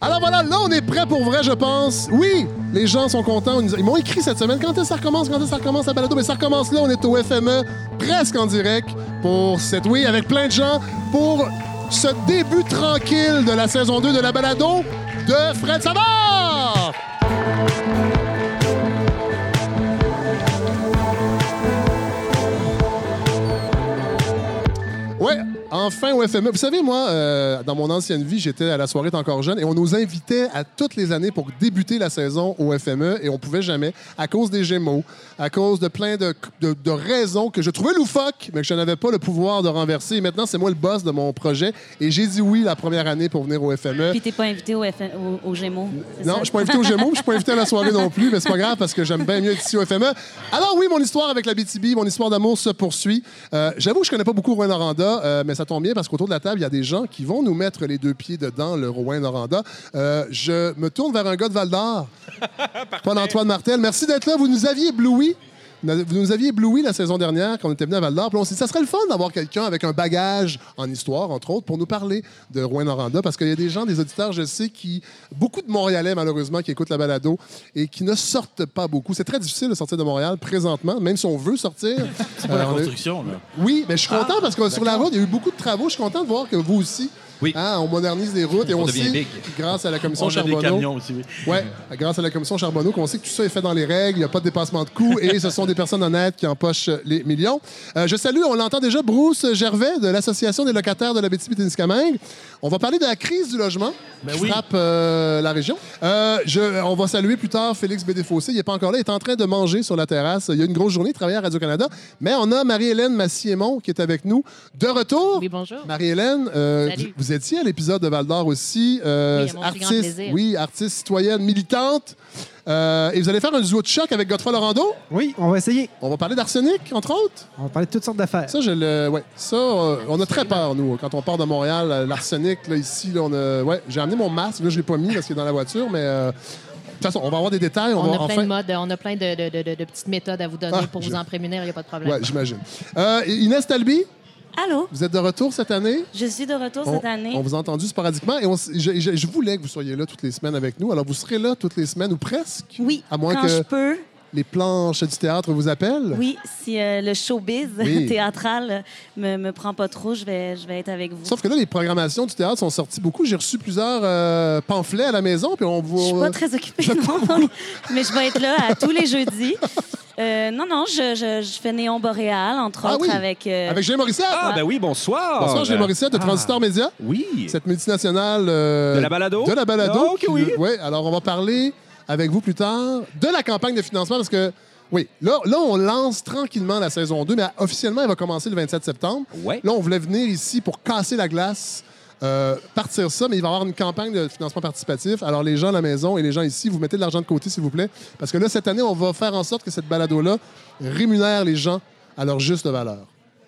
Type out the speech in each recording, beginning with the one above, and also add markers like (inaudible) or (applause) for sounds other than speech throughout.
Alors voilà, là, on est prêt pour vrai, je pense. Oui, les gens sont contents. Ils m'ont écrit cette semaine. Quand est-ce que ça recommence? Quand est-ce que ça recommence la balado? Mais ça recommence là. On est au FME, presque en direct pour cette oui, avec plein de gens pour ce début tranquille de la saison 2 de la balado de Fred Savard! Enfin au FME. Vous savez, moi, euh, dans mon ancienne vie, j'étais à la soirée encore jeune et on nous invitait à toutes les années pour débuter la saison au FME et on pouvait jamais à cause des Gémeaux, à cause de plein de, de- de raisons que je trouvais loufoques, mais que je n'avais pas le pouvoir de renverser. Et maintenant, c'est moi le boss de mon projet et j'ai dit oui la première année pour venir au FME. Puis t'es pas invité au, FN au, au Gémeaux. Non, ça? je suis pas invité aux Gémeaux, je suis pas invité à la soirée non plus, mais c'est pas grave parce que j'aime bien mieux être ici au FME. Alors oui, mon histoire avec la BTB, mon histoire d'amour se poursuit. Euh, J'avoue que je connais pas beaucoup Rouen Noranda, euh, mais ça tombe bien parce qu'autour de la table, il y a des gens qui vont nous mettre les deux pieds dedans le Rouen Noranda. Euh, je me tourne vers un gars de Val d'Or, (laughs) Paul-Antoine Martel. Merci d'être là. Vous nous aviez ébloui. Vous nous aviez ébloui la saison dernière quand on était venu à Val d'Or. On s'est dit, ça serait le fun d'avoir quelqu'un avec un bagage en histoire, entre autres, pour nous parler de Rouen-Noranda. Parce qu'il y a des gens, des auditeurs, je sais, qui. Beaucoup de Montréalais, malheureusement, qui écoutent la balado et qui ne sortent pas beaucoup. C'est très difficile de sortir de Montréal présentement, même si on veut sortir. (laughs) C'est pas la Euh, est- construction, là. oui, mais je suis content parce que sur la route, il y a eu beaucoup de travaux. Je suis content de voir que vous aussi. Oui. hein, on modernise les routes et on, sait, big. grâce à la commission On a des Charbonneau. camions aussi, oui. Ouais, grâce à la commission Charbonneau, qu'on sait que tout ça est fait dans les règles, il n'y a pas de dépassement de coûts et ce sont des personnes honnêtes qui empochent les millions. Euh, je salue, on l'entend déjà, Bruce Gervais de l'Association des locataires de la témiscamingue On va parler de la crise du logement Ben qui oui. frappe euh, la région. Euh, je- on va saluer plus tard Félix Bédéfossé. Il n'est pas encore là. Il est en train de manger sur la terrasse. Il y a une grosse journée. Il travaille à Radio-Canada. Mais on a Marie-Hélène Massiémon qui est avec nous de retour. Oui, bonjour. Marie-Hélène, euh, vous, vous étiez à l'épisode de Val d'Or aussi. euh, Oui, artiste, oui, artiste citoyenne, militante. Euh, et vous allez faire un duo de choc avec Godefroy Laurando. Oui, on va essayer. On va parler d'arsenic, entre autres? On va parler de toutes sortes d'affaires. Ça, je le, ouais, ça, euh, on a très peur, nous, quand on part de Montréal. L'arsenic, là, ici, là, on a, ouais, j'ai amené mon masque. Là, je l'ai pas mis parce qu'il est dans la voiture, mais euh, de toute façon, on va avoir des détails. On, On, va a plein enfin... de modes, on a plein de, de- de- de- de petites méthodes à vous donner Ah, pour je- vous en prémunir, il n'y a pas de problème. Ouais, j'imagine. Euh, Inès Talby, Allô? vous êtes de retour cette année? Je suis de retour On, cette année. on vous a entendu sporadiquement et on je, je- je voulais que vous soyez là toutes les semaines avec nous. Alors, vous serez là toutes les semaines ou presque? Oui, À moins quand que je peux. les planches du théâtre vous appellent? Oui, si euh, le showbiz Oui. (laughs) théâtral me, me prend pas trop, je vais, je vais être avec vous. Sauf que là, les programmations du théâtre sont sorties beaucoup. J'ai reçu plusieurs euh, pamphlets à la maison, puis on Je suis pas très occupée, non, mais je vais être là à tous les jeudis. Euh, non, non, je, je- je fais Néon Boréal, entre Ah autres, oui, avec... euh, Avec Gilles Morissette. Ah, ben oui, bonsoir. Bonsoir, Gilles Morissette de Ah. Transistor Média, Oui. cette multinationale. euh, De la balado? De la balado. Ah, ok, qui- oui. ouais, alors, on va parler avec vous plus tard de la campagne de financement parce que. Oui, là, là, on lance tranquillement la saison 2, mais officiellement, elle va commencer le 27 septembre. Ouais. Là, on voulait venir ici pour casser la glace, euh, partir ça, mais il va y avoir une campagne de financement participatif. Alors, les gens à la maison et les gens ici, vous mettez de l'argent de côté, s'il vous plaît. Parce que là, cette année, on va faire en sorte que cette balado-là rémunère les gens à leur juste valeur.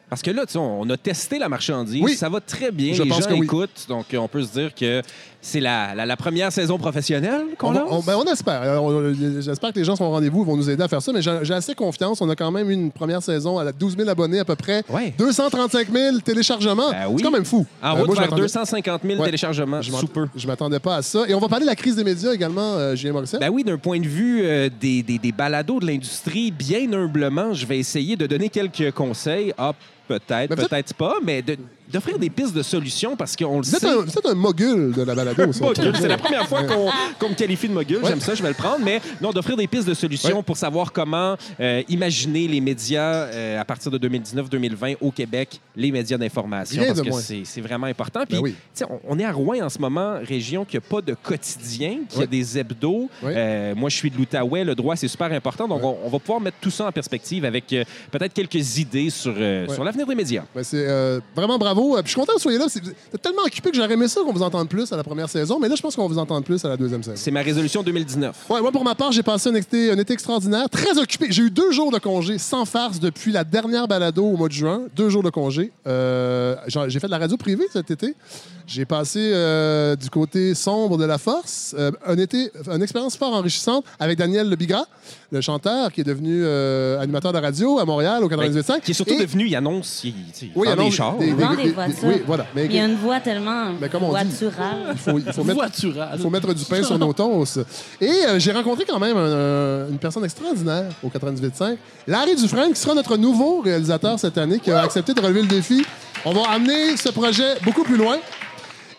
Parce que là, tu sais, on a testé la marchandise. Oui. Ça va très bien. Je les pense gens que oui. écoutent. Donc, on peut se dire que c'est la, la- la première saison professionnelle qu'on lance? on- ben, on espère. Alors, on- J'espère que les gens sont au rendez-vous, vont nous aider à faire ça. Mais j'ai assez confiance. On a quand même eu une première saison à la 12 000 abonnés à peu près. Ouais. 235 000 téléchargements. Ben oui. C'est quand même fou. En Euh, route moi, vers m'attendais- 250 000 Ouais. téléchargements Je m'att- sous peu. Je m'attendais pas à ça. Et on va parler de la crise des médias également, euh, Julien Morissette. Ben oui, d'un point de vue euh, des, des, des balados de l'industrie, bien humblement, je vais essayer de donner quelques conseils. Ah, peut-être, Ben, peut-être pas, mais de- d'offrir des pistes de solutions parce qu'on le sait. êtes un mogul de la balado. ça, Mogul, c'est la première fois qu'on me qualifie de mogul. Ouais. J'aime ça, je vais le prendre. Mais non, d'offrir des pistes de solutions Ouais. pour savoir comment euh, imaginer les médias euh, à partir de 2019-2020 au Québec, les médias d'information. Parce que c'est c'est vraiment important. Puis, Ben oui. on, on est à Rouen en ce moment, région qui n'a pas de quotidien, qui Ouais. a des hebdos. Euh, moi, je suis de l'Outaouais. Le droit, c'est super important. Donc, on, on va pouvoir mettre tout ça en perspective avec peut-être quelques idées sur l'avenir des médias. Ben, c'est euh, vraiment bravo. Euh, Puis je suis content que vous soyez là. C'est- Vous êtes tellement occupé que j'aurais aimé ça qu'on vous entende plus à la première saison. Mais là, je pense qu'on vous entendre plus à la deuxième saison. C'est ma résolution 2019. Ouais, moi, pour ma part, j'ai passé un été, un été extraordinaire, très occupé. J'ai eu deux jours de congé sans farce depuis la dernière balado au mois de juin. Deux jours de congé. Euh, j'en- j'ai fait de la radio privée cet été. J'ai passé euh, du côté sombre de la force. Euh, un été, une expérience fort enrichissante avec Daniel Lebigra, le chanteur qui est devenu euh, animateur de radio à Montréal au 98.5. Qui est surtout Et- devenu, il annonce il, Oui, des chars. des- Il vend des- des des- voitures. oui, voilà. Mais Il y a une voix tellement Mais comme on dit- voiturale. il faut, il faut mettre, Voitural. il faut mettre du pain sur nos toasts. Et euh, j'ai rencontré quand même un, euh, une personne extraordinaire au 98.5, Larry Dufresne, qui sera notre nouveau réalisateur cette année, qui a accepté de relever le défi. On va amener ce projet beaucoup plus loin.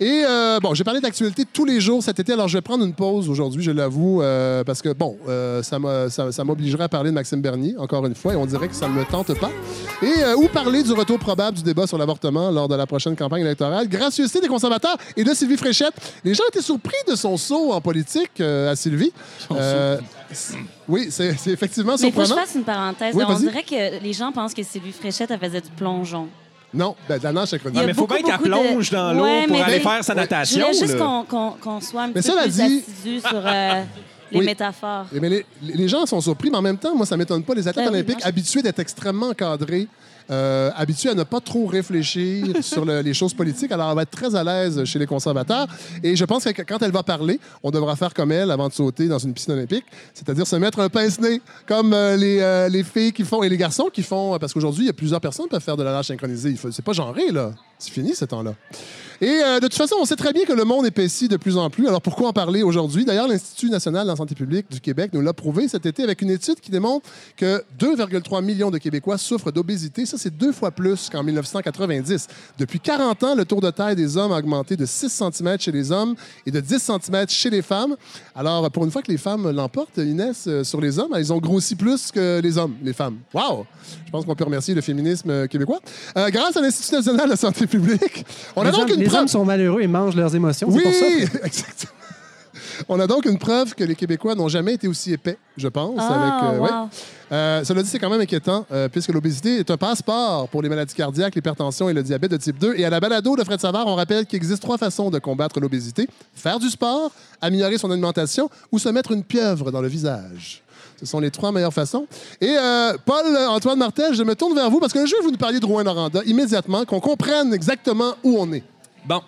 Et euh, bon, j'ai parlé d'actualité tous les jours cet été, alors je vais prendre une pause aujourd'hui, je l'avoue, euh, parce que bon, euh, ça m'a- ça, ça m'obligerait à parler de Maxime Bernier, encore une fois, et on dirait que ça ne me tente pas. Et euh, ou parler du retour probable du débat sur l'avortement lors de la prochaine campagne électorale, gracieuseté des conservateurs et de Sylvie Fréchette. Les gens étaient surpris de son saut en politique euh, à Sylvie. C'est- oui, c'est effectivement Mais il faut que je surprenant. fasse une parenthèse. Oui, On dirait que les gens pensent que Sylvie Fréchette, elle faisait du plongeon. Non, ben, de la nage Il y synchronisée. a mais faut beaucoup, bien qu'elle beaucoup de- plonge dans l'eau Ouais, pour mais aller des- faire sa Je natation. voulais juste là. qu'on qu'on- qu'on soit un Mais petit peu plus dit- assidu sur euh, les Oui. métaphores. Mais les, les gens sont surpris, mais en même temps, moi, ça m'étonne pas. Les athlètes Ben oui, olympiques, habitués d'être extrêmement encadrés, euh, habitués à ne pas trop réfléchir (laughs) sur le- les choses politiques, alors elle va être très à l'aise chez les conservateurs. Et je pense que quand elle va parler, on devra faire comme elle avant de sauter dans une piscine olympique, c'est-à-dire se mettre un pince-nez, comme euh, les, euh, les filles qui font et les garçons qui font, parce qu'aujourd'hui, il y a plusieurs personnes qui peuvent faire de la nage synchronisée. C'est pas genré, là. C'est fini, ce temps-là. Et euh, de toute façon, on sait très bien que le monde épaissit de plus en plus. Alors pourquoi en parler aujourd'hui? D'ailleurs, l'Institut national de la santé publique du Québec nous l'a prouvé cet été avec une étude qui démontre que 2,3 millions de Québécois souffrent d'obésité. Ça, c'est deux fois plus qu'en 1990. Depuis 40 ans, le tour de taille des hommes a augmenté de 6 cm chez les hommes et de 10 cm chez les femmes. Alors, pour une fois que les femmes l'emportent, Inès, euh, sur les hommes, ils ont grossi plus que les hommes, les femmes. Wow! Je pense qu'on peut remercier le féminisme euh, québécois. Grâce à l'Institut national de la santé on a les donc hommes, une les preuve... hommes sont malheureux et mangent leurs émotions. Oui, C'est pour ça. (laughs) exactement. On a donc une preuve que les Québécois n'ont jamais été aussi épais, je pense. Ah, avec, euh, ouais. Euh, cela dit, c'est quand même inquiétant, euh, puisque l'obésité est un passeport pour les maladies cardiaques, l'hypertension et le diabète de type 2. Et à la balado de Fred Savard, on rappelle qu'il existe trois façons de combattre l'obésité faire du sport, améliorer son alimentation ou se mettre une pieuvre dans le visage. Ce sont les trois meilleures façons. Et euh, Paul-Antoine Martel, je me tourne vers vous parce que je veux vous nous parler de Rouen-Noranda immédiatement, qu'on comprenne exactement où on est. Bon.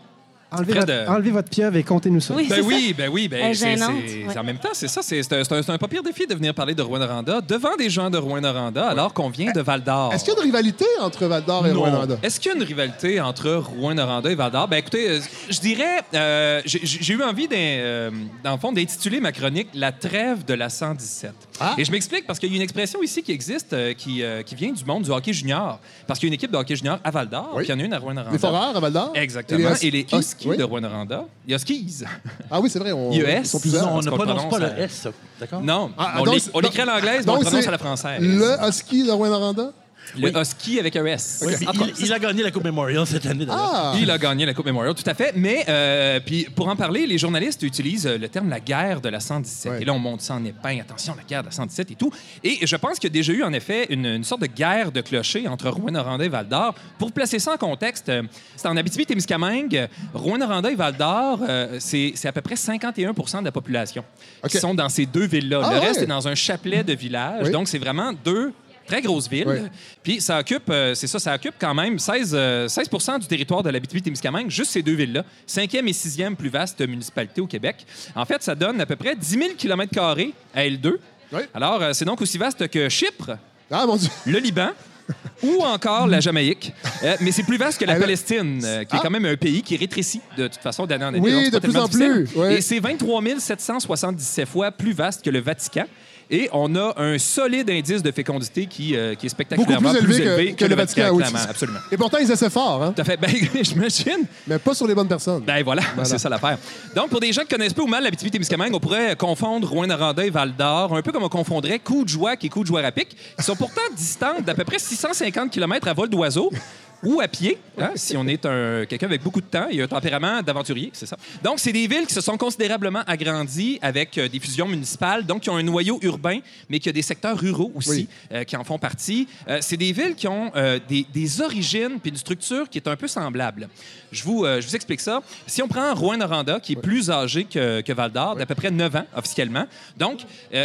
Enlevez, Fred, votre, euh, enlevez votre pieuvre et comptez-nous ça. Oui, Ben c'est oui, ça. ben oui, ben est c'est, ouais. en même temps, c'est ça, c'est, un, un- pas pire défi de venir parler de Rouen-Noranda devant des gens de Rouen-Noranda alors qu'on vient de Val-d'Or. Est-ce qu'il y a une rivalité entre Val-d'Or et. Rouen-Noranda? Est-ce qu'il y a une rivalité entre Rouen-Noranda et Val-d'Or? Ben écoutez, euh, je dirais, euh, j'ai eu envie, euh, dans le fond, d'intituler ma chronique « La trêve de la 117 Ah. Et je m'explique parce qu'il y a une expression ici qui existe, euh, qui, euh, qui vient du monde du hockey junior. Parce qu'il y a une équipe de hockey junior à Val-d'Or, Oui. puis il y en a une à Rouen-Noranda. Les Foreurs à Val-d'Or? Exactement. Et les Huskies oui. de Rouen-Noranda. Les Huskies. Ah oui, c'est vrai. On... (laughs) IES. Ils sont plusieurs. Non, on ne prononce pas le à- S, d'accord? Non, Ah, on l'écrit à l'anglaise, mais on le prononce à la française. Le Husky de Rouen-Noranda? Le Husky avec un S. Oui, Encore- il, il a gagné la Coupe Memorial cette année. Ah! Il a gagné la Coupe Memorial, tout à fait. Mais euh, puis pour en parler, les journalistes utilisent euh, le terme la guerre de la 117. Ouais. Et là, on monte ça en épingle. Attention, la guerre de la 117 et tout. Et je pense qu'il y a déjà eu, en effet, une, une sorte de guerre de clochers entre Rouen-Noranda et Val-d'Or. Pour placer ça en contexte, euh, c'est en Abitibi-Témiscamingue. Rouen-Noranda et Val-d'Or, euh, c'est c'est à peu près 51% de la population qui sont dans ces deux villes-là. Ah le reste est dans un chapelet de villages. Oui. Donc, c'est vraiment deux très grosses villes. Oui. Puis ça occupe, euh, c'est ça, ça occupe quand même 16, euh, 16 du territoire de l'Abitibi-Témiscamingue, juste ces deux villes-là. Cinquième et sixième plus vaste municipalité au Québec. En fait, ça donne à peu près 10 000 km à L2. Oui. Alors, euh, c'est donc aussi vaste que Chypre, Ah, mon Dieu! le Liban (laughs) ou encore la Jamaïque. Euh, mais c'est plus vaste que la Ah, Palestine, euh, qui est Ah. quand même un pays qui rétrécit de toute façon d'année en année. Oui, de plus en plus, oui. Et c'est 23 777 fois plus vaste que le Vatican. Et on a un solide indice de fécondité qui, euh, qui est spectaculairement Beaucoup plus élevé que- que le Vatican, oui. clairement, absolument. Et pourtant, ils essaient fort, hein? Tout à fait. Ben, (laughs) j'imagine. Mais pas sur les bonnes personnes. Ben voilà, c'est ça l'affaire. Donc, pour des gens qui connaissent peu ou mal l'Abitibi-Témiscamingue, on pourrait confondre Rouen-Noranda et Val-d'Or, un peu comme on confondrait Coudjoie et Coudjoie-Rapic, qui sont pourtant (laughs) distantes d'à peu près 650 km à vol d'oiseau. Ou à pied, hein, si on est un, quelqu'un avec beaucoup de temps et un tempérament d'aventurier, c'est ça. Donc, c'est des villes qui se sont considérablement agrandies avec euh, des fusions municipales, donc qui ont un noyau urbain, mais qui a des secteurs ruraux aussi Oui. euh, qui en font partie. Euh, c'est des villes qui ont des, des origines puis une structure qui est un peu semblable. Je vous, je vous explique ça. Si on prend Rouen-Noranda, qui est plus âgé que, que Val-d'Or, d'à peu près 9 ans officiellement, donc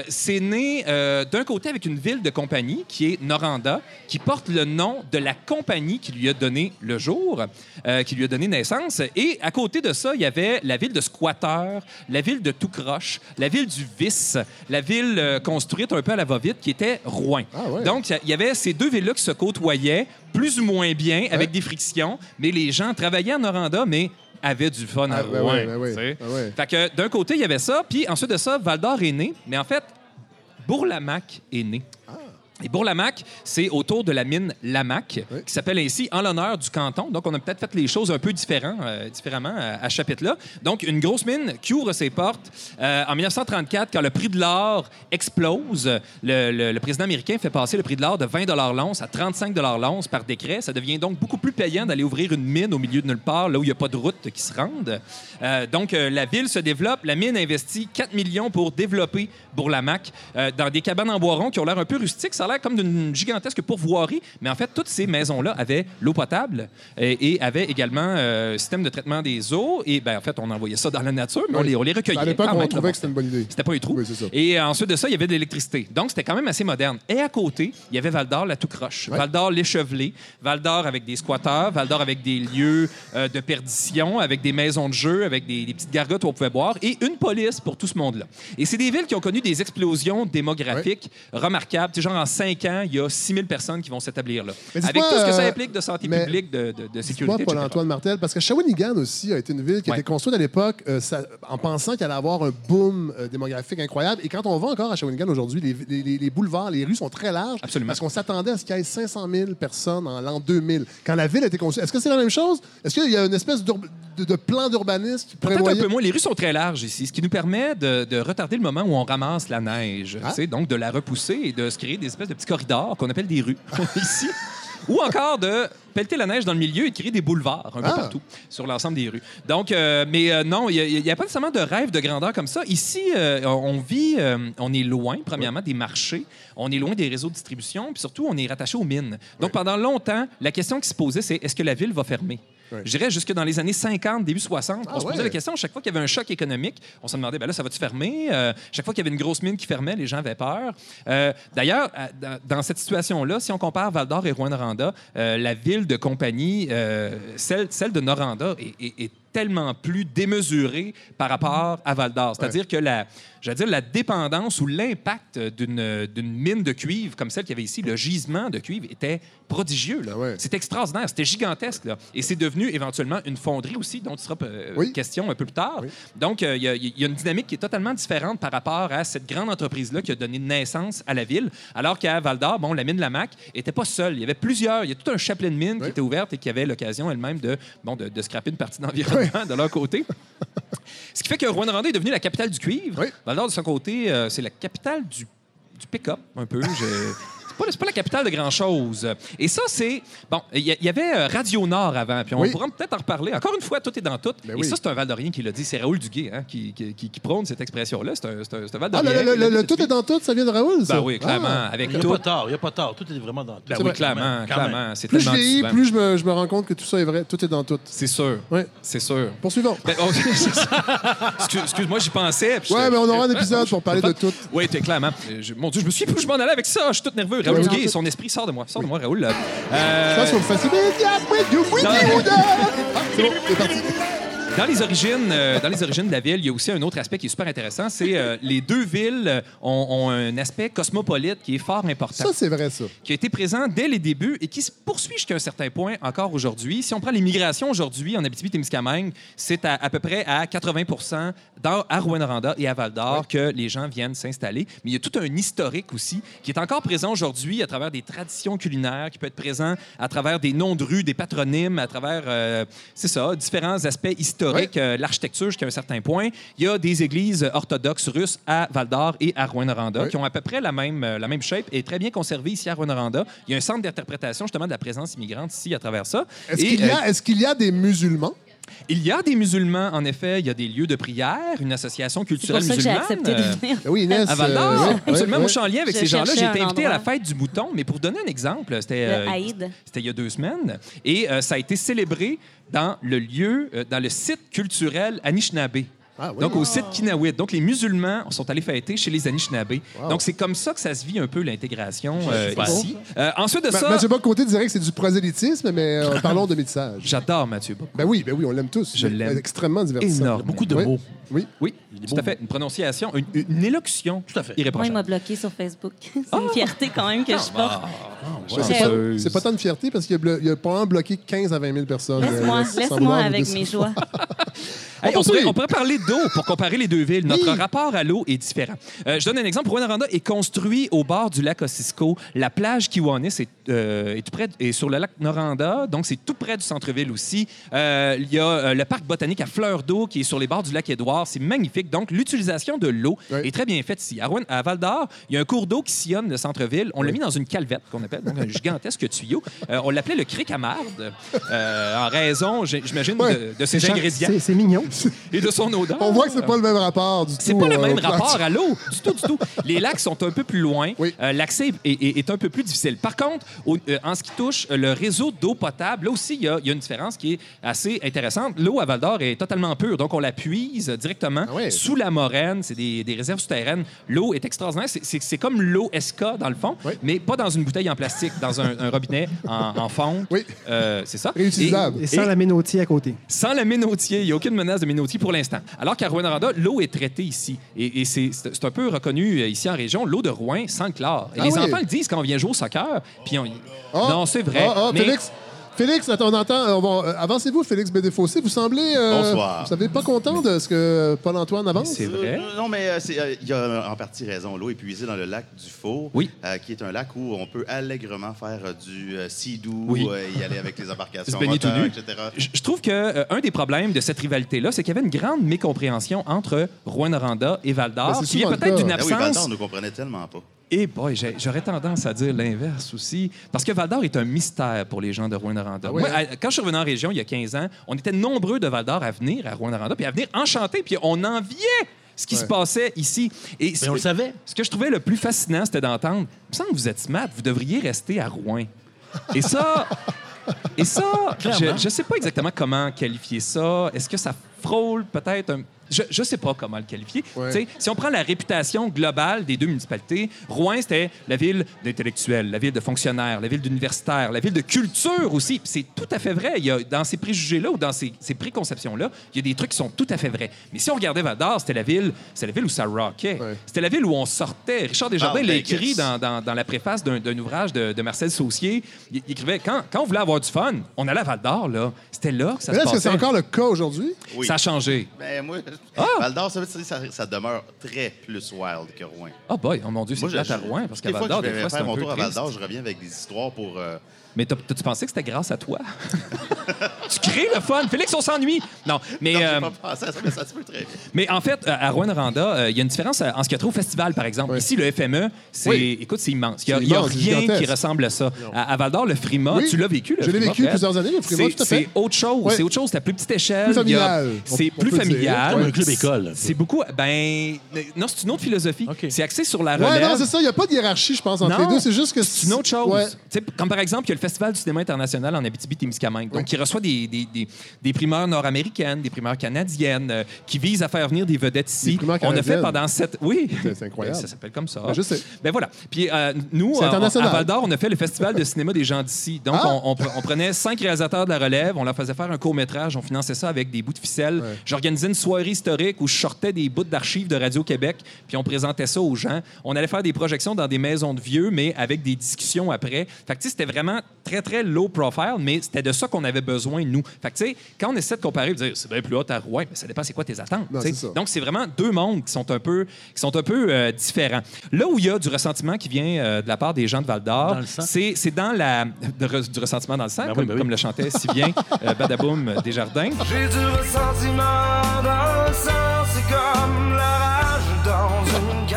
c'est né d'un côté avec une ville de compagnie qui est Noranda, qui porte le nom de la compagnie qui lui a lui a donné le jour, euh, qui lui a donné naissance. Et à côté de ça, il y avait la ville de Squatter, la ville de Tout-Croche, la ville du Vice, la ville euh, construite un peu à la va-vite, qui était Rouen. Ah ouais. Donc, il y avait ces deux villes-là qui se côtoyaient, plus ou moins bien, avec des frictions, mais les gens travaillaient en Noranda, mais avaient du fun à Ah, ben Rouen. ben ben. Fait que d'un côté, il y avait ça, puis ensuite de ça, Val d'Or est né, mais en fait, Bourlamac est né. Et Bourlamac, c'est autour de la mine Lamac, Oui. qui s'appelle ainsi en l'honneur du canton. Donc, on a peut-être fait les choses un peu différent, euh, différemment euh, à ce chapitre-là. Donc, une grosse mine qui ouvre ses portes. Euh, en 1934, quand le prix de l'or explose, le, le- le président américain fait passer le prix de l'or de 20 l'once à 35 l'once par décret. Ça devient donc beaucoup plus payant d'aller ouvrir une mine au milieu de nulle part, là où il n'y a pas de route qui se rende. Euh, donc, la ville se développe. La mine investit 4 millions pour développer Bourlamac dans des cabanes en bois rond qui ont l'air un peu rustiques. Ça l'air comme d'une gigantesque pourvoirie, mais en fait, toutes ces maisons-là avaient l'eau potable et, et avaient également euh, un système de traitement des eaux. Et ben, en fait, on envoyait ça dans la nature, mais on, les, on les recueillait. À l'époque, quand on même, trouvait que c'était une bonne idée. c'était pas un trou. Oui. Et euh, ensuite de ça, il y avait de l'électricité. Donc, c'était quand même assez moderne. Et à côté, il y avait Val d'Or, la tout croche. Ouais. Val d'Or, l'échevelé. Val d'Or avec des squatteurs. Val d'Or avec des lieux euh, de perdition, avec des maisons de jeu, avec des, des petites gargotes où on pouvait boire. Et une police pour tout ce monde-là. Et c'est des villes qui ont connu des explosions démographiques remarquables. Genre, en cinq ans, il y a 6000 personnes qui vont s'établir là. Avec tout ce que ça euh, implique de santé mais publique, de, de, de sécurité. Paul-Antoine Martel, parce que Shawinigan aussi a été une ville qui a Ouais. été construite à l'époque euh, en pensant qu'elle allait avoir un boom euh, démographique incroyable. Et quand on va encore à Shawinigan aujourd'hui, les, les- les- boulevards, les rues sont très larges. Absolument. Parce qu'on s'attendait à ce qu'il y ait 500 000 personnes en l'an 2000. Quand la ville a été construite, est-ce que c'est la même chose? Est-ce qu'il y a une espèce de, de plan d'urbanisme qui Peut-être un prévoyait... peu moins. Les rues sont très larges ici, ce qui nous permet de, de retarder le moment où on ramasse la neige. Ah. Donc, de la repousser et de se créer des espèces de petits corridors qu'on appelle des rues (laughs) ici. Ou encore de pelleter la neige dans le milieu et de créer des boulevards un peu Ah. partout sur l'ensemble des rues. Donc, euh, mais euh, non, il n'y a, pas nécessairement de rêve de grandeur comme ça. Ici, euh, on vit, on est loin, premièrement, des marchés, on est loin des réseaux de distribution, puis surtout, on est rattaché aux mines. Donc, pendant longtemps, la question qui se posait, c'est est-ce que la ville va fermer? Ouais. Je dirais jusque dans les années 50, début 60, Ah on se posait ouais. la question. Chaque fois qu'il y avait un choc économique, on se demandait, ben là, ça va-tu fermer? Euh, chaque fois qu'il y avait une grosse mine qui fermait, les gens avaient peur. Euh, D'ailleurs, à- dans, cette situation-là, si on compare Val d'Or et Rouen-Noranda, euh, la ville de compagnie, euh, celle, celle de Noranda, est, est- est tellement plus démesurée par rapport à Val d'Or. C'est-à-dire que la, j'allais dire, la dépendance ou l'impact d'une d'une mine de cuivre comme celle qu'il y avait ici, le gisement de cuivre, était prodigieux. là. Ah ouais. C'était extraordinaire, c'était gigantesque. Là. Et c'est devenu éventuellement une fonderie aussi, dont il sera euh, Oui. question un peu plus tard. Oui. Donc, euh, il y, a- il y a une dynamique qui est totalement différente par rapport à cette grande entreprise-là qui a donné naissance à la ville. Alors qu'à Val d'Or, bon, la mine Lamac n'était pas seule. Il y avait plusieurs, il y a tout un chapelet de mines Oui. qui était ouverte et qui avait l'occasion elle-même de, bon, de, de scraper une partie d'environnement de leur côté. (laughs) Ce qui fait que Rouen-Noranda est devenue la capitale du cuivre. Oui. Val d'Or, de son côté, euh, c'est la capitale du, du pick-up, un peu. (laughs) Pas, c'est pas la capitale de grand-chose. Et ça, c'est... Bon, il y, avait euh, Radio Nord avant, puis on Oui. pourra peut-être en reparler. Encore une fois, tout est dans tout. Ben Et oui. ça, c'est un Val-d'Orien qui l'a dit. C'est Raoul Duguay hein, qui, qui, qui- qui prône cette expression-là. C'est un, un, un Ah, Val-d'Orien. le, tout est dans tout, ça vient de Raoul, ça? Ben oui, clairement. Ah. Avec Il n'y a tout. pas tard, il n'y a pas tard. Tout est vraiment dans tout. Ben C'est oui, clairement, clairement. C'est Plus je vieillis, plus je me, je me rends compte que tout ça est vrai. Tout est dans tout. C'est sûr. Oui. C'est sûr. Poursuivons. Ben, oh, (laughs) Excuse-moi, j'y pensais. Ouais, mais on aura un épisode (laughs) pour parler de tout. Oui, clairement. Euh, mon Dieu, je me suis plus je m'en allais avec ça. Je suis tout nerveux. Raoul son esprit sort de moi. Sort de moi, Raoul. Euh. C'est bon, c'est parti. Dans les origines, euh, dans les origines de la ville, il y a aussi un autre aspect qui est super intéressant. C'est euh, les deux villes ont, ont un aspect cosmopolite qui est fort important. Ça, c'est vrai, ça. qui a été présent dès les débuts et qui se poursuit jusqu'à un certain point encore aujourd'hui. Si on prend l'immigration aujourd'hui en Abitibi-Témiscamingue, c'est à, à peu près à 80 dans, à Rouyn-Noranda et à Val-d'Or que les gens viennent s'installer. Mais il y a tout un historique aussi qui est encore présent aujourd'hui à travers des traditions culinaires, qui peut être présent à travers des noms de rues, des patronymes, à travers, euh, c'est ça, différents aspects historiques, euh, l'architecture jusqu'à un certain point. Il y a des églises orthodoxes russes à Val-d'Or et à Rouyn-Noranda Oui. qui ont à peu près la même, euh, la même shape et très bien conservée ici à Rouyn-Noranda. Il y a un centre d'interprétation justement de la présence immigrante ici à travers ça. Est-ce Et, qu'il y, a- est-ce qu'il y a des musulmans? Il y a des musulmans, en effet. Il y a des lieux de prière, une association pour culturelle ça que j'ai musulmane. accepté euh, de venir. Ben Oui, Inès. à Val d'Or, euh, ouais, absolument. ouais, Moi, je suis en lien avec Je ces gens-là. J'ai été invité à la fête du mouton, mais pour donner un exemple, c'était euh, il y a deux semaines, et euh, ça a été célébré dans le lieu, euh, dans le site culturel Anishinaabe Ah oui. Donc, au site Kinawit. Donc, les musulmans sont allés fêter chez les Anishinaabe. Donc, c'est comme ça que ça se vit un peu l'intégration euh, ici. Euh, ensuite de Ma- ça, Mathieu Bock-Côté dirait que c'est du prosélytisme, mais euh, (laughs) parlons de métissage. j'adore Mathieu Bock. Ben oui, ben oui, on l'aime tous. Je l'aime Extrêmement divertissant. énorme. Beaucoup de Oui. mots. Oui. Oui, tout beau. à fait. Une prononciation, une, une élocution Tout à fait. Moi, il m'a bloqué sur Facebook. (laughs) c'est une fierté quand même que je porte. Ben, c'est pas, c'est pas tant de fierté parce qu'il a, a probablement bloqué 15 à 20 000 personnes. Laisse-moi, euh, vouloir avec mes joies. Hey, On on, pourrait, on pourrait parler d'eau pour comparer les deux villes. Notre rapport à l'eau est différent. Euh, je donne un exemple. Rwanda est construit au bord du lac Ossisco. La plage Kiwanis est, euh, est tout près, est sur le lac Noranda, donc c'est tout près du centre-ville aussi. Euh, Il y a euh, le parc botanique à fleur d'eau qui est sur les bords du lac Édouard. C'est magnifique. Donc l'utilisation de l'eau Oui. est très bien faite ici. À, Rouen- à Val d'Or, il y a un cours d'eau qui sillonne le centre-ville. On l'a mis dans une calvette qu'on appelle, donc un (laughs) gigantesque tuyau. On l'appelait le cric à marde, en raison, j'imagine, Ouais. de, de ses ingrédients c'est mignon. et de son odeur. On voit que c'est pas le même rapport du tout. C'est pas le euh, même rapport à l'eau, du tout, du tout. Les lacs sont un peu plus loin. Oui. Euh, L'accès est, est- est un peu plus difficile. Par contre, au- euh, en ce qui touche le réseau d'eau potable, là aussi, il y, a, il y a une différence qui est assez intéressante. L'eau à Val d'Or est totalement pure, donc on la puise directement Ah sous la moraine. C'est des, des réserves souterraines. L'eau est extraordinaire. C'est- comme l'eau SK, dans le fond, Oui. mais pas dans une bouteille en plastique, dans un, un robinet en, en fonte. Oui. Euh, c'est ça. Réutilisable. Et sans Et- la ménotier à côté. sans la ménotier, il n'y a aucune menace de ménotier pour l'instant. Alors qu'à Rouen-Noranda, l'eau est traitée ici. Et, et c'est un peu reconnu euh, ici en région, l'eau de Rouen sans chlore. Et Ah les oui. enfants le disent quand on vient jouer au soccer. Puis on... Ah, non, c'est vrai. ah, mais Félix, Félix, attends, on entend. euh, on va- euh, Avancez-vous, Félix Bédéfossé. Vous semblez. euh, Bonsoir. Vous savez pas content de ce que Paul-Antoine avance? c'est vrai. Euh, non, mais euh, c'est, euh, il y a en partie raison. L'eau est puisée dans le lac du Faux, Oui. euh, qui est un lac où on peut allègrement faire euh, du euh, sidou, Oui. euh, y aller avec les embarcations, Se baigner tout moteurs, nu. etc. Je je trouve que euh, un des problèmes de cette rivalité-là, c'est qu'il y avait une grande mécompréhension entre Rouen-Noranda et Val-d'Or, Ben, c'est qui vient le peut-être cas. d'une Ah oui, Val absence d'Or ne comprenait tellement pas. Et boy, j'aurais tendance à dire l'inverse aussi. Parce que Val d'Or est un mystère pour les gens de Rouen-Noranda. Ah oui, hein? quand je suis revenu en région il y a 15 ans, on était nombreux de Val d'Or à venir à Rouen-Noranda, puis à venir enchanter, puis on enviait ce qui Ouais. se passait ici. Et Mais on le savait. ce que je trouvais le plus fascinant, c'était d'entendre Il me semble que vous êtes smart, vous devriez rester à Rouen. Et ça. Et ça, (laughs) Clairement. je ne sais pas exactement comment qualifier ça. Est-ce que ça frôle peut-être un. Je ne sais pas comment le qualifier. Ouais. Si on prend la réputation globale des deux municipalités, Rouen, c'était la ville d'intellectuels, la ville de fonctionnaires, la ville d'universitaires, la ville de culture aussi. C'est tout à fait vrai. Il y a, dans ces préjugés-là ou dans ces, ces préconceptions-là, il y a des trucs qui sont tout à fait vrais. Mais si on regardait Val d'Or, c'était la ville, c'était la ville où ça rockait. Ouais. C'était la ville où on sortait. Richard Desjardins Ah, l'a Vegas. écrit dans, dans- dans la préface d'un d'un ouvrage de, de Marcel Saucier. Il, il écrivait quand, quand on voulait avoir du fun, on allait à Val d'Or, là. C'était là que ça Mais se est-ce que c'est passait. encore le cas aujourd'hui? Oui. Ça a changé. Ben, moi, Ah! Val d'Or, ça, demeure très plus wild que Rouen. Ah, boy, oh mon Dieu, c'est plate à Rouen, parce qu'à des fois Val d'Or, je vais faire mon tour à Val d'Or, je reviens avec des histoires pour. euh, Mais t'as-tu pensé que c'était grâce à toi? (laughs) tu crées le fun. Félix, on s'ennuie. Non, mais, Non, euh, pas pensé à ça, mais ça se peut très bien. mais en fait, à Rouen-Noranda, euh, il y a une différence euh, en ce qui a trait au festival, par exemple. Oui. Ici, le FME, c'est, Oui. écoute, c'est immense. Il C'est n'y a, c'est rien qui ressemble à ça. À, à Val-d'Or, le Frima, Oui. tu l'as vécu, le Je l'ai vécu plusieurs années, le Frima, C'est- tout à fait. C'est autre chose. Oui. C'est autre chose. C'est à plus petite échelle. A- C'est plus familial. Comme un club école. C'est beaucoup. Ben, non, c'est une autre philosophie. C'est axé sur la Ouais, relève. non, c'est ça. Il n'y a pas de hiérarchie, je pense, entre Non, les deux. C'est juste que C'est une autre chose. Tu Comme par exemple, il y a le Festival du cinéma international en Abitibi-Témiscamingue, donc qui reçoit des, des, des, des primeurs nord-américaines, des primeurs canadiennes, euh, qui visent à faire venir des vedettes ici. On a fait pendant sept... Oui. C'est- c'est incroyable. Ben, ça s'appelle comme ça. Ben, je sais. Ben voilà. Puis euh, nous, euh, international. à Val d'Or, on a fait le Festival de cinéma des gens d'ici. Donc, Ah! on, on pre- on prenait cinq réalisateurs de la relève, on leur faisait faire un court-métrage, on finançait ça avec des bouts de ficelle. Ouais. J'organisais une soirée historique où je sortais des bouts d'archives de Radio-Québec, puis on présentait ça aux gens. On allait faire des projections dans des maisons de vieux, mais avec des discussions après. Fait que, tu sais, c'était vraiment très, très low profile, mais c'était de ça qu'on avait besoin, nous. Fait que, tu sais, quand on essaie de comparer, de dire, c'est bien plus haut à Rouen, mais ça dépend c'est quoi tes attentes. Non, tu sais. c'est ça. Donc, c'est vraiment deux mondes qui sont un peu, qui sont un peu euh, différents. Là où il y a du ressentiment qui vient euh, de la part des gens de Val d'Or, Dans le sang. c'est c'est dans la de re- du ressentiment dans le sang, Ben oui, comme, ben oui. comme le chantait si bien (laughs) euh, Badaboum Desjardins. J'ai du ressentiment dans le sang, c'est comme la rage dans une.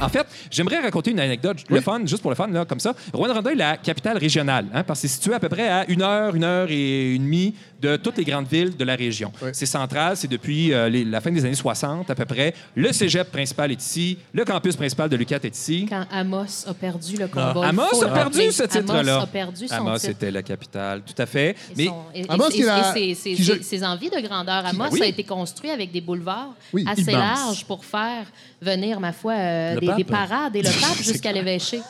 En fait, j'aimerais raconter une anecdote, le fun, juste pour le fun, là, comme ça. Rouen-Noranda est la capitale régionale, hein, parce que c'est situé à peu près à une heure, une heure et demie de toutes les grandes villes de la région. Oui. C'est central, c'est depuis euh, les- la fin des années 60 à peu près. Le cégep principal est ici, le campus principal de l'UQAT est ici. Quand Amos a perdu le combat. Ah. Amos faut a perdu rappeler. ce titre-là. Amos a perdu son Amos titre. était la capitale, tout à fait. Et Mais son- et- et- Amos et- et ses- ses- qui je- ses- ses envies de grandeur. Amos oui. a été construit avec des boulevards Oui. assez Immense. larges pour faire venir, ma foi, euh, des, parades et le (laughs) pape jusqu'à l'évêché.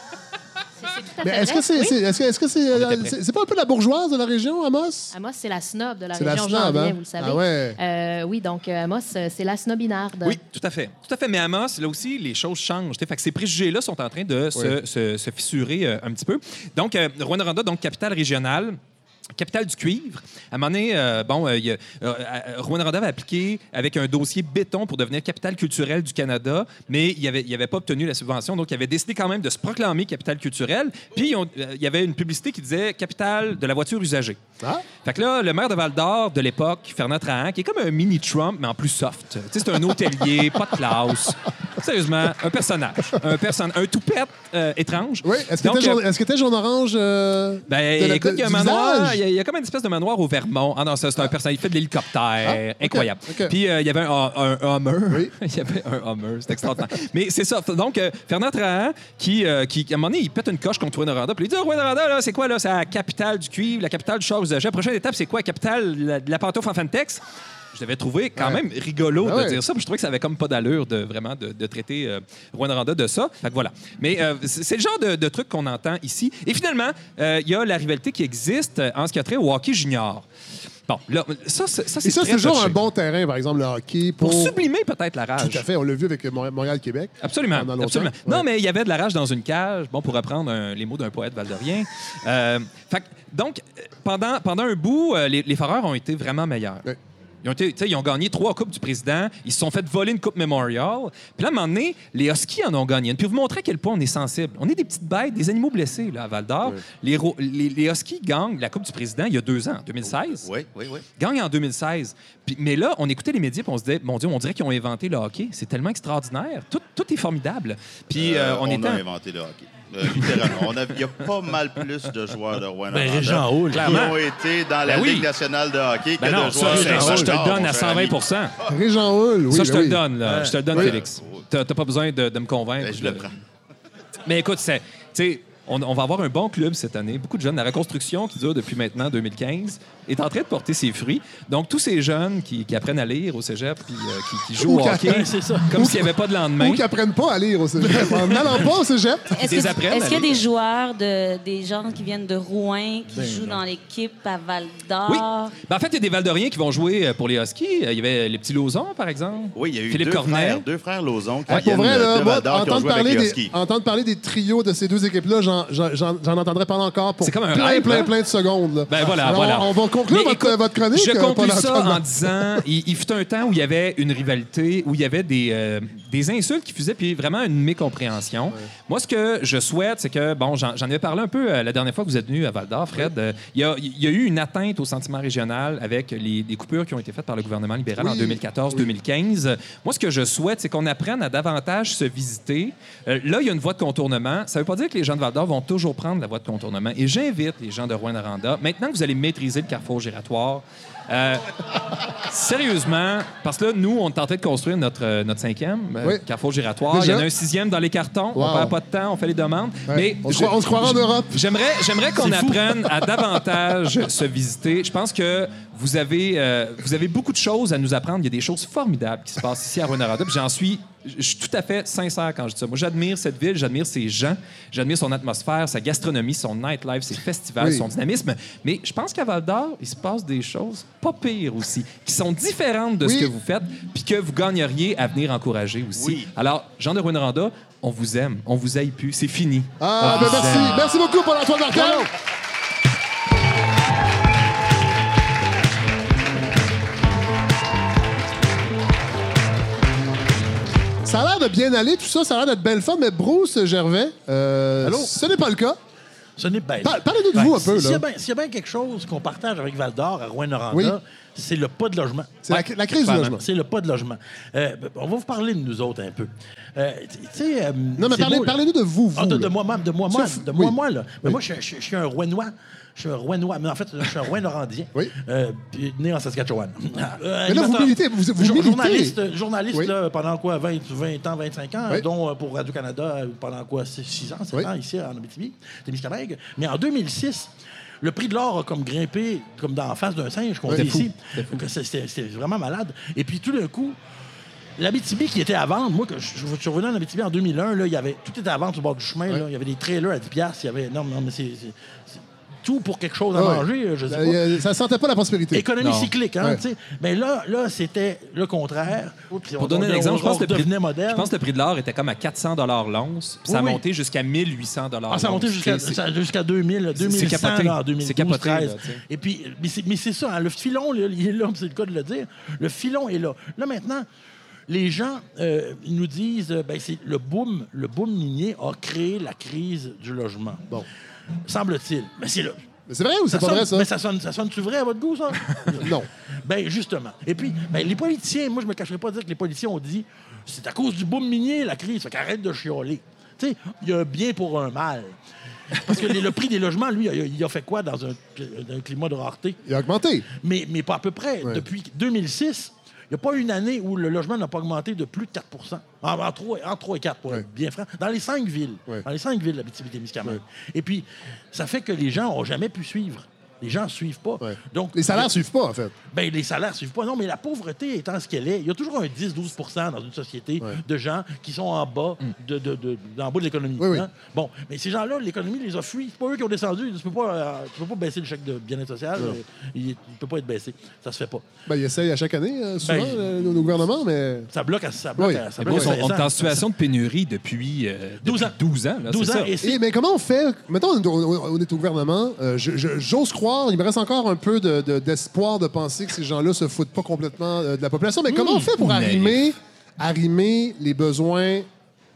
C'est c'est tout à Mais fait est-ce que c'est Oui. c'est- est-ce que est-ce que c'est c'est pas un peu la bourgeoise de la région, Amos? Amos, c'est la snob de la C'est la région snob, hein? vous le savez. Ah ouais. Euh, oui, donc euh, Amos, c'est la snobinarde. Oui, tout à fait. Tout à fait. Mais Amos, là aussi, les choses changent. Fait que ces préjugés-là sont en train de se, se- se fissurer euh, un petit peu. Donc, euh, Rwanda, donc capitale régionale. Capitale du cuivre. À un moment donné, euh, bon, euh, y a- euh, Rwanda avait appliqué avec un dossier béton pour devenir capitale culturelle du Canada, mais il n'avait avait pas obtenu la subvention, donc il avait décidé quand même de se proclamer capitale culturelle. Puis euh, il y avait une publicité qui disait capitale de la voiture usagée. Ah? Fait que là, le maire de Val d'Or de l'époque, Fernand Trahan, qui est comme un mini Trump, mais en plus soft. C'est un hôtelier, pas de classe. Sérieusement, un personnage. Un, person un toupette euh, étrange. Oui. Est-ce que Donc, jaune- euh, est-ce que était jaune orange? euh, ben, de la- écoute, il y a un du manoir, visage? il y, a, il y a comme une espèce de manoir au Vermont. Ah non, ça, c'est un personnage, il fait de l'hélicoptère. Ah, ok, Incroyable. ok. Puis euh, il y avait un, un, un Hummer. Oui. (laughs) il y avait un Hummer, c'est extraordinaire. Mais c'est ça. Donc, euh, Fernand Trahan, qui, euh, qui, à un moment donné, il pète une coche contre Rwanda. Puis il dit Ah, Rwanda, là, c'est quoi, là? C'est la capitale du cuivre, la capitale du char usagé. La prochaine étape, c'est quoi? La capitale de la, de la pantoufle en Fantex? Je l'avais trouvé quand Ouais. même rigolo Ah de dire ça. puis Je trouvais que ça avait comme pas d'allure de vraiment de, de traiter euh, Rwanda de ça. Fait que voilà. Mais euh, c'est le genre de, de truc qu'on entend ici. Et finalement, euh, il y a la rivalité qui existe en ce qui a trait au hockey junior. Bon, là, ça, c'est- ça, Et c'est ça, très c'est toujours un bon terrain, par exemple, le hockey. Pour, Pour sublimer peut-être la rage. Tout à fait. On l'a vu avec Montréal- Montréal-Québec. Absolument. Ouais. Non, mais il y avait de la rage dans une cage, bon, pour reprendre un- les mots d'un poète valdorien. Euh, fait donc, euh, pendant, pendant un bout, euh, les, les Foreurs ont été vraiment meilleurs. Ouais. Ils ont, été- tu sais, ils ont gagné trois Coupes du Président. Ils se sont fait voler une Coupe Memorial. Puis là, à un moment donné, les Huskies en ont gagné une. Puis vous montrer à quel point on est sensible. On est des petites bêtes, des animaux blessés là, à Val d'Or. Les, les, les Huskies gagnent la Coupe du Président il y a deux ans, en 2016 Oui, oui, oui. gagne en 2016. Puis- mais là, on écoutait les médias et on se disait, mon Dieu, on dirait qu'ils ont inventé le hockey. C'est tellement extraordinaire. Tout, tout est formidable. Puis euh, Euh, on, on était... a inventé le hockey. Euh, littéralement. On a- Il y a pas mal plus de joueurs de Rouen Ben, Régent Hall. qui Clairement. ont été dans la Ben oui. Ligue nationale de hockey que Ben non, de ça, joueurs ça, ça, je te le donne à cher ami. 120 Régent Hull, oui. Ça, je te oui. le donne. là. Je te le donne, Oui. Félix. T'as pas besoin de, de me convaincre. Ben, je le prends. Mais écoute, c'est, tu sais, on, on va avoir un bon club cette année. Beaucoup de jeunes. La reconstruction qui dure depuis maintenant 2015 est en train de porter ses fruits. Donc, tous ces jeunes qui, qui apprennent à lire au cégep puis euh, qui, qui jouent Ou au hockey, comme s'il n'y avait pas de lendemain. Ou qui apprennent pas à lire au cégep. (laughs) en n'allant pas au cégep. Est-ce Ils que- apprennent est-ce qu'il y a des joueurs, de, des gens qui viennent de Rouen, qui jouent dans l'équipe à Val d'Or? Oui. Ben, en fait, il y a des Valdoriens qui vont jouer euh, pour les Huskies. Euh, Il y avait les petits Lauzons, par exemple. Oui, il y a eu Philippe deux Cornet. frères, deux frères Lauzon qui Ah, pour viennent vrai, là, de moi, Val-d'Or qui ont entendre, joué avec parler les des, Huskies. entendre parler des trios de ces deux équipes-là, j'en, j'en, j'en entendrai pendant encore pour comme un plein, rêve, plein, hein? plein de secondes. là. Ben voilà, Alors, voilà. On, on va conclure votre, écoute, votre chronique. Je conclue ça en disant, il, il fut un temps où il y avait une rivalité, où il y avait des, euh, des insultes qui faisaient, puis vraiment une mécompréhension. Moi, ce que je souhaite, c'est que, bon, j'en avais parlé un peu euh, la dernière fois que vous êtes venu à Val d'Or, Fred. Euh, il, y a, il y a eu une atteinte au sentiment régional avec les, les coupures qui ont été faites par le gouvernement libéral Oui. en 2014-2015. Moi, ce que je souhaite, c'est qu'on apprenne à davantage se visiter. Euh, là, il y a une voie de contournement. Ça ne veut pas dire que les gens de Val d'Or vont toujours prendre la voie de contournement. Et j'invite les gens de Rouen-Noranda, maintenant que vous allez maîtriser le carrefour giratoire, euh, sérieusement, parce que là, nous, on est en train de construire notre, euh, notre cinquième euh, Oui. carrefour giratoire. Il y Déjà? en a un sixième dans les cartons. On Wow. perd pas de temps, on fait les demandes. Ouais. Mais on, se je- croit- on se croira en Europe. J'aimerais, j'aimerais qu'on apprenne à davantage (laughs) se visiter. Je pense que vous avez, euh, vous avez beaucoup de choses à nous apprendre. Il y a des choses formidables qui se passent ici à Rwanda. J'en suis, je suis tout à fait sincère quand je dis ça. Moi, j'admire cette ville, j'admire ses gens, j'admire son atmosphère, sa gastronomie, son nightlife, ses festivals, Oui. son dynamisme. Mais je pense qu'à Val d'Or, il se passe des choses pas pires aussi, qui sont différentes de ce que vous faites, puis que vous gagneriez à venir encourager aussi. Oui. Alors, Jean de Rwanda, on vous aime, on vous aille plus, c'est fini. Ah, ben merci. aime. Merci beaucoup, Paul-Antoine Martel. Ça a l'air de bien aller, tout ça, ça a l'air d'être belle fun, mais Bruce Gervais, euh, Allô? ce n'est pas le cas. Ce n'est ben, Par- parlez-nous de vous un peu, S'il y, là. a bien- s'il y a bien quelque chose qu'on partage avec Val d'Or à Rouen-Noranda, Oui. c'est le pas de logement. C'est la, la crise du Vraiment. logement. C'est le pas de logement. Euh, on va vous parler de nous autres un peu. Euh, tu sais, euh, Non, mais c'est parlez- beau, là. parlez-nous de vous, vous. Ah, de, de là. moi-même, de Sauf- de moi, oui. moi, là. Mais moi, je, je- je suis un Rouennois. Je suis un Rouennois. Mais en fait, je suis un Rouen-Norandien. Oui. Euh, puis né en Saskatchewan. (laughs) Euh, Mais là, vous militez, vous- vous militez. Journaliste, journaliste Oui. là, pendant quoi, 20, 20 ans, 25 ans, Oui. dont euh, pour Radio-Canada pendant quoi, 6 ans, 7 Oui. ans ici en Abitibi, Témiscamingue. Mais en 2006, le prix de l'or a comme grimpé, comme dans la face d'un singe qu'on Oui. dit ici. C'était vraiment malade. Et puis tout d'un coup, L'Abitibi qui était à vendre, moi, que je, suis revenu en Abitibi en 2001, là, il y avait, tout était à vendre sur le bord du chemin. là. Il y avait des trailers à 10 piastres, il y avait... Non, non, mais c'est... pour quelque chose à Ah ouais. manger, euh, je sais Euh, pas. a- Ça sentait pas la prospérité. Économie Non. cyclique, hein, Ouais. tu sais. Mais là, là c'était le contraire. Puis on- Pour donner on- un exemple, je pense, que le prix, devenait moderne. je pense que le prix de l'or était comme à 400 l'once, puis ça a Oui, oui. monté jusqu'à 1800 Ah, ça a monté jusqu'à C'est- ça- jusqu'à 2000, c'est 2100 capoté. là, en 2012, C'est capoté, 13. là, tu sais. Et puis, mais c'est, mais c'est ça, hein, le filon, là, il est là, (laughs) c'est le cas de le dire. Le filon est là. Là, maintenant, les gens, euh, ils nous disent, euh, ben, c'est le boom, le boom minier a créé la crise du logement. Bon. Semble-t-il. Mais c'est là. Mais c'est vrai ou c'est Ça pas sonne, vrai, ça? Mais ça sonne, ça sonne-tu vrai à votre goût, ça? (laughs) Non. Ben justement. Et puis, ben, les politiciens, moi, je me cacherai pas de dire que les politiciens ont dit c'est à cause du boom minier, la crise. Fait qu'arrête de chialer. Tu sais, il y a un bien pour un mal. Parce que les- le prix des logements, lui, il a, fait quoi dans un, un climat de rareté? Il a augmenté. Mais, mais pas à peu près. Ouais. Depuis 2006, il n'y a pas une année où le logement n'a pas augmenté de plus de 4 En, en, 3, en 3 et 4, pour être bien franc. Dans les cinq villes. Dans les cinq villes de l'Abitibi-Témiscamingue. Et puis, ça fait que les gens n'ont jamais pu suivre. Les gens ne suivent pas. Ouais. Donc, Les salaires suivent pas, en fait. ben, les salaires ne suivent pas. Non, mais la pauvreté étant ce qu'elle est, il y a toujours un 10-12% dans une société Ouais. de gens qui sont en bas de, de, de- en bas de l'économie. Oui, oui. hein? Bon, mais ces gens-là, l'économie les a fuis. C'est pas eux qui ont descendu. Tu peux pas, euh, tu peux pas baisser le chèque de bien-être social. Euh, Il ne peut pas être baissé. Ça se fait pas. Ben, ils essayent à chaque année, euh, souvent, Ben, euh, nos, nos gouvernements, mais. Ça bloque à ça bloque Oui. à- ça Mais bloque bon, à on, est 16 ans. en situation de pénurie depuis, euh, 12 ans. depuis 12 ans. là, 12 c'est ans. ça. Et c'est Eh, mais comment on fait? Mettons, on, on- est au gouvernement. euh, J'ose croire, il me reste encore un peu de- de- d'espoir de, penser que ces gens-là se foutent pas complètement euh, de la population. Mais comment on fait pour arrimer, arrimer les besoins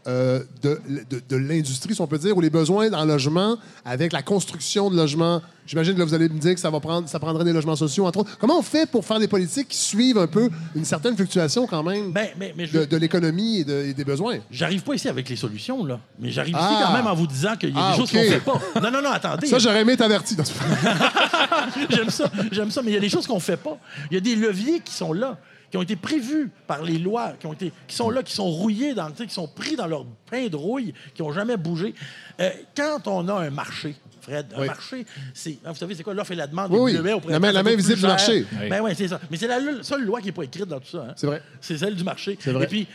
euh, de, de- de l'industrie, si on peut dire, ou les besoins en logement avec la construction de logements? J'imagine que là, vous allez me dire que ça, va prendre, ça prendrait des logements sociaux, entre autres. Comment on fait pour faire des politiques qui suivent un peu une certaine fluctuation quand même Ben, mais, mais je- de, de l'économie et, de- et des besoins? J'arrive pas ici avec les solutions, là. Mais j'arrive Ah. ici quand même en vous disant qu'il y a Ah, des choses OK. qu'on fait pas. Non, non, non, attendez. Ça, j'aurais aimé être averti. dans (laughs) ce- j'aime ça, j'aime ça, mais il y a des choses qu'on fait pas. Il y a des leviers qui sont là, qui ont été prévus par les lois, qui, ont été, qui sont là, qui sont rouillés, dans, qui sont pris dans leur pain de rouille, qui n'ont jamais bougé. Euh, quand on a un marché, Fred, un Oui. marché, c'est, hein, vous savez, c'est quoi l'offre et la demande? Oui, oui. au La main- la main visible du marché. Ben oui, c'est ça. Mais c'est la le- seule loi qui n'est pas écrite dans tout ça. hein. C'est vrai. C'est celle du marché. C'est vrai. Et puis,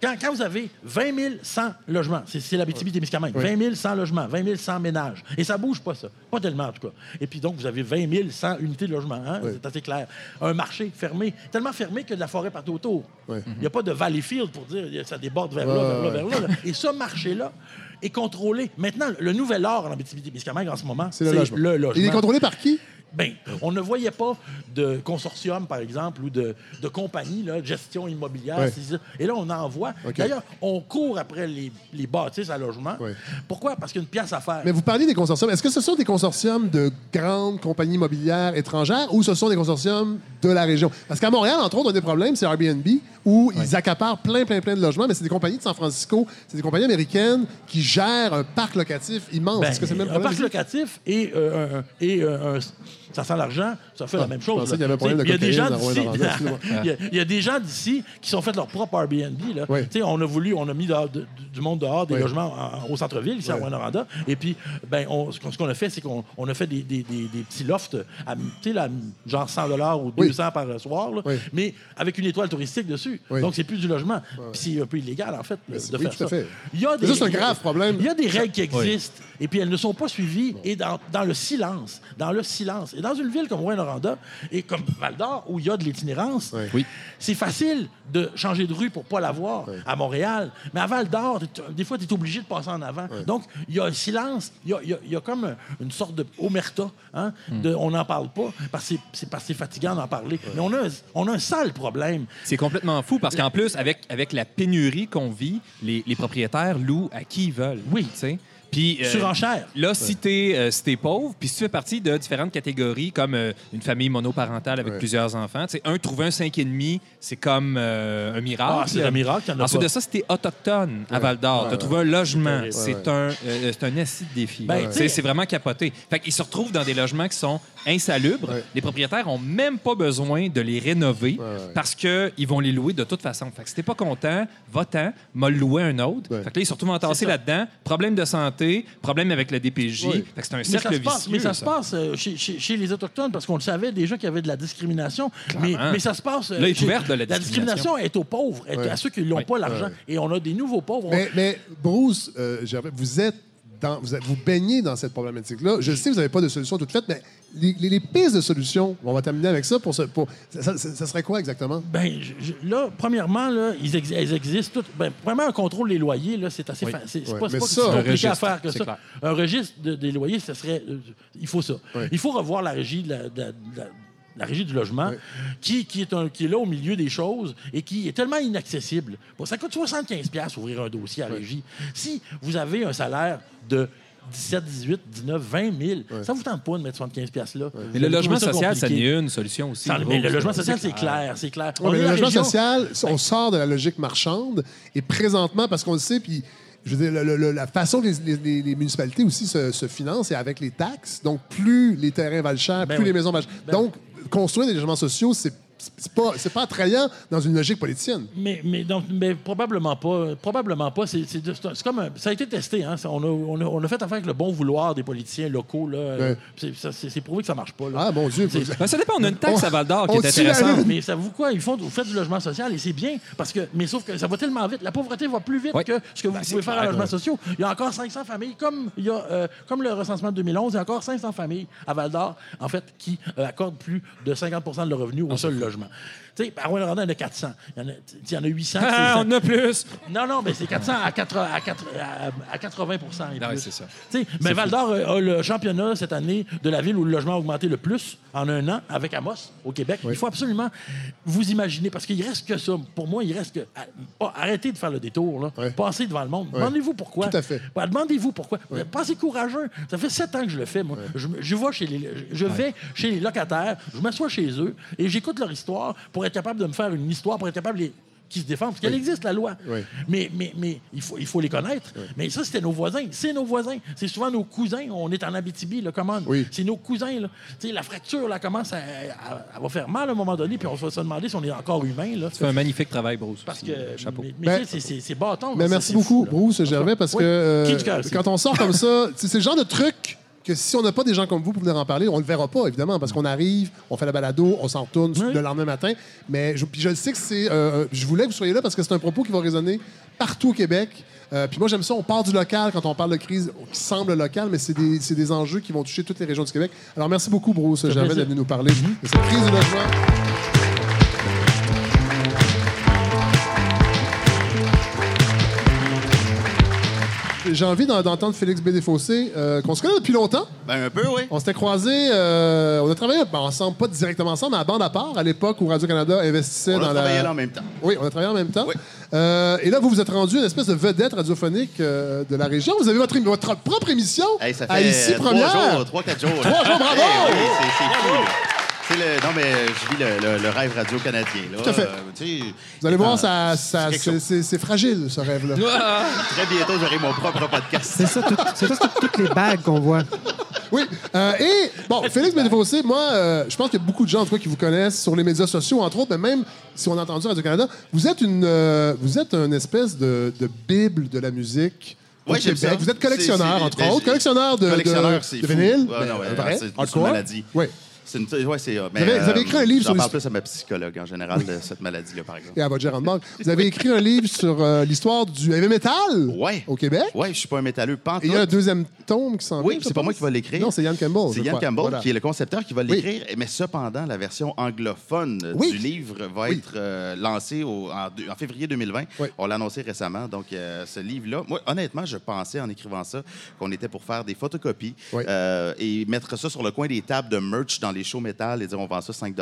quand, quand vous avez 20 100 logements, c'est, c'est l'Abitibi-Témiscamingue, Oui. 20 100 logements, 20 100 ménages, et ça bouge pas, ça. Pas tellement, en tout cas. Et puis donc, vous avez 20 100 unités de logement, hein? Oui. c'est assez clair. Un marché fermé, tellement fermé qu'il y a de la forêt partout autour. Oui. Il n'y a pas de valleyfield pour dire ça déborde vers là, vers là, vers là, là. Et ce marché-là est contrôlé. Maintenant, le nouvel or en Abitibi-Témiscamingue en ce moment, C'est le logement. le logement. Il est contrôlé par qui? Ben, on ne voyait pas de consortium, par exemple, ou de, de compagnie, là, de gestion immobilière. Et là, on en voit. D'ailleurs, on court après les, les bâtisses à logement. Pourquoi? Parce qu'il y a une pièce à faire. Mais vous parliez des consortiums. Est-ce que ce sont des consortiums de grandes compagnies immobilières étrangères ou ce sont des consortiums de la région? Parce qu'à Montréal, entre autres, un des problèmes, c'est Airbnb, où ils accaparent plein, plein, plein de logements, mais c'est des compagnies de San Francisco, c'est des compagnies américaines qui gèrent un parc locatif immense. Ben, Est-ce que c'est même un parc locatif et, euh, un- et euh, un- ça sent l'argent, ça fait Ah, la même je chose. y Il y des (laughs) y il y a des gens d'ici qui sont fait leur propre Airbnb. Là. Oui. On a voulu, on a mis dehors- de- du monde dehors, des Oui. logements en- au centre-ville, ici à. Rouyn-Noranda. Et puis, ben, on- ce qu'on a fait, c'est qu'on on a fait des, des- des- des petits lofts, à, tu sais, là, genre 100 ou Oui. 200 par soir, là, mais avec une étoile touristique dessus. Donc, c'est plus du logement. Puis c'est un peu illégal, en fait, de faire ça. fait. Il y a c'est un grave problème. Il y a des règles qui existent et puis elles ne sont pas suivies et dans, dans le silence, dans le silence. Et dans une ville comme Et comme Val-d'Or où il y a de l'itinérance, Oui. Oui. c'est facile de changer de rue pour pas l'avoir à Montréal. Mais à Val-d'Or, des fois, tu es obligé de passer en avant. Donc, il y a un silence, il y a, il y a- il y a comme une sorte de omerta. Hein, de, on n'en parle pas parce que c'est- c'est parce que c'est fatigant d'en parler. Mais on a, un- on a un sale problème. C'est complètement fou parce qu'en plus, avec, avec la pénurie qu'on vit, les, les propriétaires louent à qui ils veulent. Oui. tu sais. Puis, euh, Surenchère. Là, si t'es euh, si t'es pauvre, puis si tu fais partie de différentes catégories, comme euh, une famille monoparentale avec Ouais. plusieurs enfants, tu sais, un, trouver un 5,5, c'est comme euh, un miracle. Ah, c'est un miracle, il y en a Ensuite pas. de ça, si t'es autochtone à Val-d'Or, Ouais, t'as trouvé un logement, terrible. c'est un, euh, c'est un assis de défi. Ben, Tu tu sais, sais- C'est vraiment capoté. Fait qu'ils se retrouvent dans des logements qui sont insalubres. Ouais. Les propriétaires ont même pas besoin de les rénover Ouais, ouais. parce qu'ils vont les louer de toute façon. Fait que si t'es pas content, va-t'en, m'a loué un autre. Ouais. Fait que là, ils se retrouvent entassés là-dedans. Problème de santé, problème avec le DPJ. C'est un Mais cercle ça, passe, vicieux. mais ça se passe euh, chez, chez- chez les Autochtones parce qu'on le savait déjà qu'il y avait de la discrimination. Mais, mais ça se passe. euh, Là, est chez- ouverte de la discrimination est aux pauvres, est à ceux qui n'ont pas l'argent. Et on a des nouveaux pauvres. Mais, mais Bruce, euh, vous êtes dans, vous, baignez dans cette problématique-là. Je sais que vous n'avez pas de solution toute faite, mais les, les- les pistes de solutions, on va terminer avec ça. Pour, ce- pour ça, ça- ça serait quoi exactement? Ben, je- je- là, premièrement, là, ils, ex- elles existent toutes. Ben, vraiment, un contrôle des loyers, là, c'est assez Oui. c'est pas, pas ça, compliqué registre, à faire que ça. clair. Un registre de- des loyers, ce serait. euh, il faut ça. Il faut revoir la régie de la, de la- de la- la régie du logement, Ouais. qui, qui, est un- qui est là au milieu des choses et qui est tellement inaccessible. Bon, ça coûte 75$ piastres ouvrir un dossier à la régie. Si vous avez un salaire de 17, 18, 19, 20 000, ça vous tente pas de mettre 75$ piastres là. Mais le logement social, ça n'est une solution aussi. Ça- mais le logement social, c'est clair, c'est clair. Ouais, mais le logement région- social, on sort de la logique marchande et présentement, parce qu'on le sait, puis je veux dire, le- le- la façon que les, les- les- les municipalités aussi se, se financent, c'est avec les taxes. Donc, plus les terrains valent cher, Ben plus oui. les maisons valent cher. Ben Donc, construire des logements sociaux, c'est c'est pas, c'est pas attrayant dans une logique politicienne. Mais, mais, donc, mais probablement pas. Probablement pas. C'est, c'est, c'est un- c'est comme un- ça a été testé. Hein? Ça, On, a, on, a, on a fait affaire avec le bon vouloir des politiciens locaux. Là. C'est, ça- c'est- c'est prouvé que ça marche pas. Là. Ah, mon Dieu. C'est- Ben, ça dépend. On a une taxe On- à Val-d'Or qui est intéressante. Mais savez-vous quoi? Ils font, vous faites du logement social et c'est bien. Parce que, mais sauf que ça va tellement vite. La pauvreté va plus vite Ouais. que ce que vous Ben, pouvez faire à logements ouais. sociaux. Il y a encore 500 familles, comme, il y a, euh, comme le recensement de 2011, il y a encore 500 familles à Val d'Or, en fait, qui euh, accordent plus de 50% de leur revenu Ah, au seul logement logement. Tu sais, à Rouen-Noranda, il y en a 400. Il y en a, il y en a 800. Ah, on en a plus. Non, non, mais c'est 400 à, 80 à, 80 à- à 80 et Ah ouais, plus. c'est ça. Mais Val d'Or a, a le championnat cette année de la ville où le logement a augmenté le plus en un an avec Amos au Québec. Il faut absolument vous imaginer, parce qu'il reste que ça. Pour moi, il reste que. à- pas- arrêtez de faire le détour. Là. Passez devant le monde. Demandez-vous pourquoi. Tout à fait. Ben, Demandez-vous pourquoi. Pensez courageux. Ça fait sept ans que je le fais, moi. Je, je vais, chez les, je vais chez les locataires, je m'assois chez eux et j'écoute leur histoire pour être capable de me faire une histoire, pour être capable de les- qui se défendent. Parce qu'elle existe, la loi. Oui. Mais, mais, mais il, faut, il faut les connaître. Mais ça, c'était nos voisins. C'est nos voisins. C'est souvent nos cousins. On est en Abitibi, là, comment? Oui. C'est nos cousins. Là. Tu sais, la fracture là, commence à, à- elle va faire mal à un moment donné, puis on va se demander si on est encore humain. Là. Tu fais un magnifique travail, Bruce. Parce que. Chapeau. Mais, mais Ben, tu sais, c'est- c'est c'est bâton. Mais C'est- merci c'est beaucoup, fou. Bruce Gervais, parce Oui. que euh, quand on sort comme ça, c'est le genre de truc que si on n'a pas des gens comme vous pour venir en parler, on le verra pas, évidemment, parce qu'on arrive, on fait la balado, on s'en retourne Oui. le lendemain matin. Mais je, puis je le sais que c'est. euh, je voulais que vous soyez là parce que c'est un propos qui va résonner partout au Québec. Euh, puis moi, j'aime ça, on part du local quand on parle de crise qui semble locale, mais c'est des, c'est des enjeux qui vont toucher toutes les régions du Québec. Alors, merci beaucoup, Bruce Gervais, d'être venu nous parler de cette crise du logement. J'ai envie d'en- d'entendre Félix Bédéfossé, euh, qu'on se connaît depuis longtemps. Ben, un peu, oui. On s'était croisés, euh, on a travaillé ben, ensemble, pas directement ensemble, mais à bande à part, à l'époque où Radio-Canada investissait On a dans travaillé la... là en même temps. Oui, on a travaillé en même temps. Oui. Euh, et là, vous vous êtes rendu une espèce de vedette radiophonique euh, de la région. Vous avez votre, votre propre émission Hey, ça à fait Ici euh, trois Première. jours, trois, quatre jours. Trois jours, bravo! Oui, c'est c'est fou. Le, non, mais je vis le, le- le rêve radio canadien. Là. Tout à fait. Euh, Vous allez voir, ah, ça, ça- c'est quelque c'est chose. c'est- c'est fragile, ce rêve-là. (laughs) Très bientôt, j'aurai mon propre podcast. C'est ça, tout- c'est ça, c'est toutes les bagues qu'on voit. Oui. Euh, et, bon, Félix Bédéfossé, moi, euh, je pense qu'il y a beaucoup de gens, en tout cas, qui vous connaissent sur les médias sociaux, entre autres, mais même si on a entendu Radio-Canada, vous êtes une, euh, vous êtes une espèce de, de bible de la musique. Oui, j'aime Québec. ça. Vous êtes collectionneur, C'est- c'est- entre ben, autres, collectionneur de, de, Collectionneur, c'est de fou. vinyle. Ouais, non, ouais, vrai, c'est- une maladie. Oui. C'est une, ouais, c'est, euh, mais, avez- vous avez écrit un livre sur J'en parle l'histoire- plus à ma psychologue, en général, de cette maladie-là, par exemple. (laughs) Et à votre gérant de banque. Vous avez écrit un livre sur euh, l'histoire du heavy metal Ouais. au Québec. Ouais, je suis pas un métalleux. Pas en Et il y a un tout. deuxième tome qui s'en Oui, vient, c'est je pas moi qui va l'écrire. Non, c'est Yann Campbell. C'est crois. Campbell Voilà. qui est le concepteur qui va Oui. l'écrire, mais cependant, la version anglophone euh, Oui. du livre va Oui. être euh, lancée au- en, deux- en février 2020. Oui. On l'a annoncé récemment. Donc, euh, ce livre-là, moi, honnêtement, je pensais en écrivant ça qu'on était pour faire des photocopies Oui. euh, et mettre ça sur le coin des tables de merch dans les les shows métal et dire on vend ça 5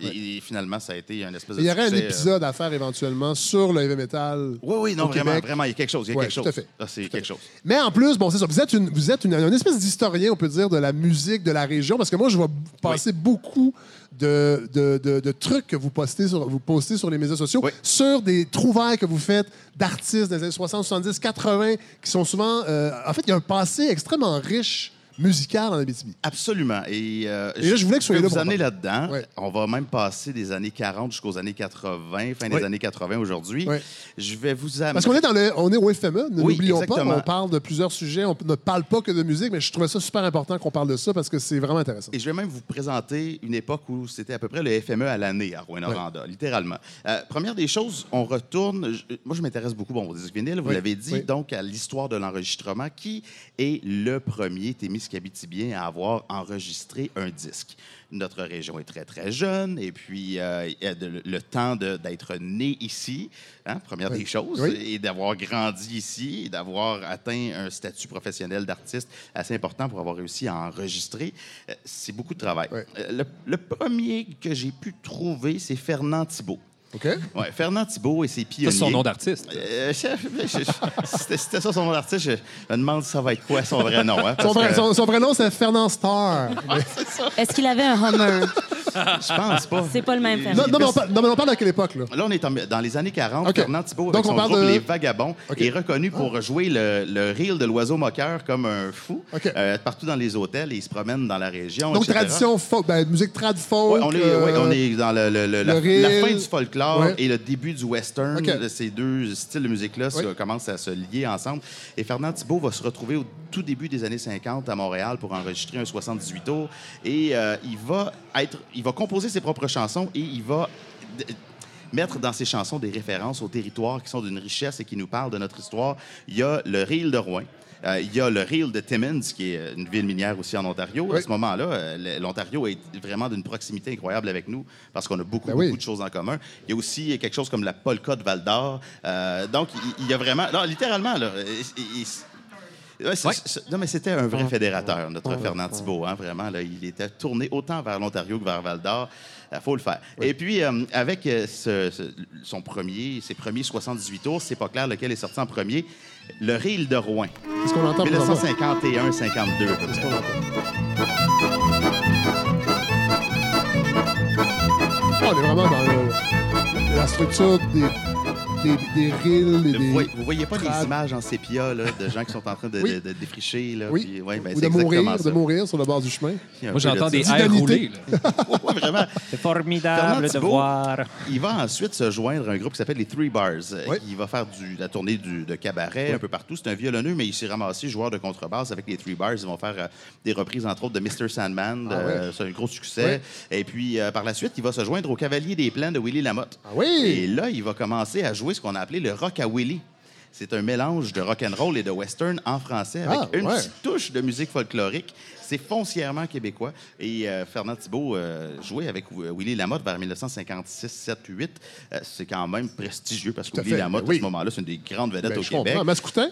et, et finalement, ça a été un espèce de Il y aurait un euh, épisode à faire éventuellement sur le heavy metal. Oui, oui, non, au vraiment, Québec. vraiment, il y a quelque chose. Il y a Ouais, quelque chose. tout à fait. Ah, c'est Tout quelque fait. chose. Mais en plus, bon, c'est ça. Vous êtes, une, vous êtes une, une espèce d'historien, on peut dire, de la musique de la région, parce que moi, je vois passer beaucoup de, de, de- de trucs que vous postez, sur, vous postez sur les médias sociaux, Oui. sur des trouvailles que vous faites d'artistes des années 60, 70, 80, qui sont souvent... euh, en fait, il y a un passé extrêmement riche musical en Abitibi. Absolument. Et, euh, Et là, je voulais que vous soyez là vous pour en amener parler. là-dedans. On va même passer des années 40 jusqu'aux années 80, fin des années 80 aujourd'hui. Oui. Je vais vous amener. Parce qu'on est dans le, on est au FME, ne Oui, l'oublions pas. exactement. On parle de plusieurs sujets. On ne parle pas que de musique, mais je trouvais ça super important qu'on parle de ça parce que c'est vraiment intéressant. Et je vais même vous présenter une époque où c'était à peu près le FME à l'année à Rouen-Noranda, littéralement. Euh, première des choses, on retourne. je- moi, je m'intéresse beaucoup bon, au disque vinyle, vous Oui, l'avez dit, oui. donc à l'histoire de l'enregistrement. Qui est le premier Témiscabitibien à avoir enregistré un disque? Notre région est très, très jeune, et puis euh, le temps d'être né ici, hein, première Oui. des choses, Oui. et d'avoir grandi ici, d'avoir atteint un statut professionnel d'artiste assez important pour avoir réussi à enregistrer. Euh, C'est beaucoup de travail. Oui. Euh, Le, le premier que j'ai pu trouver, c'est Fernand Thibault. OK? Ouais, Fernand Thibault et ses pionniers. c'est son nom d'artiste. Euh, (laughs) C'était ça son nom d'artiste. Je, me demande si ça va être quoi son vrai nom. hein, Son vrai, que son- son vrai nom, c'est Fernand Starr. (laughs) Est-ce qu'il avait un Hummer? Je pense pas. C'est pas le même non, Fernand. non, mais on parle, non, mais on parle de quelle époque, là? Là, on est en- dans les années 40. OK. Fernand Thibault, avec Donc, on son parle groupe de- Les Vagabonds, OK. est reconnu pour jouer le, le reel de l'oiseau moqueur comme un fou OK. euh, partout dans les hôtels et il se promène dans la région. Donc, etc. tradition folk, ben, musique trad folk. Ouais, on, est, euh, ouais, on est dans le, le- le- la, le la reel. fin du folklore Ouais. et le début du western. Ces deux styles de musique-là commencent à se lier ensemble. Et Fernand Thibault va se retrouver au tout début des années 50 à Montréal pour enregistrer un 78 tours. Et euh, il, va être, il va composer ses propres chansons et il va mettre dans ses chansons des références aux territoires qui sont d'une richesse et qui nous parlent de notre histoire. Il y a le Reel de Rouen. Euh, il y a le Reel de Timmins, qui est euh, une ville minière aussi en Ontario. Oui. À ce moment-là, euh, l'Ontario est vraiment d'une proximité incroyable avec nous parce qu'on a beaucoup, Ben oui. beaucoup de choses en commun. Il y a aussi quelque chose comme la polka de Val d'Or. Euh, donc, il, y a vraiment... Non, littéralement, là... il- il- Ouais, non, mais c'était un vrai fédérateur, notre Fernand Thibault. Hein, vraiment, là, il était tourné autant vers l'Ontario que vers Val d'Or. Il faut le faire. Et puis, euh, avec ce- ce- son premier, ses premiers 78 tours, c'est pas clair lequel est sorti en premier, le Reel de Rouen, Qu'est-ce qu'on entend pour 1951-52. à peu Qu'est-ce qu'on entend? Ah, on est vraiment dans le- la structure des, des, des reels et Vous des... vous voyez pas des images en sépia là, de gens qui sont en train de, Oui. de- de défricher. Là, Oui. puis, ouais, ben, Ou de mourir, de sur le bord du chemin. Moi, j'entends des airs. (laughs) Ouais, vraiment. C'est formidable de voir. Il va ensuite se joindre à un groupe qui s'appelle les Three Bars. Oui. Il va faire du- la tournée du- de cabaret un peu partout. C'est un violonneux, mais il s'est ramassé joueur de contrebasse avec les Three Bars. Ils vont faire euh, des reprises, entre autres, de Mr. Sandman. Ah Euh, C'est un gros succès. Et puis, euh, par la suite, il va se joindre au Cavalier des Plaines de Willie Lamotte. Ah oui! Et là, il va commencer à jouer ce qu'on a appelé le rock à Willie. C'est un mélange de rock and roll et de western en français avec Ah, une ouais. petite touche de musique folklorique. C'est foncièrement québécois. Et euh, Fernand Thibault euh, jouait avec euh, Willie Lamotte vers 1956, 7, 8. Euh, c'est quand même prestigieux parce que fait, Lamotte, ben oui. à ce moment-là, c'est une des grandes vedettes Ben, au je Québec. comprends. Mascoutin,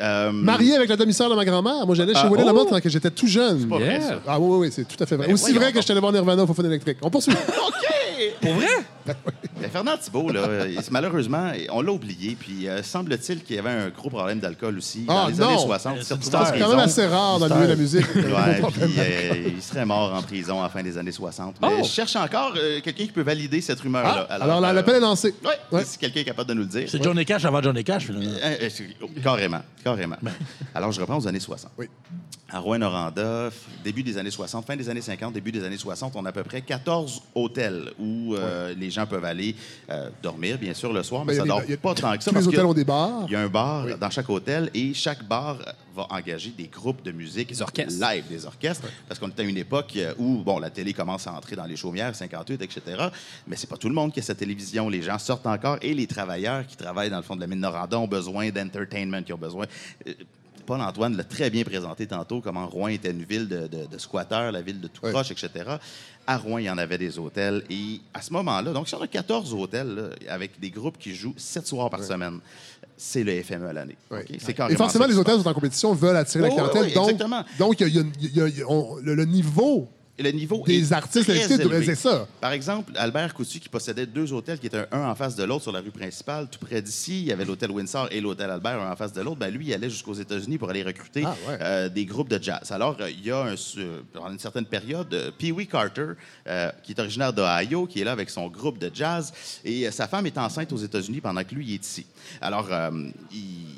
Euh, marié avec la demi-sœur de ma grand-mère. Moi, j'allais chez Ah, Willie oh! Lamotte quand j'étais tout jeune. pas vrai, Yeah. ça. Ah oui, oui, oui, c'est tout à fait vrai. Ben, Aussi vrai que suis allé voir Nirvana au Fofone électrique. On poursuit. (laughs) Pour vrai? Ben, Fernand Thibault, là, malheureusement, on l'a oublié. Puis euh, semble-t-il qu'il y avait un gros problème d'alcool aussi Ah, dans les non! années 60. Il s'est retrouvé en C'est quand même assez rare dans le milieu de la musique. Ouais, (laughs) puis euh, il serait mort en prison à la fin des années 60. Mais Oh! je cherche encore euh, quelqu'un qui peut valider cette rumeur-là. Ah, alors, la- euh, l'appel est lancé. ouais, Ouais. si quelqu'un est capable de nous le dire. C'est Johnny Cash avant Johnny Cash, finalement. Euh, euh, c'est- oh, carrément, carrément. Alors, je reprends aux années 60. Oui. À Rouen-Noranda, f- début des années 60, fin des années 50, début des années 60, on a à peu près 14 hôtels où euh, les gens peuvent aller euh, dormir, bien sûr, le soir, mais Ben, il y ça dort y a- pas tant que ça. Tous les hôtels ont des bars. Il y a un bar dans chaque hôtel et chaque bar euh, va engager des groupes de musique Des orchestres. live, des orchestres, parce qu'on est à une époque où bon, la télé commence à entrer dans les chaumières, 58, etc. Mais c'est pas tout le monde qui a sa télévision. Les gens sortent encore et les travailleurs qui travaillent dans le fond de la mine Noranda ont besoin d'entertainment, qui ont besoin. Paul-Antoine l'a très bien présenté tantôt, comment Rouen était une ville de, de- de squatteurs, la ville de tout Oui. croche, etc. À Rouen, il y en avait des hôtels. Et à ce moment-là, donc, si on a 14 hôtels là, avec des groupes qui jouent 7 soirs par semaine, c'est le FME à l'année. C'est Et forcément, les hôtels sont en compétition, veulent attirer la oui, clientèle. oui, donc, exactement. donc il y a- y a y on- le niveau le niveau Des est artistes c'est ça. Par exemple, Albert Coutu, qui possédait deux hôtels qui étaient un en face de l'autre sur la rue principale, tout près d'ici, il y avait l'hôtel Windsor et l'hôtel Albert, un en face de l'autre. Ben, lui, il allait jusqu'aux États-Unis pour aller recruter Ah, ouais. euh, des groupes de jazz. Alors, euh, il y a un, euh, pendant une certaine période, Pee Wee Carter, euh, qui est originaire d'Ohio, qui est là avec son groupe de jazz, et euh, sa femme est enceinte aux États-Unis pendant que lui il est ici. Alors, il-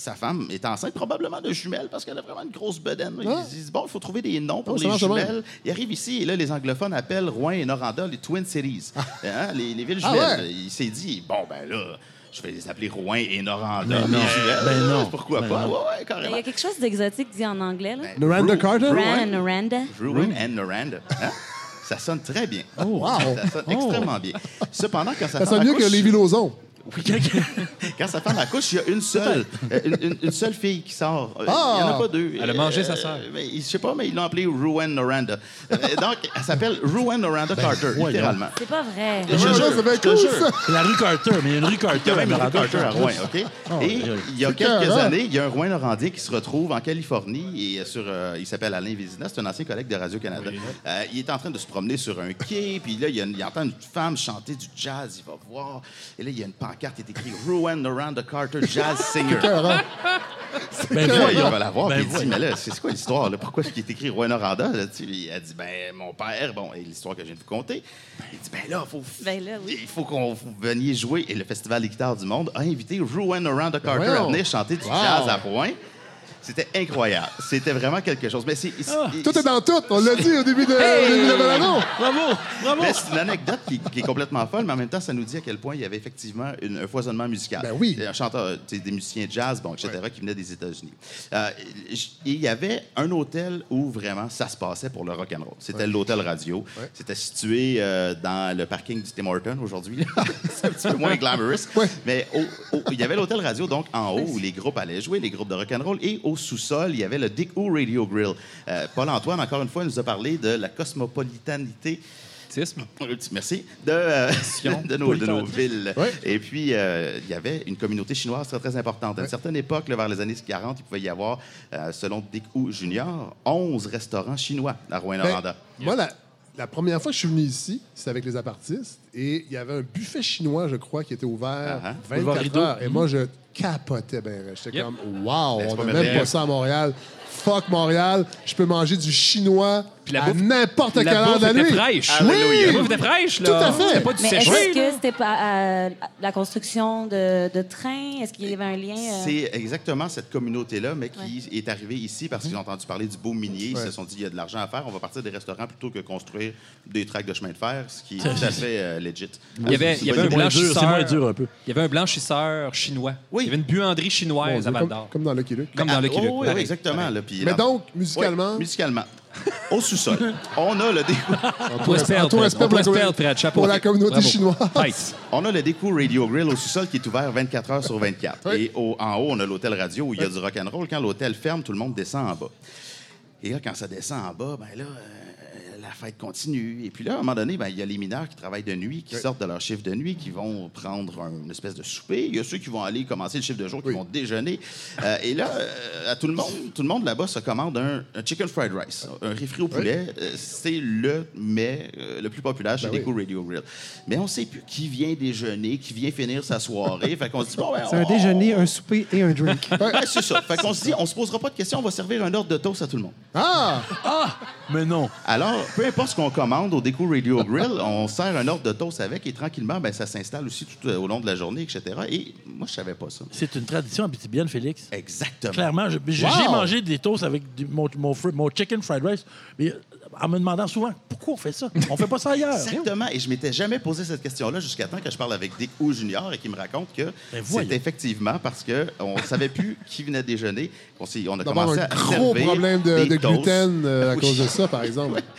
sa femme est enceinte probablement de jumelles parce qu'elle a vraiment une grosse bedaine. Ils Ah. disent, bon, il faut trouver des noms pour Oh, ça les jumelles. Il arrive ici et là, les anglophones appellent Rouen et Noranda les Twin Cities. (laughs) Hein, les, les villes Ah jumelles. ouais? Il s'est dit, bon, ben là, je vais les appeler Rouen et Noranda. Ben les non. Ben non. Pourquoi Ben pas? non. Ouais, ouais, Il y carrément. a quelque chose d'exotique dit en anglais. Là. Noranda Ru- Carter? Rouen. Ran and Noranda. Rouen and Noranda. Hein? Ça sonne très bien. Wow! Ça sonne extrêmement bien. Cependant, quand Ça femme sonne mieux que Lévi Lozon. Oui, quand- (laughs) Quand sa femme accouche, il y a une seule, euh, une, une- une seule fille qui sort. Euh, Ah! Il n'y en a pas deux. Elle a mangé sa sœur. mais il- Je sais pas, mais ils l'ont appelée Rowan Noranda. Euh, donc, elle s'appelle Rowan Noranda Carter, voyons. littéralement. C'est pas vrai. Je cool, jure. la rue Carter, mais il y a une rue Carter. Il y a même une rue Carter à en Rouen. OK? Oh, Et il y a quelques années, il y a un Rouen Norandais qui se retrouve en Californie et sur, euh, il s'appelle Alain Vézina, c'est un ancien collègue de Radio-Canada. Euh, il est en train de se promener sur un quai, puis là, il, y a une- il entend une femme chanter du jazz, il va voir, et là, il y a une pancarte qui est écrite Rowan Noranda Carter Jazz Singer. (laughs) Ben Là, il va la voir, Ben puis il dit, voyons. mais là, c'est quoi l'histoire? là? Pourquoi est-ce qu'il est écrit Rouen Noranda? Là, tu sais, puis elle dit, ben, mon père, bon, et l'histoire que je viens de vous conter. Il dit, ben là, faut, Ben là, oui. il faut qu'on vous veniez jouer. Et le Festival des guitares du monde a invité Rouen Noranda Carter voyons. à venir chanter du Wow. jazz à Rouen. C'était incroyable. C'était vraiment quelque chose. Mais c'est, c'est- Ah. Tout est dans tout. On l'a dit au début de, au début de la balado. Bravo, bravo. Mais c'est une anecdote qui, qui est complètement folle, mais en même temps, ça nous dit à quel point il y avait effectivement une- un foisonnement musical. Ben oui. Il y a Un chanteur, tu sais, des musiciens de jazz, bon, etc., qui venaient des États-Unis. Euh, j- et il y avait un hôtel où vraiment ça se passait pour le rock and roll. C'était l'hôtel Radio. C'était situé euh, dans le parking du Tim Hortons aujourd'hui. (laughs) c'est un petit peu moins glamorous. Ouais. Mais au- au- il y avait l'hôtel Radio, donc en haut, où les groupes allaient jouer, les groupes de rock and roll, et au sous-sol, il y avait le Dick Who Radio Grill. Euh, Paul-Antoine, encore une fois, nous a parlé de la cosmopolitanité merci de, euh, (laughs) de, nos, de nos villes. Et puis, euh, il y avait une communauté chinoise très, très importante. À une certaine époque, là, vers les années 40, il pouvait y avoir, euh, selon Dick Hu Junior, 11 restaurants chinois à Ben, Rouen-Noranda. moi, la, la première fois que je suis venu ici, c'était avec les apartistes. Et il y avait un buffet chinois, je crois, qui était ouvert Ah, ah. 24 Boulevard Rideau. heures. Et moi, je capotais ben. J'étais Yep. comme, wow, on n'a même pas ça à Montréal. Fuck Montréal, je peux manger du chinois Puis la à bouffe- n'importe quelle La heure de la était nuit. fraîche. Alléluia. La bouffe était fraîche, là. Tout à fait. C'était pas du Mais séché. est-ce que c'était pas euh, la construction de, de trains? Est-ce qu'il y avait un lien? euh? C'est exactement cette communauté-là, mais qui est arrivée ici parce qu'ils ont entendu parler du beau minier. Ils se sont dit, il y a de l'argent à faire, on va partir des restaurants plutôt que construire des tracks de chemin de fer, ce qui est tout à fait euh, legit. Il y avait, il y avait un C'est moins dur, blanchisseur. c'est moins dur un peu. Il y avait un blanchisseur chinois. Oui. Il y avait une buanderie Mon chinoise Dieu, à Val comme, d'Or. comme dans Lucky Luke. Comme dans le Ah, Lucky oh, Luke. oui, oui, exactement. là, puis Mais là- donc, musicalement, musicalement, au sous-sol, (laughs) on a le dé- en doit se perdre, en tout Fred. respect On pour la, se perdre, pour communauté Bravo. chinoise. On a le Déco Radio Grill au sous-sol qui est ouvert 24 heures sur 24. Oui. Et au- en haut, on a l'hôtel radio où il y a du rock and roll. Quand l'hôtel ferme, tout le monde descend en bas. Et là, quand ça descend en bas, ben là, euh, la fête continue. Et puis là, à un moment donné, ben, il y a les mineurs qui travaillent de nuit, qui sortent de leur chiffre de nuit, qui vont prendre un- une espèce de souper. Il y a ceux qui vont aller commencer le chiffre de jour, qui Oui. vont déjeuner. Euh, et là, euh, à tout le monde, tout le monde là-bas se commande un, un chicken fried rice, un riz frit au poulet. Euh, c'est le mets euh, le plus populaire chez Ben. Déco Radio Grill. Mais on ne sait plus qui vient déjeuner, qui vient finir sa soirée. fait qu'on se dit, bon, ben, C'est un déjeuner, un souper et un drink. (laughs) Ouais, c'est ça. Fait qu'on se dit, on se posera pas de questions, on va servir un ordre de toast à tout le monde. Ah! Mais non. Alors, peu importe ce qu'on commande au Déco Radio Grill, on sert un ordre de toast avec et tranquillement, ben, ça s'installe aussi tout euh, au long de la journée, etc. Et moi, je savais pas ça. C'est une tradition habitibienne, Félix. Exactement. Clairement, j'ai Wow! mangé des toasts avec du- mon, mon, chicken fried rice, mais euh, en me demandant souvent pourquoi on fait ça? On fait pas ça ailleurs. Exactement. Et je m'étais jamais posé cette question-là jusqu'à temps que je parle avec Dick Ou Junior et qu'il me raconte que Ben c'est effectivement parce qu'on ne savait plus (laughs) qui venait déjeuner. qu'on s'est- on a commencé un à gros problème de, des de gluten euh, à (laughs) Oui. cause de ça, par exemple. (laughs)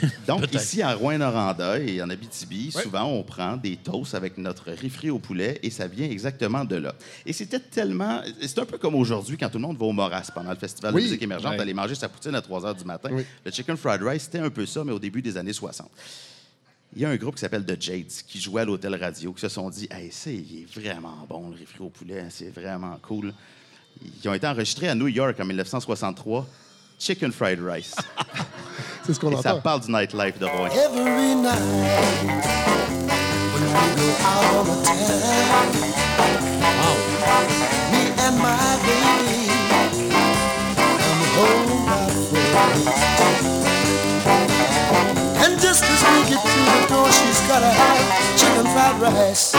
(laughs) Donc, ici, à Rouen-Noranda et en Abitibi, souvent, on prend des toasts avec notre riz frit au poulet et ça vient exactement de là. Et c'était tellement... C'est un peu comme aujourd'hui quand tout le monde va au Moras pendant le Festival Oui. de musique émergente, Ouais. aller manger sa poutine à 3 h du matin. Oui. Le chicken fried rice, c'était un peu ça, mais au début des années 60. Il y a un groupe qui s'appelle The Jades qui jouait à l'hôtel radio qui se sont dit Hey, c'est vraiment bon, le riz frit au poulet, hein, c'est vraiment cool. Ils ont été enregistrés à New York en 1963. Chicken fried rice. (laughs) C'est ce qu'on Et ça entend. parle du nightlife de Rouen. Every night when we go out on the town, me and my baby come home by four. And just as we get to the door, she's gotta have chicken fried rice.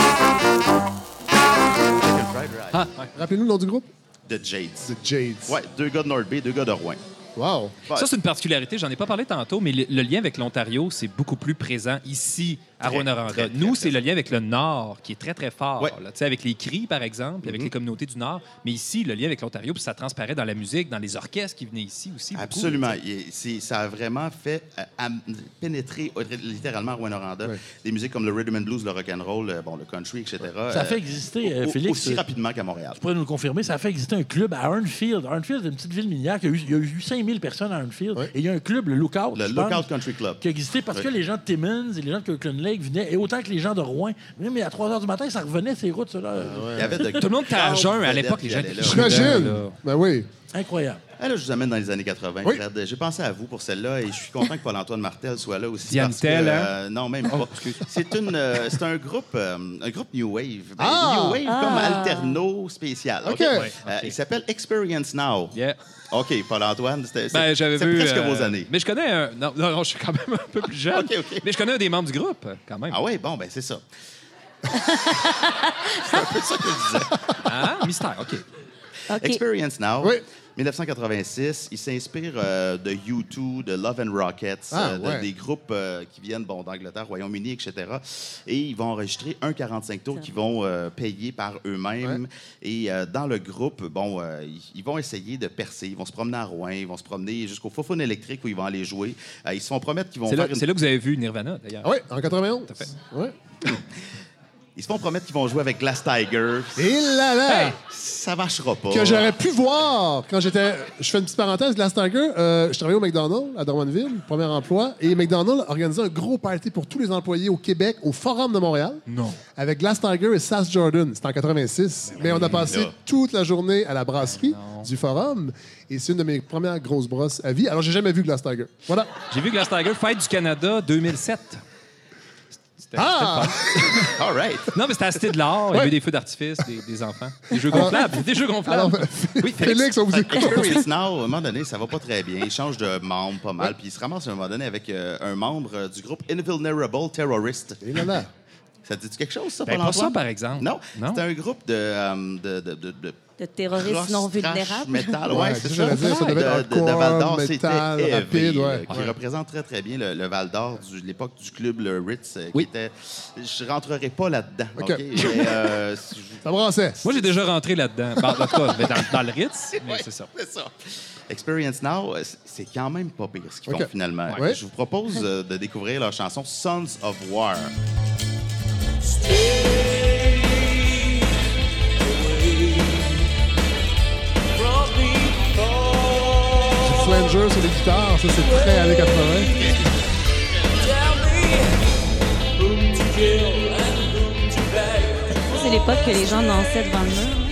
Chicken Fried Rice. Ah, rappelez-nous le nom du groupe? De Jades. The Jades. Ouais, deux gars de North Bay, deux gars de Rouen. Wow. Ça, c'est une particularité. J'en ai pas parlé tantôt, mais le, le lien avec l'Ontario, c'est beaucoup plus présent ici, à Rwanda. Nous, c'est le lien avec le Nord qui est très, très fort. Ouais. là. Tu sais, avec les cris, par exemple, avec les communautés du Nord. Mais ici, le lien avec l'Ontario, puis ça transparaît dans la musique, dans les orchestres qui venaient ici aussi. Absolument. ça a vraiment fait euh, pénétrer littéralement Rouen-Noranda Ouais. des musiques comme le rhythm and blues, le rock and roll, euh, bon, le country, etc. Ça euh, fait exister, euh, Félix. aussi rapidement qu'à Montréal. Tu pourrais nous le confirmer, ça a fait exister un club à Arnfield. Arnfield, c'est une petite ville minière. qui a eu- Il y a eu 5000 personnes à Arnfield. Ouais. Et il y a un club, le Lookout. Le pense, Lookout Country Club. Qui a existé parce que Oui. les gens de Timmins et les gens de Kirkland Lake venaient, et autant que les gens de Rouen. Mais, mais à 3 h du matin, ça revenait ces routes, ça, là. Il y avait de (laughs) Tout le monde était à jeun à l'époque, les gens étaient. J'imagine. Ben oui. Incroyable. Ah, là, je vous amène dans les années 80, Oui. Fred. J'ai pensé à vous pour celle-là et je suis content que Paul-Antoine Martel soit là aussi. Parce que, hein? euh, non, même pas. c'est une, euh, c'est un groupe, euh, un groupe New Wave. Ben, Ah! New Wave comme alterno spécial. Euh, il s'appelle Experience Now. Yeah. OK, Paul-Antoine, c'était Ben, c'est- j'avais vu. presque euh, vos années. Mais je connais un. Non, non, non, je suis quand même un peu plus jeune. (laughs) OK, OK. Mais je connais un des membres du groupe, quand même. Ah oui, bon, ben c'est ça. (laughs) c'est un peu ça que je disais. Ah, mystère, OK. OK. Experience Now. Oui. 1986, il s'inspire euh, de U2, de Love and Rockets, Ah, euh, de- ouais. des groupes euh, qui viennent bon, d'Angleterre, Royaume-Uni, etc. Et ils vont enregistrer un 45 tours qu'ils vont euh, payer par eux-mêmes. Et euh, dans le groupe, bon, euh, ils, vont essayer de percer. Ils vont se promener à Rouen, ils vont se promener jusqu'au Fofone électrique où ils vont aller jouer. Euh, ils se font promettre qu'ils vont C'est faire là, une- c'est là que vous avez vu Nirvana, d'ailleurs. Ah oui, en 91. Tout à fait. Ouais. (laughs) Ils se font promettre qu'ils vont jouer avec Glass Tiger. Et là là! Ça marchera pas. que j'aurais pu voir quand j'étais. Je fais une petite parenthèse, Glass Tiger. euh, je travaillais au McDonald's à Drummondville, premier emploi, et McDonald's organisait un gros party pour tous les employés au Québec, au Forum de Montréal. Non. Avec Glass Tiger et Sass Jordan. C'était en 86. Mais on a passé là. toute la journée à la brasserie du Forum. Et c'est une de mes premières grosses brosses à vie. Alors, j'ai jamais vu Glass Tiger. Voilà. J'ai vu Glass Tiger, Fête du Canada 2007. C'était- Ah! (laughs) All right. Non, mais c'était à Cité de l'Art. Il y Ouais. avait des feux d'artifice, des, des enfants. Des jeux gonflables. Des jeux gonflables. Alors, oui, Félix, on vous écoute. Experience (laughs) Now, à un moment donné, ça va pas très bien. Il change de membre pas mal. Puis il se ramasse à un moment donné avec euh, un membre euh, du groupe Invulnerable Terrorist. Et là là. Ça te dit quelque chose, ça, Ben, Paul pas ça, par exemple. Non? Non. C'est un groupe de. euh, de, de, de, de De terroristes non vulnérables? Metal, (laughs) Ouais, ouais, c'est c'est ça, dire, ça devait être de, de, de Val d'Or, c'était metal, Heavy, rapide, ouais. euh, qui Ouais. représente très, très bien le, le Val d'Or de l'époque du club, le Ritz, euh, qui Oui. était. Je rentrerai pas là-dedans. OK. OK? Mais, euh, (laughs) si je- Ça brassait. Moi, j'ai déjà rentré là-dedans. Ben, dans, dans le Ritz, (laughs) mais Ouais, c'est ça. C'est ça. Experience Now, c'est quand même pas pire ce qu'ils OK. font finalement. Ouais. Je vous propose de découvrir leur chanson Sons of War. Flanger sur les guitares, ça c'est très années 80. Ça, c'est l'époque que les gens dansaient devant le mur.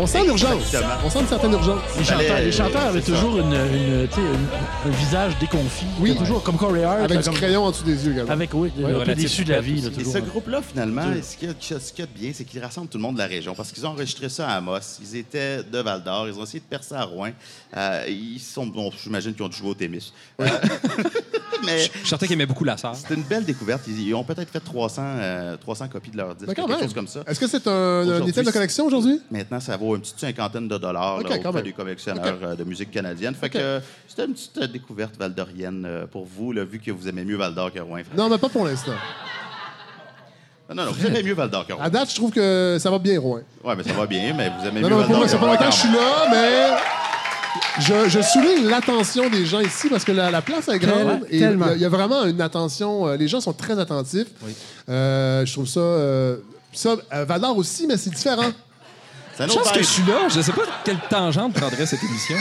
On sent l'urgence. On sent une certaine urgence. Les Fallait- chanteurs, les chanteurs avaient toujours une, un visage déconfit. Oui. Toujours comme Corey Hart. Avec là, du comme- crayon en dessous des yeux également. Avec, oui, un peu déçu de la vie. là, Et ce groupe-là, finalement, ce qu'il y, a- ce qu'il y a de bien, c'est qu'ils rassemblent tout le monde de la région parce qu'ils ont enregistré ça à Amos. Ils étaient de Val d'Or. Ils ont essayé de percer à Rouen. Euh, ils sont, bon, j'imagine qu'ils ont dû jouer au Témis. Euh, (laughs) mais Je suis certain qu'il aimait beaucoup la sœur. c'est une belle découverte. Ils, ils ont peut-être fait 300, euh, 300 copies de leur disque, quelque même. chose comme ça. Est-ce que c'est un, un item de collection aujourd'hui? Maintenant, ça vaut une petite cinquantaine de dollars OK, là, auprès des collectionneurs euh, de musique canadienne. Fait que euh, c'était une petite euh, découverte valdorienne euh, pour vous, là, vu que vous aimez mieux Val d'Or que Rouen. Non, mais pas pour l'instant. Non, non, non, vous aimez mieux Val d'Or que Rouen. À date, je trouve que ça va bien, Rouen. Ouais, mais ça va bien, mais vous aimez Non, mieux non, Val pour d'Or moi, que ça fait longtemps que je suis là, mais je, je souligne l'attention des gens ici parce que la, la place est grande et il y, a- il y a vraiment une attention. euh, les gens sont très attentifs. Euh, je trouve ça. euh, ça, euh, Val d'Or aussi, mais c'est différent. Je pense que je suis là. Je sais pas quelle tangente prendrait cette émission.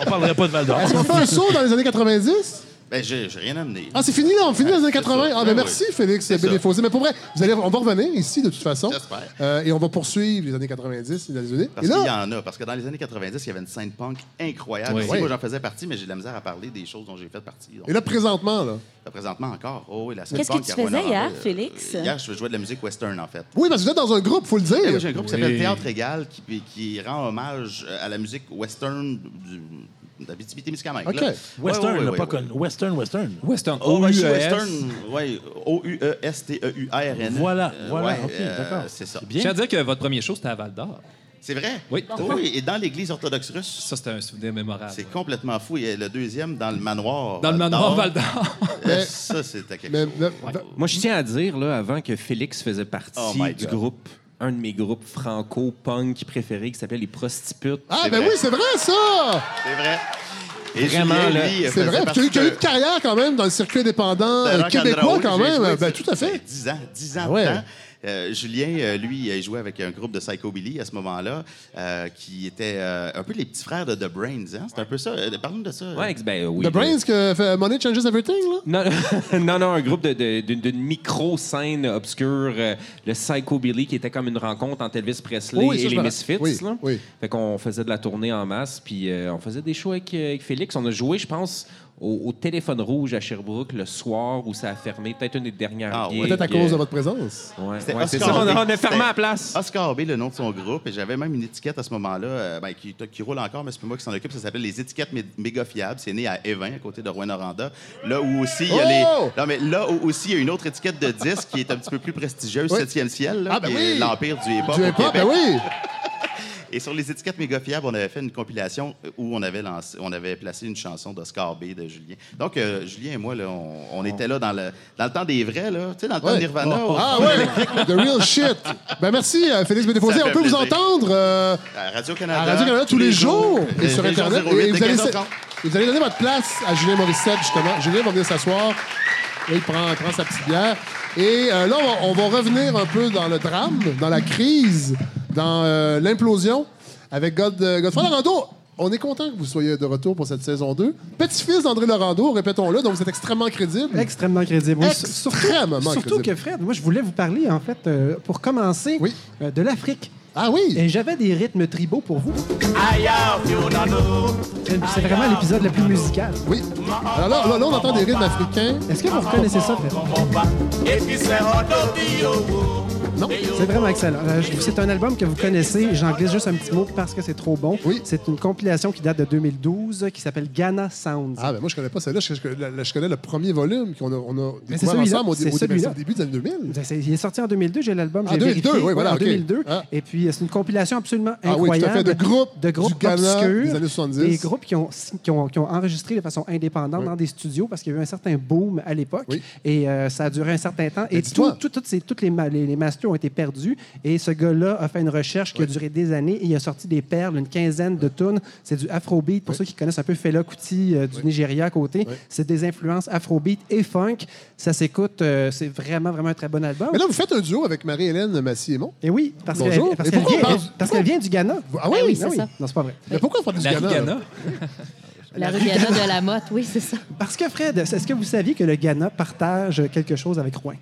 On parlerait pas de Val d'Or. Est-ce qu'on fait un saut dans les années 90? Ben, j'ai j'ai rien amené. Ah, c'est fini, là? On finit dans les années c'est 80? ça. Ah, ben Ben merci, oui. Félix C'est ça. Bénéfossé. Mais pour vrai, vous allez, on va revenir ici, de toute façon. J'espère. Euh, et on va poursuivre les années 90 et les années. Parce Et qu'il y là, en a. Parce que dans les années 90, il y avait une scène punk incroyable. Oui. Oui. Moi, j'en faisais partie, mais j'ai de la misère à parler des choses dont j'ai fait partie. Donc, et là, présentement, là? là, présentement encore. Oh, oui, la scène Qu'est-ce que punk tu à faisais hier, euh, Félix? Hier, je jouais de la musique western, en fait. Oui, parce que vous êtes dans un groupe, faut le Eh oui, dire. J'ai un groupe qui s'appelle Théâtre Égal qui, qui rend hommage à la musique western du, d'Abitibi-Témiscamingue. OK. là. Western, Ouais, ouais, là, ouais, pas ouais. connu. Western, Western. Western. Oh, O-U-E-S. western, oui. O-U-E-S-T-E-U-R-N. Voilà, voilà, Ouais, OK, euh, d'accord. C'est ça. C'est Je tiens à dire que votre premier show, c'était à Val d'Or. C'est vrai? Oui. Oh, oui, et dans l'église orthodoxe russe. Ça, c'était un souvenir mémorable. C'est complètement fou. Et le deuxième, dans le manoir. Dans le manoir d'Or. Val d'Or. (laughs) Ça, c'était quelque Mais, chose. mais- Moi, je tiens à dire, là, avant que Félix faisait partie Oh my du God. groupe, un de mes groupes franco-punk préférés qui s'appelait Les Prostitutes. Ah, ben vrai. oui, c'est vrai, ça! C'est vrai. Et Vraiment, là, C'est vrai. Tu as eu- de- une carrière quand même dans le circuit indépendant québécois quand même. Ben, tout à fait. 10 ans, 10 ans Ouais. de temps. Euh, Julien, euh, lui, il jouait avec un groupe de Psychobilly à ce moment-là, euh, qui était euh, un peu les petits frères de The Brains. Hein? C'est un peu ça. Parle-nous de ça. Ouais, ben oui. The Brains que fait Money Changes Everything, là? Non, (laughs) non, non, un groupe de- de- d'une d'une micro-scène obscure, le Psycho Billy, qui était comme une rencontre entre Elvis Presley Oui, ça, et les Misfits. oui, là. oui. Fait qu'on faisait de la tournée en masse, puis euh, on faisait des shows avec, avec Félix. On a joué, je pense, au, au Téléphone Rouge à Sherbrooke le soir où ça a fermé, peut-être une des dernières Ah, ouais. Peut-être à cause de votre présence. Ouais, C'était ouais, c'est ça. On on a fermé la place. Oscar B, le nom de son groupe, et j'avais même une étiquette à ce moment-là, euh, ben, qui, qui roule encore, mais c'est pas moi qui s'en occupe. Ça s'appelle les étiquettes mé- méga fiables. C'est né à Évin, à côté de Rouen-Noranda. Là où aussi il y a Oh! les. Non, mais là où aussi il y a une autre étiquette de disque qui est un petit peu plus prestigieuse, Oui. 7e ciel, là, Ah, ben qui oui! est l'empire du hip-hop. Du hip-hop, ben oui! Et sur les étiquettes méga fiables, on avait fait une compilation où on avait, lancé, on avait placé une chanson d'Oscar B de Julien. Donc, euh, Julien et moi, là, on, on était là dans le, dans le temps des vrais, là. Tu sais, dans le temps de Nirvana. au- Ah ouais, the real shit. Ben merci, euh, Félix Bénéfossé. Ça On peut vous entendre euh, À Radio-Canada. à Radio-Canada tous les jours et Euh, sur Internet. 08 Et vous allez, 15h30. et vous allez donner votre place à Julien Morissette, justement. Julien va venir s'asseoir. Là, il prend, prend sa petite bière. Et euh, là, on va, on va revenir un peu dans le drame, dans la crise, dans euh, l'implosion avec God, euh, Godfrey Laurando. On est content que vous soyez de retour pour cette saison 2. Petit-fils d'André Laurando, répétons-le, donc vous êtes extrêmement crédible. Extrêmement crédible. Oui, surtout, Extrêmement surtout crédible. que Fred, moi, je voulais vous parler, en fait, euh, pour commencer, Oui. euh, de l'Afrique. Ah oui! Et j'avais des rythmes tribaux pour vous. C'est c'est vraiment l'épisode le plus musical. Oui. Alors là, là, là, on entend des rythmes africains. Est-ce que vous reconnaissez ça, Fred? Non? C'est vraiment excellent. Euh, C'est un album que vous connaissez. J'en glisse juste un petit mot parce que c'est trop bon. Oui. C'est une compilation qui date de 2012 qui s'appelle Ghana Sounds. Ah, ben moi, je connais pas celle-là. Je, je- connais le premier volume qu'on a, on a découvert ensemble au, au début, des années 2000. C'est- Il est sorti en 2002, j'ai l'album, Ah, j'ai 2002, vérifié. oui, voilà, en ok. 2002. Ah. Et puis, euh, c'est une compilation absolument Ah oui, tout à incroyable. fait, de groupes de groupes du Ghana obscurs. des années 70. Des groupes qui ont, qui ont, qui ont enregistré de façon indépendante Oui. dans des studios parce qu'il y a eu un certain boom à l'époque. Oui. Et euh, ça a duré un certain temps. Mais Et tout, tout- toutes les, les, les masters ont été perdus. Et ce gars-là a fait une recherche qui a duré des années et il a sorti des perles, une quinzaine de tunes. C'est du afrobeat. Pour ceux qui connaissent un peu Fela Kuti euh, du Nigeria à côté, Oui. c'est des influences afrobeat et funk. Ça s'écoute. euh, c'est vraiment, vraiment un très bon album. Mais là, vous faites un duo avec Marie-Hélène Massy-Aimon. Et oui, parce qu'elle Bonjour. parce Et qu'elle vient, on parle- parce qu'elle vient du Ghana. Ah oui? Ah oui, c'est oui. ça. Non, c'est pas vrai. Mais pourquoi vous parlez du La Ghana? La rue Ghana de la Motte, oui, c'est ça. Parce que, Fred, est-ce que vous saviez que le Ghana partage quelque chose avec Rouen?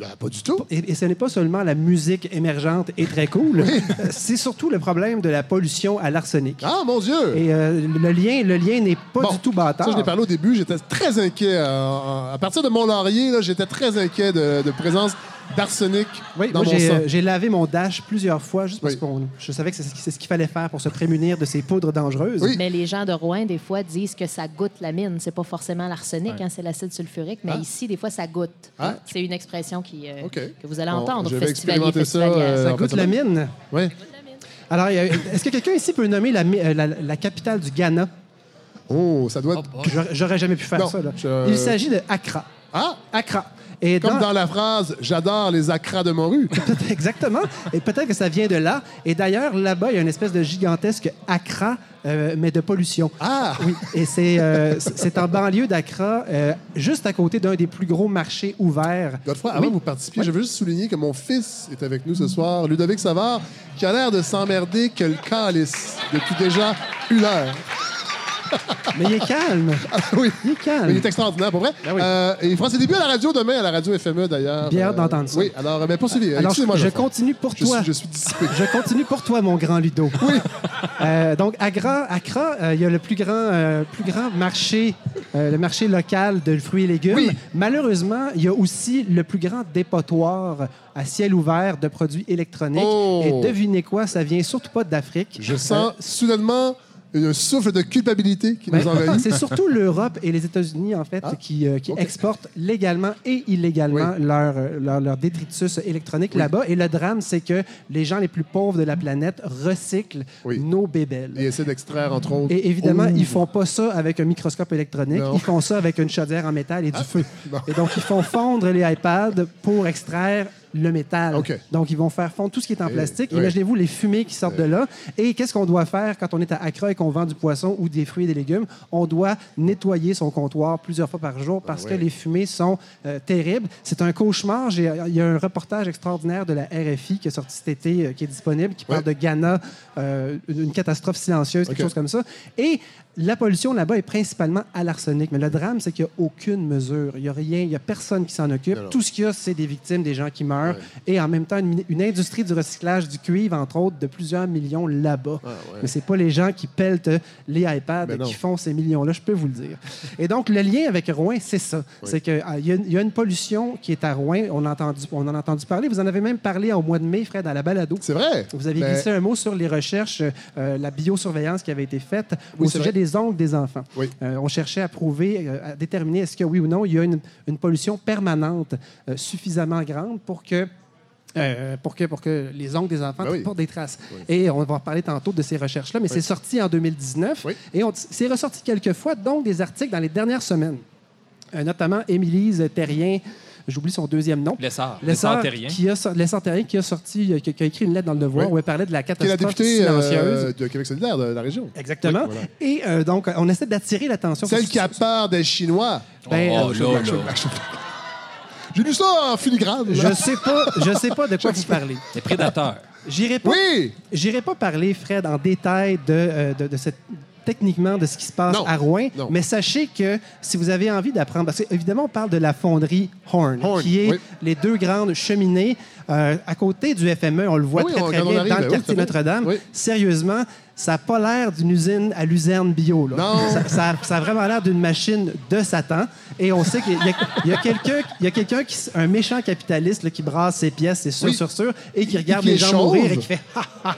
Ben, pas du tout. Et, et ce n'est pas seulement la musique émergente et très cool, (laughs) c'est surtout le problème de la pollution à l'arsenic. Ah, mon Dieu! Et euh, le lien, le lien n'est pas Bon, du tout bâtard. Ça, je l'ai parlé au début. J'étais très inquiet. euh, à partir de Mont-Laurier, là, j'étais très inquiet de, de présence d'arsenic Oui, dans moi, mon j'ai, sang. euh, j'ai lavé mon dash plusieurs fois juste parce Oui. que je savais que c'est, ce qu'il fallait faire pour se prémunir de ces poudres dangereuses. Oui. Mais les gens de Rouen, des fois, disent que ça goûte la mine. C'est pas forcément l'arsenic, hein, c'est l'acide sulfurique, mais Ah. ici, des fois, ça goûte. Ah. C'est une expression qui, euh, que vous allez Bon, entendre, vais festivalier, expérimenter ça, euh, Ça en goûte fait, la mine? Oui. Alors, est-ce que quelqu'un ici peut nommer la, mi- la- la capitale du Ghana? Oh, ça doit être. J'aurais- J'aurais jamais pu faire Non, ça. là. je- Il s'agit de Accra. Ah! Accra. Et Comme dans- dans la phrase J'adore les acras de Morue. (laughs) Exactement. Et peut-être que ça vient de là. Et d'ailleurs, là-bas, il y a une espèce de gigantesque Accra, euh, mais de pollution. Ah! Oui, et c'est euh, c'est- c'est en banlieue d'Accra, euh, juste à côté d'un des plus gros marchés ouverts. Godefroy, avant Oui. que vous participiez, je veux juste souligner que mon fils est avec nous ce soir, Ludovic Savard, qui a l'air de s'emmerder que le calice depuis déjà une heure. Mais il est calme. oui. Il est calme. Mais il est extraordinaire, pour vrai. Ben oui. Euh, il fera ses débuts à la radio demain, à la radio FME d'ailleurs. Bien hâte Euh, d'entendre ça. Oui, alors, ben, poursuivez. Alors, je, Excusez-moi, je continue pour Je toi. suis, je suis dissipé. Je continue pour toi, mon grand Ludo. (laughs) Oui. Euh, donc, Accra, Accra, euh, il y a le plus grand, euh, plus grand marché, euh, le marché local de fruits et légumes. Oui. Malheureusement, il y a aussi le plus grand dépotoir à ciel ouvert de produits électroniques. Oh. Et devinez quoi, ça vient surtout pas d'Afrique. Je sens soudainement un souffle de culpabilité qui Ben, nous envahit. (laughs) c'est surtout l'Europe et les États-Unis, en fait, Ah, qui, euh, qui exportent légalement et illégalement Oui. leur, euh, leur, leur détritus électronique Oui. là-bas. Et le drame, c'est que les gens les plus pauvres de la planète recyclent Oui. nos bébelles. Et essaie d'extraire, entre autres. Et évidemment, Oh. ils font pas ça avec un microscope électronique. Non. Ils font ça avec une chaudière en métal et du feu. bon. Et donc, ils font fondre les iPads pour extraire le métal. Donc, ils vont faire fondre tout ce qui est en Eh, plastique. Imaginez-vous les fumées qui sortent de là. Et qu'est-ce qu'on doit faire quand on est à Accra et qu'on vend du poisson ou des fruits et des légumes? On doit nettoyer son comptoir plusieurs fois par jour parce ouais. que les fumées sont euh, terribles. C'est un cauchemar. J'ai- Il y a un reportage extraordinaire de la RFI qui est sorti cet été, euh, qui est disponible, qui parle de Ghana, euh, une catastrophe silencieuse, quelque chose comme ça. Et la pollution là-bas est principalement à l'arsenic. Mais le drame, c'est qu'il n'y a aucune mesure. Il n'y a rien, il n'y a personne qui s'en occupe. Tout ce qu'il y a, c'est des victimes, des gens qui meurent. Et en même temps, une, une industrie du recyclage du cuivre, entre autres, de plusieurs millions là-bas. Mais ce pas les gens qui peltent les iPads Ben qui font ces millions-là, je peux vous le dire. Et donc, le lien avec Rouen, c'est ça. C'est qu'il y, a une- il y a une pollution qui est à Rouen. On, a entendu, on en a entendu parler. Vous en avez même parlé au mois de mai, Fred, à la balado. C'est vrai. Vous avez Mais- glissé un mot sur les recherches, euh, la biosurveillance qui avait été faite Oui, au sujet vrai. des ongles des enfants. Oui. Euh, on cherchait à prouver, euh, à déterminer est-ce que oui ou non, il y a une, une pollution permanente euh, suffisamment grande pour que euh, pour, que, pour que les ongles des enfants Ben oui. portent des traces. Et on va en parler tantôt de ces recherches-là, mais c'est sorti en 2019 Oui. et c'est ressorti quelques fois, donc des articles dans les dernières semaines. Euh, notamment Émilise Terrien, j'oublie son deuxième nom. Lessard. Lessard Lessard Terrien. qui a, sor- Lessard Terrien qui a sorti, euh, qui, qui a écrit une lettre dans le Devoir Oui. où elle parlait de la Qui est la catastrophe députée silencieuse. euh, de Québec solidaire, de la région. Exactement. Oui, voilà. Et euh, donc, on essaie d'attirer l'attention. Celle qui a peur des Chinois. Ben, Oh, euh, là, là. J'ai lu ça en filigrane. je sais pas, je sais pas de quoi vous parlez. Les prédateurs. J'irai pas, Oui! j'irai pas parler, Fred, en détail de, euh, de, de cette techniquement de ce qui se passe Non. à Rouen, Non. mais sachez que si vous avez envie d'apprendre, parce qu'évidemment, on parle de la fonderie Horn, Horn, qui est oui. les deux grandes cheminées euh, à côté du FME. On le voit Oui, très, très on bien arrive, dans le oui, quartier. Notre-Dame. Sérieusement, ça n'a pas l'air d'une usine à luzerne bio. Là. Non. Ça, ça- ça a vraiment l'air d'une machine de Satan. Et on sait qu'il y a, il y a quelqu'un, il y a quelqu'un qui, un méchant capitaliste là, qui brasse ses pièces, c'est sûr, Oui. sûr, sûr, et qui regarde qui les gens mourir et qui fait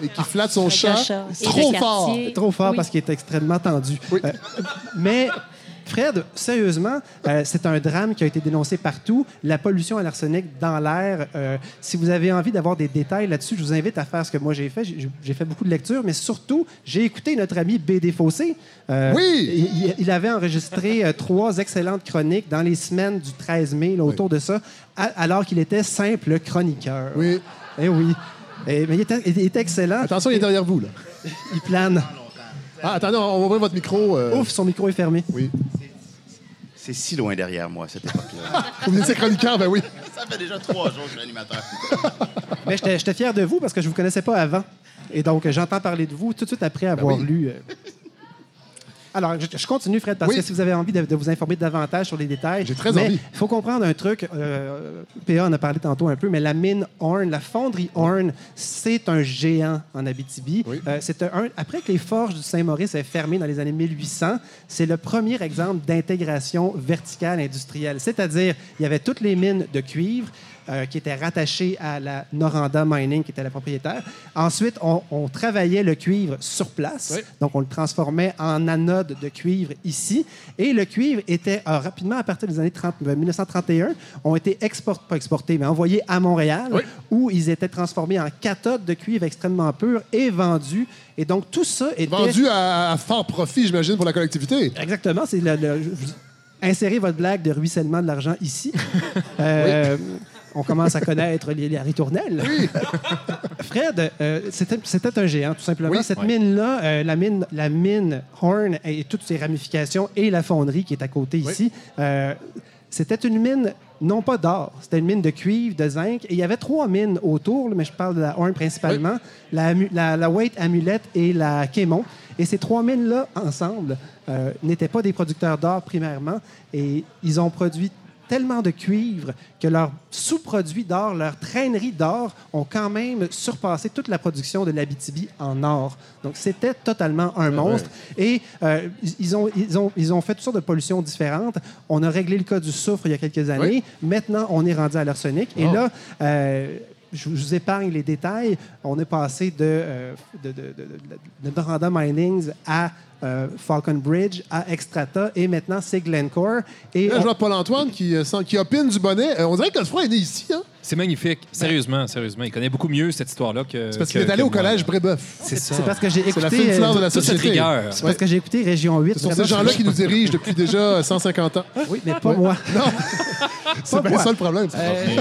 Et qui flatte son chat. Et trop fort. trop fort Oui. parce qu'il est extrêmement tendu. Oui. Euh, mais Fred, sérieusement, euh, c'est un drame qui a été dénoncé partout. La pollution à l'arsenic dans l'air. euh, si vous avez envie d'avoir des détails là-dessus, je vous invite à faire ce que moi j'ai fait. J'ai fait beaucoup de lectures, mais surtout, j'ai écouté notre ami BD Fossé. Euh, Oui! Il, avait enregistré trois excellentes chroniques dans les semaines du 13 mai, là, autour de ça, alors qu'il était simple chroniqueur. Oui. Eh oui. Eh, mais il était, il était excellent. Attention, il est derrière vous, là. Il plane. Ah, attendez, on va ouvrir votre micro. euh, Ouf, son micro est fermé. Oui. C'est si loin derrière moi, cette époque-là. (laughs) Vous étiez chroniqueur, ben oui. Ça fait déjà trois jours que je suis animateur. (laughs) Mais j'étais j'étais fier de vous parce que je vous connaissais pas avant. Et donc, j'entends parler de vous tout de suite après avoir oui. lu. euh. Alors, je, je continue, Fred, parce Oui. que si vous avez envie de, de vous informer davantage sur les détails. J'ai très mais envie. Il faut comprendre un truc. euh, PA en a parlé tantôt un peu, mais la mine Horn, la fonderie Horn, c'est un géant en Abitibi. Oui. Euh, c'est un, après que les forges du Saint-Maurice aient fermé dans les années 1800, c'est le premier exemple d'intégration verticale industrielle. C'est-à-dire, il y avait toutes les mines de cuivre. Euh, qui étaient rattachées à la Noranda Mining, qui était la propriétaire. Ensuite, on, on travaillait le cuivre sur place. Oui. Donc, on le transformait en anode de cuivre ici. Et le cuivre était euh, rapidement, à partir des années 30, euh, 1931, ont été exportés, pas exportés, mais envoyés à Montréal, Oui. où ils étaient transformés en cathodes de cuivre extrêmement purs et vendus. Et donc, tout ça était... Vendu à, à fort profit, j'imagine, pour la collectivité. Exactement. C'est le, insérez votre blague de ruissellement de l'argent ici. (laughs) Euh, On commence à connaître les, les ritournelles. (laughs) Fred, euh, c'était un géant, tout simplement. Oui. Cette Ouais. mine-là, euh, la, mine, la mine Horn et toutes ses ramifications et la fonderie qui est à côté ici, euh, C'était une mine, non pas d'or, c'était une mine de cuivre, de zinc. Et il y avait trois mines autour, là, mais je parle de la Horn principalement, la, la, la Waite, Amulette et la Quémont. Et ces trois mines-là, ensemble, euh, n'étaient pas des producteurs d'or primairement. Et ils ont produit tellement de cuivre que leurs sous-produits d'or, leurs traîneries d'or ont quand même surpassé toute la production de l'Abitibi en or. Donc, c'était totalement un monstre. Et euh, ils- ont, ils, ont, ils ont fait toutes sortes de pollutions différentes. On a réglé le cas du soufre il y a quelques années. Maintenant, on est rendu à l'arsenic. Et Oh. là, euh, je, vous épargne les détails. On est passé de, euh, de, de, de, de- de Noranda Minings à euh, Falcon Bridge, à Extrata, et maintenant, c'est Glencore. Et Là, on- je vois Paul-Antoine qui, euh, sent- qui opine du bonnet. Euh, on dirait que le froid est né ici. Hein? C'est magnifique. Sérieusement, sérieusement. Il connaît beaucoup mieux cette histoire-là que. C'est parce que- qu'il est allé que au moi. collège Brébeuf. C'est ça. C'est parce que j'ai C'est écouté. la fine fleur de la euh, toute cette société. rigueur. c'est parce que j'ai écouté Région 8. Ce sont ces Vraiment, gens-là je- qui nous dirigent depuis déjà 150 ans. Oui, mais pas moi. (laughs) C'est bien moi. ça le problème. c'est Euh,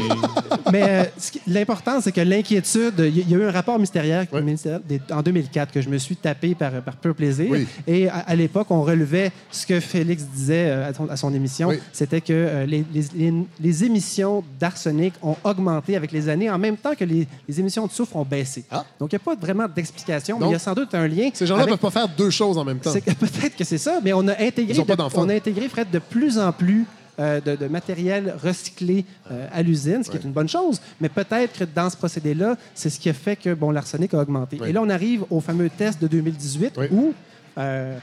mais euh, ce qui- l'important, c'est que l'inquiétude. Il y, il y a eu un rapport mystérieux Ouais. ministériel des- en 2004 que je me suis tapé par, par pur plaisir. Oui. Et à, à l'époque, on relevait ce que Félix disait euh, à son, à son émission. Oui. C'était que euh, les, les- les- les émissions d'arsenic ont augmenté avec les années en même temps que les, les émissions de soufre ont baissé. Ah. Donc, il n'y a pas vraiment d'explication, mais il y a sans doute un lien. Ces gens-là ne avec- peuvent pas faire deux choses en même temps. (laughs) peut-être que c'est ça, mais on a intégré, Ils ont pas de- on a intégré Fred, de plus en plus euh, de, de matériel recyclé euh, à l'usine, ce qui est une bonne chose. Mais peut-être que dans ce procédé-là, c'est ce qui a fait que bon, l'arsenic a augmenté. Et là, on arrive au fameux test de 2018 Oui. où, euh,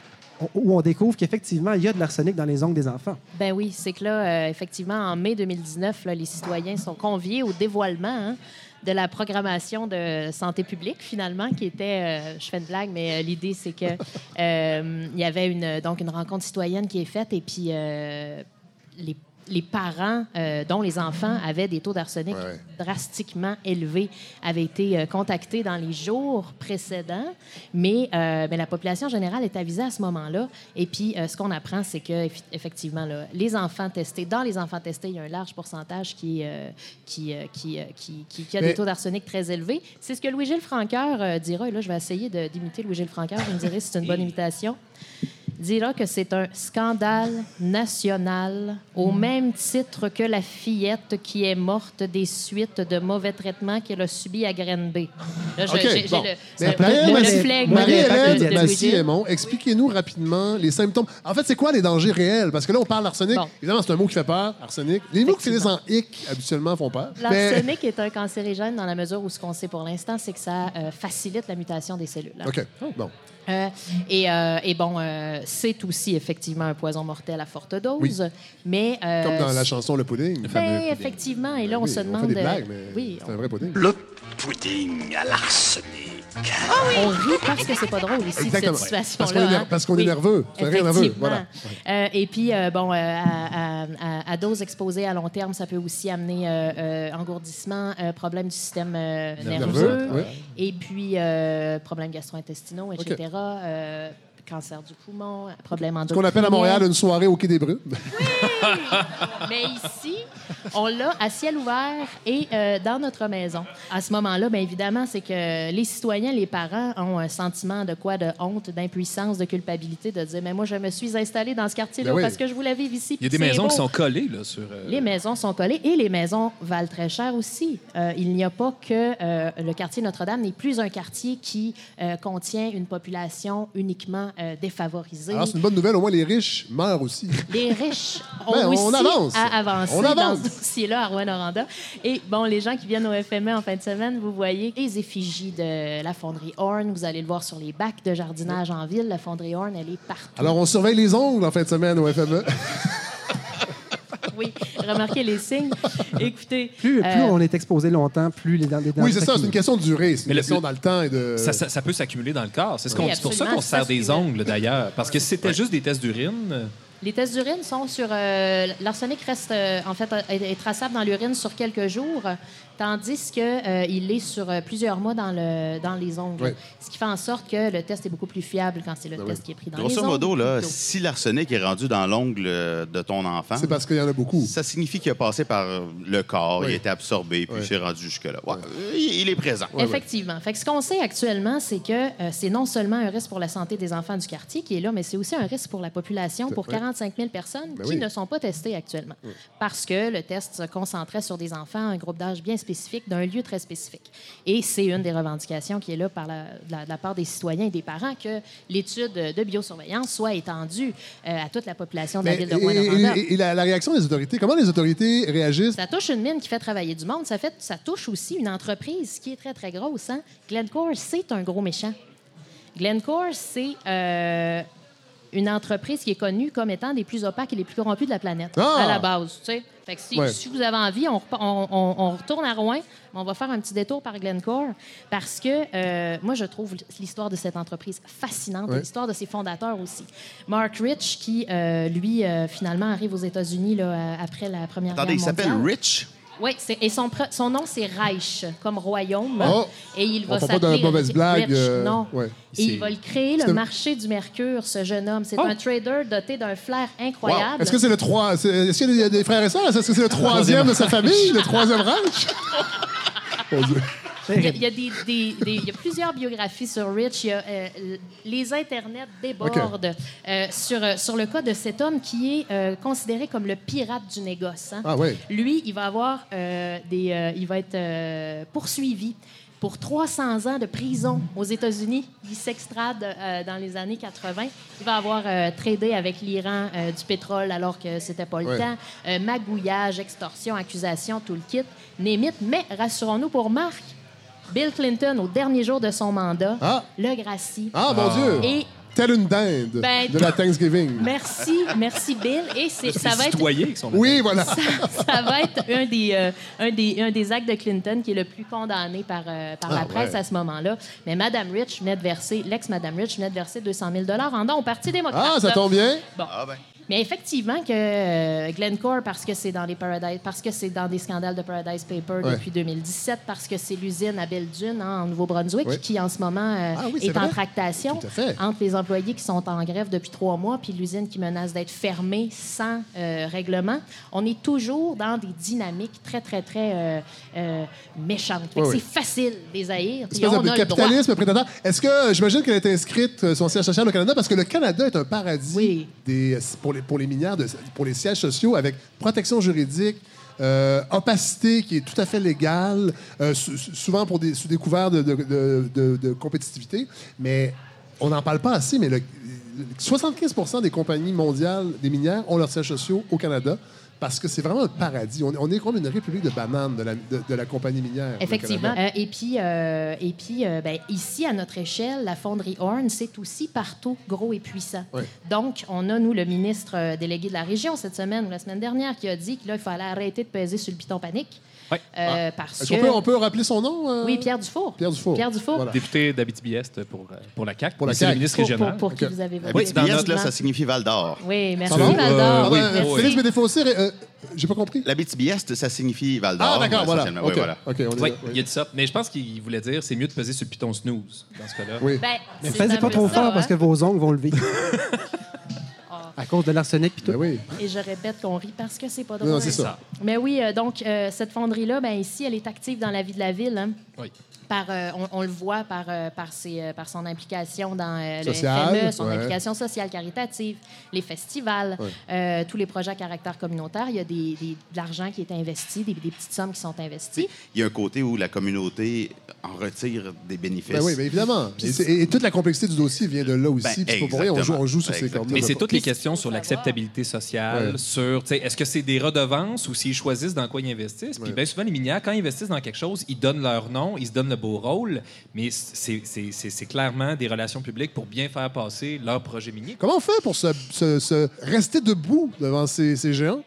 où on découvre qu'effectivement, il y a de l'arsenic dans les ongles des enfants. Ben oui, c'est que là, euh, effectivement, en mai 2019, là, les citoyens sont conviés au dévoilement hein, de la programmation de santé publique, finalement, qui était, euh, je fais une blague, mais euh, l'idée, c'est que (laughs) il y avait une, donc une rencontre citoyenne qui est faite et puis les les parents, euh, dont les enfants avaient des taux d'arsenic Ouais, drastiquement élevés, avaient été euh, contactés dans les jours précédents, mais, euh, mais la population générale est avisée à ce moment-là. Et puis, ce qu'on apprend, c'est que effectivement, là, les enfants testés, dans les enfants testés, il y a un large pourcentage qui, qui, qui, qui, a Mais- des taux d'arsenic très élevés. C'est ce que Louis-Gilles Franqueur dira, et là, je vais essayer d'imiter Louis-Gilles Franqueur, vous me direz si c'est une bonne imitation dira que c'est un scandale national au même titre que la fillette qui est morte des suites de mauvais traitements qu'elle a subis à Grenby. Là, je- OK, j'ai- j'ai bon. le- Mais le- Marie-Hélène le- le expliquez-nous rapidement les symptômes. En fait, c'est quoi les dangers réels? Parce que là, on parle d'arsenic. Bon. Évidemment, c'est un mot qui fait peur, arsenic. Les mots qui finissent en hic, habituellement, font peur. Mais- L'arsenic est un cancérigène dans la mesure où ce qu'on sait pour l'instant, c'est que ça euh, facilite la mutation des cellules. hein. OK, bon. Euh, et, euh, et bon, euh, c'est aussi effectivement un poison mortel à forte dose, Oui. mais euh, Comme dans la chanson Le Pudding. ben, effectivement, et là on Oui, se on demande. fait des blagues, mais oui, c'est un vrai pudding. Le pudding à l'arsenic. On rit parce que c'est pas drôle ici Exactement. cette situation-là. Parce qu'on est ner- hein. est nerveux. C'est un rire nerveux, effectivement. voilà. Euh, et puis euh, bon, euh, à, à- à- à dose exposée à long terme, ça peut aussi amener engourdissement, problème du système Nerveux, nerveux, et puis problèmes gastro-intestinaux, etc. cancer du poumon, problème Ce qu'on appelle à Montréal une soirée au Quai des Brumes. Mais ici, on l'a à ciel ouvert et euh, dans notre maison. À ce moment-là, bien évidemment, c'est que les citoyens, les parents ont un sentiment de quoi? De honte, d'impuissance, de culpabilité, de dire, mais moi, je me suis installé dans ce quartier-là Ben oui. parce que je voulais vivre ici. Il y a des maisons beau. qui sont collées là, sur. euh, Les maisons sont collées et les maisons valent très cher aussi. Euh, il n'y a pas que euh, le quartier Notre-Dame n'est plus un quartier qui euh, contient une population uniquement euh, défavorisée. Alors, c'est une bonne nouvelle. Au moins, les riches meurent aussi. Les riches (laughs) ont Ben, on aussi avance. à avancer On dans avance. ce dossier-là à Rouen-Noranda. Et bon, les gens qui viennent au FME en fin de semaine, vous voyez les effigies de la fonderie Horn. Vous allez le voir sur les bacs de jardinage en ville. La fonderie Horn, elle est partout. Alors, on surveille les ongles en fin de semaine au. FME. (laughs) Oui, remarquez les signes. Écoutez. Plus, plus euh, on est exposé longtemps, plus les, dents- les dents Oui, c'est ça. C'est une question de durée. C'est une Mais le- question dans le temps et de. Ça, ça- ça peut s'accumuler dans le corps. C'est ce Oui, pour ça qu'on se sert Ça, des ongles, d'ailleurs. Parce que si c'était juste des tests d'urine, Les tests d'urine sont sur. euh, L'arsenic reste, euh, en fait, est, est traçable dans l'urine sur quelques jours. Tandis qu'il il est sur euh, plusieurs mois dans, le, dans les ongles. Ce qui fait en sorte que le test est beaucoup plus fiable quand c'est le Ben test oui. qui est pris dans les Grosso ongles. modo, là, si l'arsenic est rendu dans l'ongle euh, de ton enfant, C'est parce qu'il y en a beaucoup. ça signifie qu'il a passé par euh, le corps, Oui. il a été absorbé, puis Oui. c'est rendu jusque-là. Ouais, euh, il, il est présent. Effectivement. Fait que ce qu'on sait actuellement, c'est que euh, c'est non seulement un risque pour la santé des enfants du quartier qui est là, mais c'est aussi un risque pour la population, pour Ouais. 45 000 personnes Ben qui oui. ne sont pas testées actuellement. Parce que le test se concentrait sur des enfants, un groupe d'âge bien spécifique, d'un lieu très spécifique. Et c'est une des revendications qui est là par la, de, la, de la part des citoyens et des parents que l'étude de biosurveillance soit étendue euh, à toute la population de la Mais- ville de et Rouen-Noranda. et- et la, la réaction des autorités, comment les autorités réagissent? Ça touche une mine qui fait travailler du monde. Ça, fait, ça touche aussi une entreprise qui est très, très grosse. Hein? Glencore, c'est un gros méchant. Glencore, c'est euh, une entreprise qui est connue comme étant des plus opaques et les plus corrompus de la planète, Ah! à la base. tu sais. Fait que si, Ouais. si vous avez envie, on, repa- on- on- on retourne à Rouen, mais on va faire un petit détour par Glencore parce que euh, moi, je trouve l'histoire de cette entreprise fascinante Ouais. et l'histoire de ses fondateurs aussi. Mark Rich, qui, euh, lui, euh, finalement, arrive aux États-Unis là, après la Première Attendez, il Guerre s'appelle mondiale. Rich? Oui, c'est- et son, nom, c'est Reich, comme royaume. Oh! Et il va fait pas s'appeler de mauvaises blagues, Rich, euh, non. ouais. Et il va le créer, le marché du mercure, ce jeune homme. C'est Oh! un trader doté d'un flair incroyable. Est-ce que c'est le trois... Est-ce qu'il y a des, frères et sœurs? Est-ce que c'est le troisième de sa famille, le troisième ranch? (laughs) Il y a, il y a des- des- des- il y a plusieurs biographies sur Rich. Il y a, euh, les internets débordent euh, sur, euh, sur le cas de cet homme qui est euh, considéré comme le pirate du négoce. hein. Ah oui. Lui, il va avoir des, il va être poursuivi pour 300 ans de prison aux États-Unis. Il s'extrade euh, dans les années 80. Il va avoir euh, tradé avec l'Iran euh, du pétrole alors que c'était pas le Ouais. temps. Magouillage, extorsion, accusation, tout le kit. Némite. Mais rassurons-nous pour Marc, Bill Clinton, au dernier jour de son mandat, Ah. le gracie. Ah, mon Dieu! Et Telle une dinde Ben, de la Thanksgiving. merci, merci Bill. Et c'est, ça va être citoyens qui sont Oui, voilà. ça va être un des, euh, un, des, un des actes de Clinton qui est le plus condamné par, euh, par Ah, la presse ouais. à ce moment-là. Mais Mme Rich venait de verser, l'ex-Mme Rich venait de verser 200 000 en don au Parti démocrate. Ah, ça tombe bien. Bon. Ah ben. Mais effectivement que euh, Glencore, parce que c'est dans les Paradise, parce que c'est dans des scandales de Paradise Paper Ouais. depuis 2017, parce que c'est l'usine à Belle-Dune hein, en Nouveau-Brunswick qui en ce moment euh, Ah oui, c'est est en tractation entre les employés qui sont en grève depuis trois mois puis l'usine qui menace d'être fermée sans euh, règlement. On est toujours dans des dynamiques très très très euh, méchantes. C'est facile des haïr. puis on a capitalisme prédateur. Est-ce que, j'imagine qu'elle est inscrite, son siège social au Canada, parce que le Canada est un paradis des, pour, les, pour les pour les sièges sociaux, avec protection juridique, euh, opacité qui est tout à fait légale, euh, sou- sou- souvent pour des, sous de- de compétitivité. Mais on n'en parle pas assez, mais le, 75 des compagnies mondiales des minières ont leurs sièges sociaux au Canada. Parce que c'est vraiment un paradis. On, on est comme une république de bananes de la, de, de la compagnie minière. Effectivement. Euh, et puis, euh, et puis euh, ben, ici, à notre échelle, la fonderie Horn, c'est aussi partout gros et puissant. Donc, on a, nous, le ministre délégué de la région cette semaine ou la semaine dernière qui a dit qu'il fallait arrêter de peser sur le piton panique. Ouais. Euh, Parce Est-ce que... qu'on peut, on peut rappeler son nom? euh? Oui, Pierre Dufour. Pierre Dufour. Pierre Dufour. Voilà. Député d'Abitibi-Est pour, euh, pour la CAQ. Pour la Mais c'est le CAQ. ministre Pour, régional. pour, pour qui Ok. vous avez voté. Oui, dans là, ça signifie Val d'Or. Oui, merci, va? Val Euh, d'Or. oui, merci. Félix Médéfossé, euh, j'ai pas compris. La BTBS, ça signifie Val d'Or. Ah, d'accord, voilà. essentiellement. OK, Oui, voilà. OK, on Oui, oui. il a dit ça. Mais je pense qu'il voulait dire c'est mieux de peser sur le piton snooze dans ce cas-là. Oui. Ben, Mais faites pas trop fort parce que hein. vos ongles vont lever. (laughs) À cause de l'arsenic puis tout. Ben oui. Et je répète qu'on rit parce que c'est pas drôle. Non, c'est ça. Mais oui, euh, donc euh, cette fonderie-là, ben, ici, elle est active dans la vie de la ville. hein. Oui. Par, euh, on, on le voit par, euh, par, ses, euh, par son implication dans euh, le Sociale, FME, son ouais. implication sociale caritative, les festivals, Ouais. euh, tous les projets à caractère communautaire. Il y a des, des- de l'argent qui est investi, des, des petites sommes qui sont investies. Il y a un côté où la communauté en retire des bénéfices. Ben oui, bien évidemment. Et, toute la complexité du dossier vient de là aussi. Ben, puis c'est pas pour rien, on joue, on joue sur ces cordes Mais c'est toutes les Puis- questions sur l'acceptabilité sociale, Ouais. sur est-ce que c'est des redevances ou s'ils choisissent dans quoi ils investissent? Puis bien souvent, les minières, quand ils investissent dans quelque chose, ils donnent leur nom, ils se donnent le beau rôle, mais c'est- c'est c'est- c'est clairement des relations publiques pour bien faire passer leur projet minier. Comment on fait pour se, se- se rester debout devant ces, ces géants?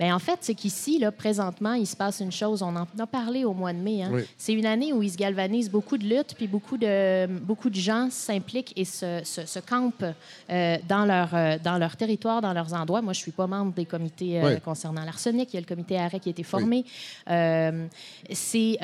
Bien, en fait, c'est qu'ici, là, présentement, il se passe une chose. On en a parlé au mois de mai. hein. Oui. C'est une année où il se galvanise beaucoup de luttes, puis beaucoup de, beaucoup de gens s'impliquent et se, se, se campent euh, dans, leur, euh, dans leur territoire, dans leurs endroits. Moi, je suis pas membre des comités euh, Oui. concernant l'arsenic. Il y a le comité arrêt qui a été formé. Euh, c'est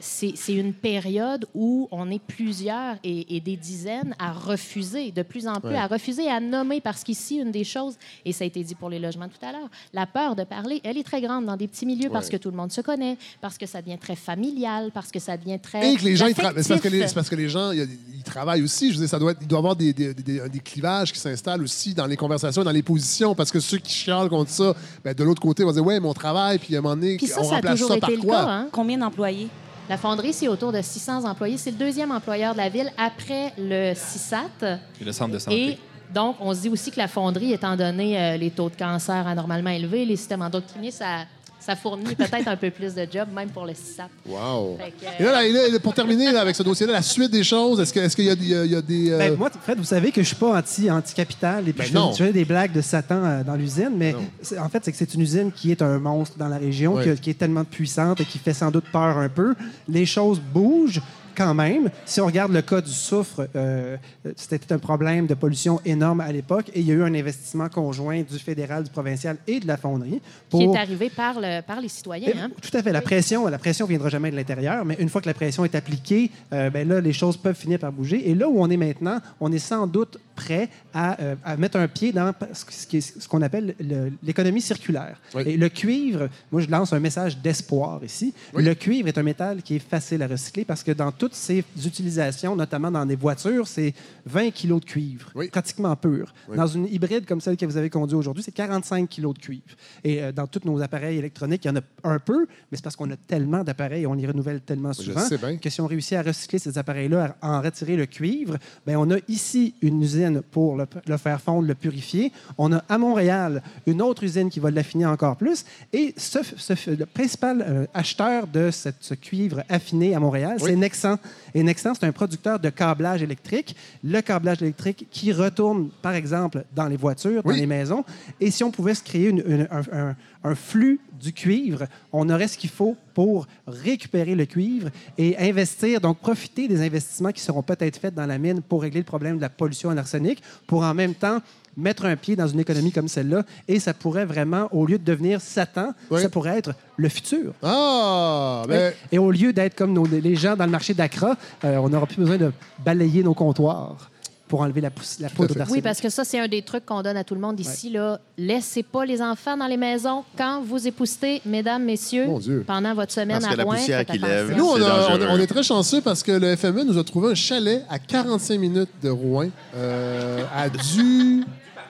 c'est une période où on est plusieurs et, et des dizaines à refuser, de plus en plus, Oui. à refuser, à nommer, parce qu'ici, une des choses, et ça a été dit pour les logements tout à l'heure, la peur de parler, elle est très grande dans des petits milieux parce que tout le monde se connaît, parce que ça devient très familial, parce que ça devient très. Et que les gens, c'est parce que les, affectif. c'est parce que les gens, ils travaillent aussi. Je veux dire, ça doit être, il doit y avoir des, des, des- des clivages qui s'installent aussi dans les conversations, dans les positions, parce que ceux qui chialent contre ça, ben, de l'autre côté, vont dire, ouais, mon travail, puis à un moment donné, Puis ça, on ça a remplace toujours ça été par le quoi? cas. hein? Combien d'employés? La fonderie, c'est autour de 600 employés. C'est le deuxième employeur de la ville après le CISAT. Et le centre de santé. Et donc, on se dit aussi que la fonderie, étant donné euh, les taux de cancer anormalement élevés, les systèmes endocriniens, ça, ça fournit (laughs) peut-être un peu plus de job, même pour le CISAT. Wow. Que, euh, Et là, là, là, pour terminer là, avec ce dossier-là, la suite des choses, est-ce qu'il y a, y y des. euh, Ben, moi, Fred, vous savez que je suis pas anti, anti-capital et puis Ben je, fais, des blagues de Satan euh, dans l'usine, mais en fait, c'est que c'est une usine qui est un monstre dans la région, qui est tellement puissante et qui fait sans doute peur un peu. Les choses bougent quand même. Si on regarde le cas du soufre, euh, c'était un problème de pollution énorme à l'époque et il y a eu un investissement conjoint du fédéral, du provincial et de la fonderie pour... qui est arrivé par, le, par les citoyens. Eh, hein? Tout à fait. La pression, la pression viendra jamais de l'intérieur, mais une fois que la pression est appliquée, euh, ben là, les choses peuvent finir par bouger. Et là où on est maintenant, on est sans doute prêt à, euh, à mettre un pied dans ce qu'on appelle le- l'économie circulaire. Oui. Et le cuivre, moi, je lance un message d'espoir ici. Oui. Le cuivre est un métal qui est facile à recycler parce que dans toutes ses utilisations, notamment dans des voitures, c'est 20 kilos de cuivre, Oui. pratiquement pur. Dans une hybride comme celle que vous avez conduite aujourd'hui, c'est 45 kilos de cuivre. Et euh, dans tous nos appareils électroniques, il y en a un peu, mais c'est parce qu'on a tellement d'appareils et on les renouvelle tellement souvent bien. que si on réussit à recycler ces appareils-là, à en retirer le cuivre, ben on a ici une usine pour le, le faire fondre, le purifier. On a à Montréal une autre usine qui va l'affiner encore plus. Et ce, ce- le principal euh, acheteur de cette- ce cuivre affiné à Montréal, Oui. c'est Nexan. Et Nexan, c'est un producteur de câblage électrique. Le câblage électrique qui retourne, par exemple, dans les voitures, dans les maisons. Et si on pouvait se créer une- une- un, un- un flux du cuivre, on aurait ce qu'il faut pour récupérer le cuivre et investir, donc profiter des investissements qui seront peut-être faits dans la mine pour régler le problème de la pollution en arsenic, pour en même temps mettre un pied dans une économie comme celle-là. Et ça pourrait vraiment, au lieu de devenir Satan, Oui. ça pourrait être le futur. Ah! Ben, Et au lieu d'être comme nos- les gens dans le marché d'Accra, euh, on n'aura plus besoin de balayer nos comptoirs pour enlever la, la poudre. Oui, parce que ça, c'est un des trucs qu'on donne à tout le monde ici. Là. Laissez pas les enfants dans les maisons quand vous époustez, mesdames, messieurs, pendant votre semaine Parce que à la Rouen. poussière faites qui lève. Nous, on, C'est a- on- dangereux. on est très chanceux parce que le FME nous a trouvé un chalet à 45 minutes de Rouen, euh, à du,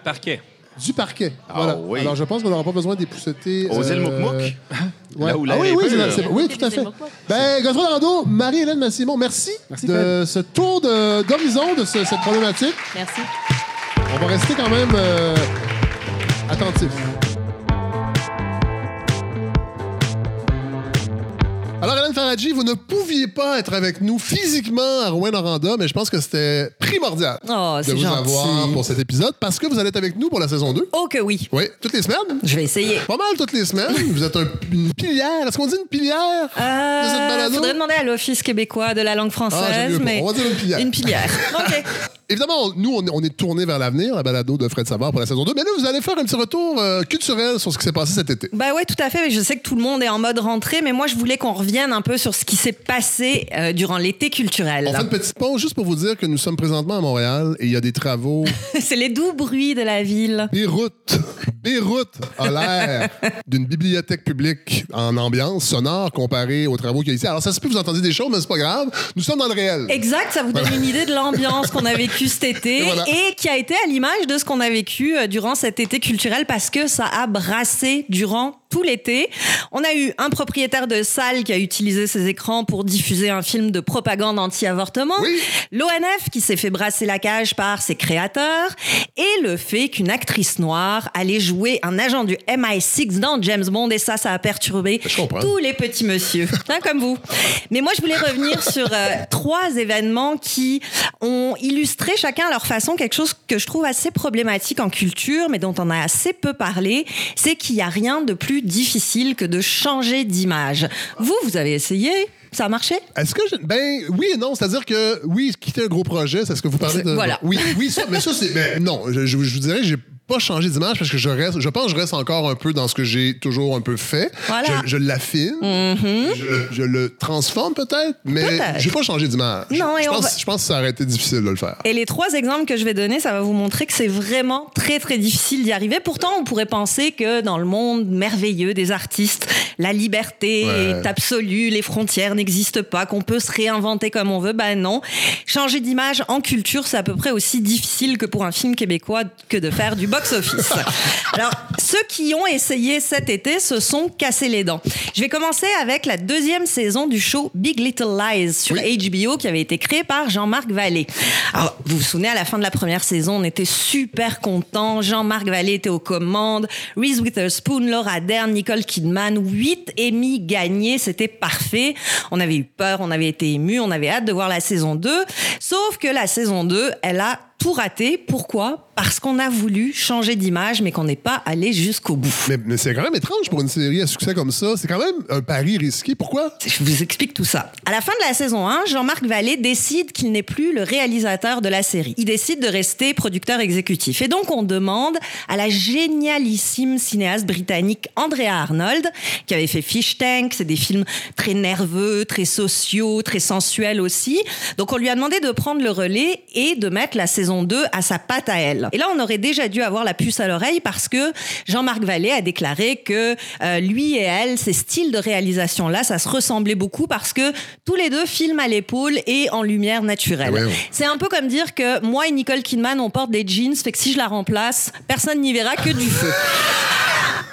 Parquet. Du parquet. Ah voilà. oui. Alors, je pense qu'on n'aura pas besoin d'épousseter. Aux îles euh, Moukmouk? ouais. Là où ah oui, oui, pur. c'est- c'est- oui, tout à Des fait. Ben, Godefroy Rando, Marie-Hélène Massimon, merci, Merci, de ce tour de- d'horizon de, ce- cette problématique. Merci. On va rester quand même euh, attentif. Alors, Hélène Faradji, vous ne pouviez pas être avec nous physiquement à Rouen-Noranda, mais je pense que c'était primordial Oh, de vous gentil. avoir pour cet épisode parce que vous allez être avec nous pour la saison 2. Oh que oui. Oui, toutes les semaines. Je vais essayer. Pas mal toutes les semaines. Vous êtes un- une pilière. Est-ce qu'on dit une pilière de cette Euh, balado? faudrait demander à l'Office québécois de la langue Ah, française, pas. mais On va dire une pilière. une pilière. (laughs) OK. Évidemment, nous, on est, tourné vers l'avenir, la balado de Fred Savard pour la saison 2. Mais là, vous allez faire un petit retour euh, culturel sur ce qui s'est passé cet été. Bah ouais, tout à fait. Je sais que tout le monde est en mode rentrée, mais moi, je voulais qu'on revienne un peu sur ce qui s'est passé euh, durant l'été culturel. On fait une petite pause juste pour vous dire que nous sommes présentement à Montréal et il y a des travaux. (laughs) C'est les doux bruits de la ville. Beyrouth, Beyrouth a l'air d'une bibliothèque publique en ambiance sonore comparée aux travaux qu'il y a ici. Alors, ça se peut que vous entendiez des choses, mais c'est pas grave. Nous sommes dans le réel. Exact, ça vous donne une idée de l'ambiance qu'on a vécue cet été Et voilà. et qui a été à l'image de ce qu'on a vécu euh, durant cet été culturel parce que ça a brassé durant tout l'été. On a eu un propriétaire de salle qui a utilisé ses écrans pour diffuser un film de propagande anti-avortement, Oui. l'ONF qui s'est fait brasser la cage par ses créateurs et le fait qu'une actrice noire allait jouer un agent du MI6 dans James Bond et ça, ça a perturbé tous les petits monsieur, (laughs) hein, comme vous. Mais moi, je voulais revenir sur euh, trois événements qui ont illustré chacun à leur façon quelque chose que je trouve assez problématique en culture, mais dont on a assez peu parlé. C'est qu'il n'y a rien de plus difficile que de changer d'image. Vous, vous avez essayé ça a marché? Est-ce que je... ben oui et non, c'est-à-dire que oui, quitter un gros projet, c'est ce que vous parlez de Voilà. Oui, oui, ça, mais ça c'est mais non, je, je- vous dirais j'ai pas changé d'image parce que je reste je pense que je reste encore un peu dans ce que j'ai toujours un peu fait. Voilà. Mm-hmm. Je, je l'affine, je, le- je le transforme peut-être, mais Peut-être. j'ai pas changé d'image. Non, et je pense va- je pense que ça aurait été difficile de le faire. Et les trois exemples que je vais donner, ça va vous montrer que c'est vraiment très, très difficile d'y arriver. Pourtant, on pourrait penser que dans le monde merveilleux des artistes, la liberté Ouais. est absolue, les frontières n'existent pas, qu'on peut se réinventer comme on veut. Ben non. Changer d'image en culture, c'est à peu près aussi difficile que pour un film québécois que de faire du box-office. Alors, ceux qui ont essayé cet été se sont cassés les dents. Je vais commencer avec la deuxième saison du show Big Little Lies sur HBO qui avait été créé par Jean-Marc Vallée. Alors, vous vous souvenez, à la fin de la première saison, on était super contents. Jean-Marc Vallée était aux commandes. Reese Witherspoon, Laura Dern, Nicole Kidman, huit Emmy gagnés. C'était parfait. On avait eu peur, on avait été émus, on avait hâte de voir la saison 2. Sauf que la saison 2, elle a tout raté. Pourquoi? Parce qu'on a voulu changer d'image, mais qu'on n'est pas allé jusqu'au bout. Mais, mais c'est quand même étrange pour une série à succès comme ça. C'est quand même un pari risqué. Pourquoi? Je vous explique tout ça. À la fin de la saison 1, Jean-Marc Vallée décide qu'il n'est plus le réalisateur de la série. Il décide de rester producteur exécutif. Et donc, on demande à la génialissime cinéaste britannique Andrea Arnold, qui avait fait Fish Tank, c'est des films très nerveux, très sociaux, très sensuels aussi. Donc, on lui a demandé de prendre le relais et de mettre la saison 2 à sa patte à elle. Et là, on aurait déjà dû avoir la puce à l'oreille parce que Jean-Marc Vallée a déclaré que euh, lui et elle, ces styles de réalisation-là, ça se ressemblait beaucoup parce que tous les deux filment à l'épaule et en lumière naturelle. Ouais, ouais. C'est un peu comme dire que moi et Nicole Kidman, on porte des jeans, fait que si je la remplace, personne n'y verra que du feu.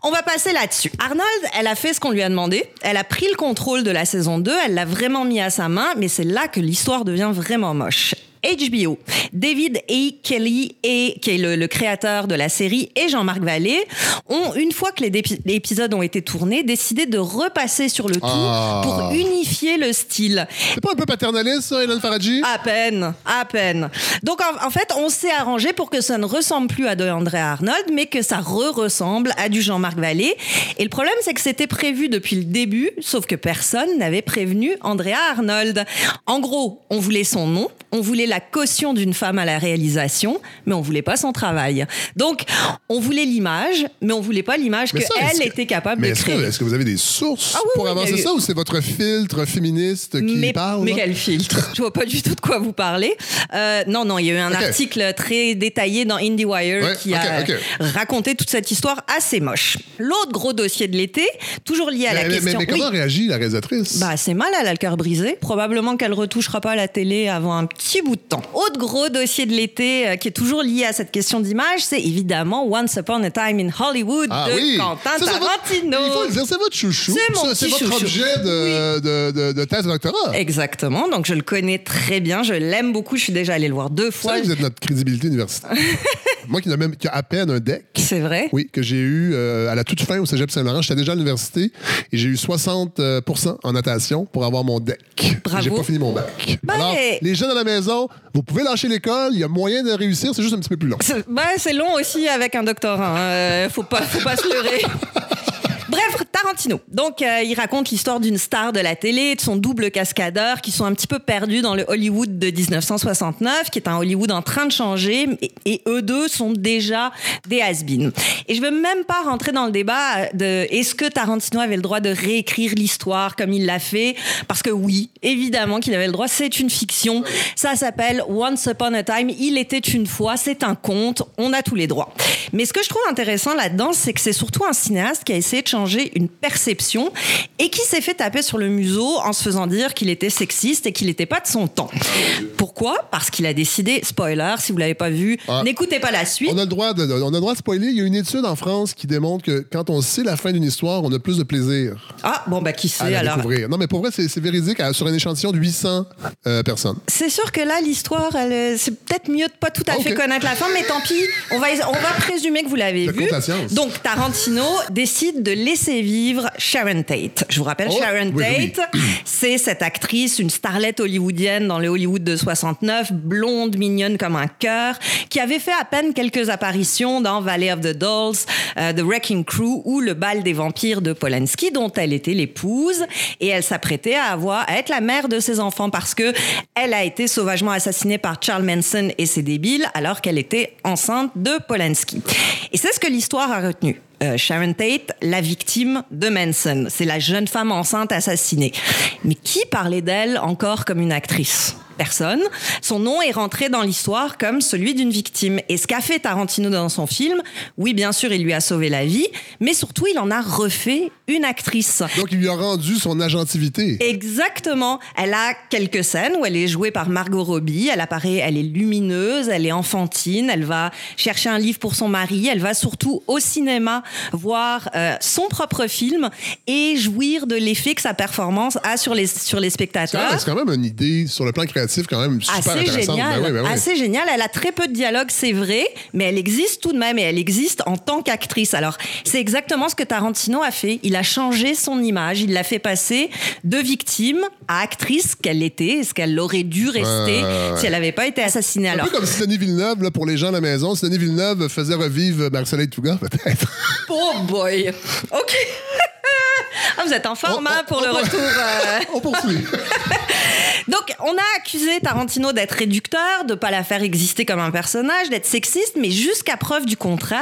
On va passer là-dessus. Arnold, elle a fait ce qu'on lui a demandé. Elle a pris le contrôle de la saison 2. Elle l'a vraiment mis à sa main, mais c'est là que l'histoire devient vraiment moche. HBO, David A. Kelly, et, qui est le, le créateur de la série, et Jean-Marc Vallée, ont, une fois que les, épisodes ont été tournés, décidé de repasser sur le tout Ah. pour unifier le style. C'est pas un peu paternaliste ça, Hélène Faradji? À peine, à peine. Donc en, en fait, on s'est arrangé pour que ça ne ressemble plus à de André Arnold, mais que ça re-ressemble à du Jean-Marc Vallée. Et le problème, c'est que c'était prévu depuis le début, sauf que personne n'avait prévenu Andrea Arnold. En gros, on voulait son nom, on voulait la caution d'une femme à la réalisation, mais on voulait pas son travail. Donc, on voulait l'image, mais on voulait pas l'image qu'elle que- était capable Mais de créer. est-ce que vous avez des sources Ah oui, pour oui, avancer eu- ça ou c'est votre filtre féministe qui mais, parle? mais quel filtre? Je vois pas du tout de quoi vous parlez. Euh, non, non, il y a eu un article très détaillé dans IndieWire Ouais, qui a raconté toute cette histoire assez moche. L'autre gros dossier de l'été, toujours lié à la mais, mais- question. mais comment Oui. réagit la réalisatrice? Bah, c'est mal, elle a le cœur brisé. Probablement qu'elle retouchera pas la télé avant un petit bout de temps. Autre gros dossier de l'été euh, qui est toujours lié à cette question d'image, c'est évidemment Once Upon a Time in Hollywood Ah de oui! Quentin Ça, c'est votre- Tarantino. Il faut le dire, c'est votre chouchou. C'est Ça, petit votre chouchou. objet de, de, de, de thèse de doctorat. Exactement, donc je le connais très bien, je l'aime beaucoup, je suis déjà allée le voir deux fois. que vous êtes notre crédibilité universitaire. (laughs) Moi qui n'a même qui a à peine un deck. C'est vrai? Oui, que j'ai eu euh, à la toute fin au Cégep Saint-Laurent. J'étais déjà à l'université et j'ai eu 60 euh, en natation pour avoir mon deck. Bravo. J'ai pas fini mon bac. Ben, Alors, les jeunes à la maison, vous pouvez lâcher l'école, il y a moyen de réussir, c'est juste un petit peu plus long. C'est c'est long aussi avec un doctorat. hein. Euh, faut pas, faut pas se leurrer. (laughs) Bref, Tarantino. Donc, euh, il raconte l'histoire d'une star de la télé, de son double cascadeur, qui sont un petit peu perdus dans le Hollywood de 1969, qui est un Hollywood en train de changer, et, eux deux sont déjà des has-been. Et je veux même pas rentrer dans le débat de est-ce que Tarantino avait le droit de réécrire l'histoire comme il l'a fait, parce que oui, évidemment qu'il avait le droit. C'est une fiction. Ça s'appelle Once Upon a Time. Il était une fois. C'est un conte. On a tous les droits. Mais ce que je trouve intéressant là-dedans, c'est que c'est surtout un cinéaste qui a essayé de changer une perception et qui s'est fait taper sur le museau en se faisant dire qu'il était sexiste et qu'il n'était pas de son temps. Pourquoi? Parce qu'il a décidé, spoiler, si vous l'avez pas vu, Ah. n'écoutez pas la suite. On a, le droit de, on a le droit de spoiler. Il y a une étude en France qui démontre que quand on sait la fin d'une histoire, on a plus de plaisir Ah, bon, bah qui à sait alors? découvrir. Non, mais pour vrai, c'est véridique sur un échantillon de 800 euh, personnes. C'est sûr que là, l'histoire, euh, c'est peut-être mieux de pas tout à Ok. fait connaître la fin, mais tant pis, on va, on va présumer que vous l'avez vu. la. Donc, Tarantino décide de laisser vivre Sharon Tate. Je vous rappelle, Oh, Sharon oui, oui. Tate, (clears throat) c'est cette actrice, une starlette hollywoodienne dans le Hollywood de 69, blonde, mignonne comme un cœur, qui avait fait à peine quelques apparitions dans Valley of the Dolls, euh, The Wrecking Crew ou Le bal des vampires de Polanski, dont elle était l'épouse, et elle s'apprêtait à avoir à être la mère de ses enfants parce que elle a été sauvagement assassinée par Charles Manson et ses débiles alors qu'elle était enceinte de Polanski. Et c'est ce que l'histoire a retenu. Euh, Sharon Tate, la victime de Manson. C'est la jeune femme enceinte assassinée. Mais qui parlait d'elle encore comme une actrice? Personne. Son nom est rentré dans l'histoire comme celui d'une victime. Et ce qu'a fait Tarantino dans son film, oui, bien sûr, il lui a sauvé la vie, mais surtout, il en a refait une actrice. Donc, il lui a rendu son agentivité. Exactement. Elle a quelques scènes où elle est jouée par Margot Robbie. Elle apparaît, elle est lumineuse, elle est enfantine. Elle va chercher un livre pour son mari. Elle va surtout au cinéma voir euh, son propre film et jouir de l'effet que sa performance a sur les, sur les spectateurs. c'est quand même une idée sur le plan créatif quand même super Assez génial, Ben oui, ben oui. assez génial. Elle a très peu de dialogue, c'est vrai, mais elle existe tout de même et elle existe en tant qu'actrice. Alors, c'est exactement ce que Tarantino a fait. Il a changé son image, il l'a fait passer de victime à actrice qu'elle était, ce qu'elle aurait dû rester si elle n'avait pas été assassinée. Un Alors, peu comme si Denis Villeneuve, là, pour les gens à la maison, si Denis Villeneuve faisait revivre Marcel Touga, peut-être. oh boy, ok. Ah, vous êtes en forme hein, pour le retour. euh. (laughs) On poursuit. (laughs) Donc, on a accusé Tarantino d'être réducteur, de pas la faire exister comme un personnage, d'être sexiste, mais jusqu'à preuve du contraire,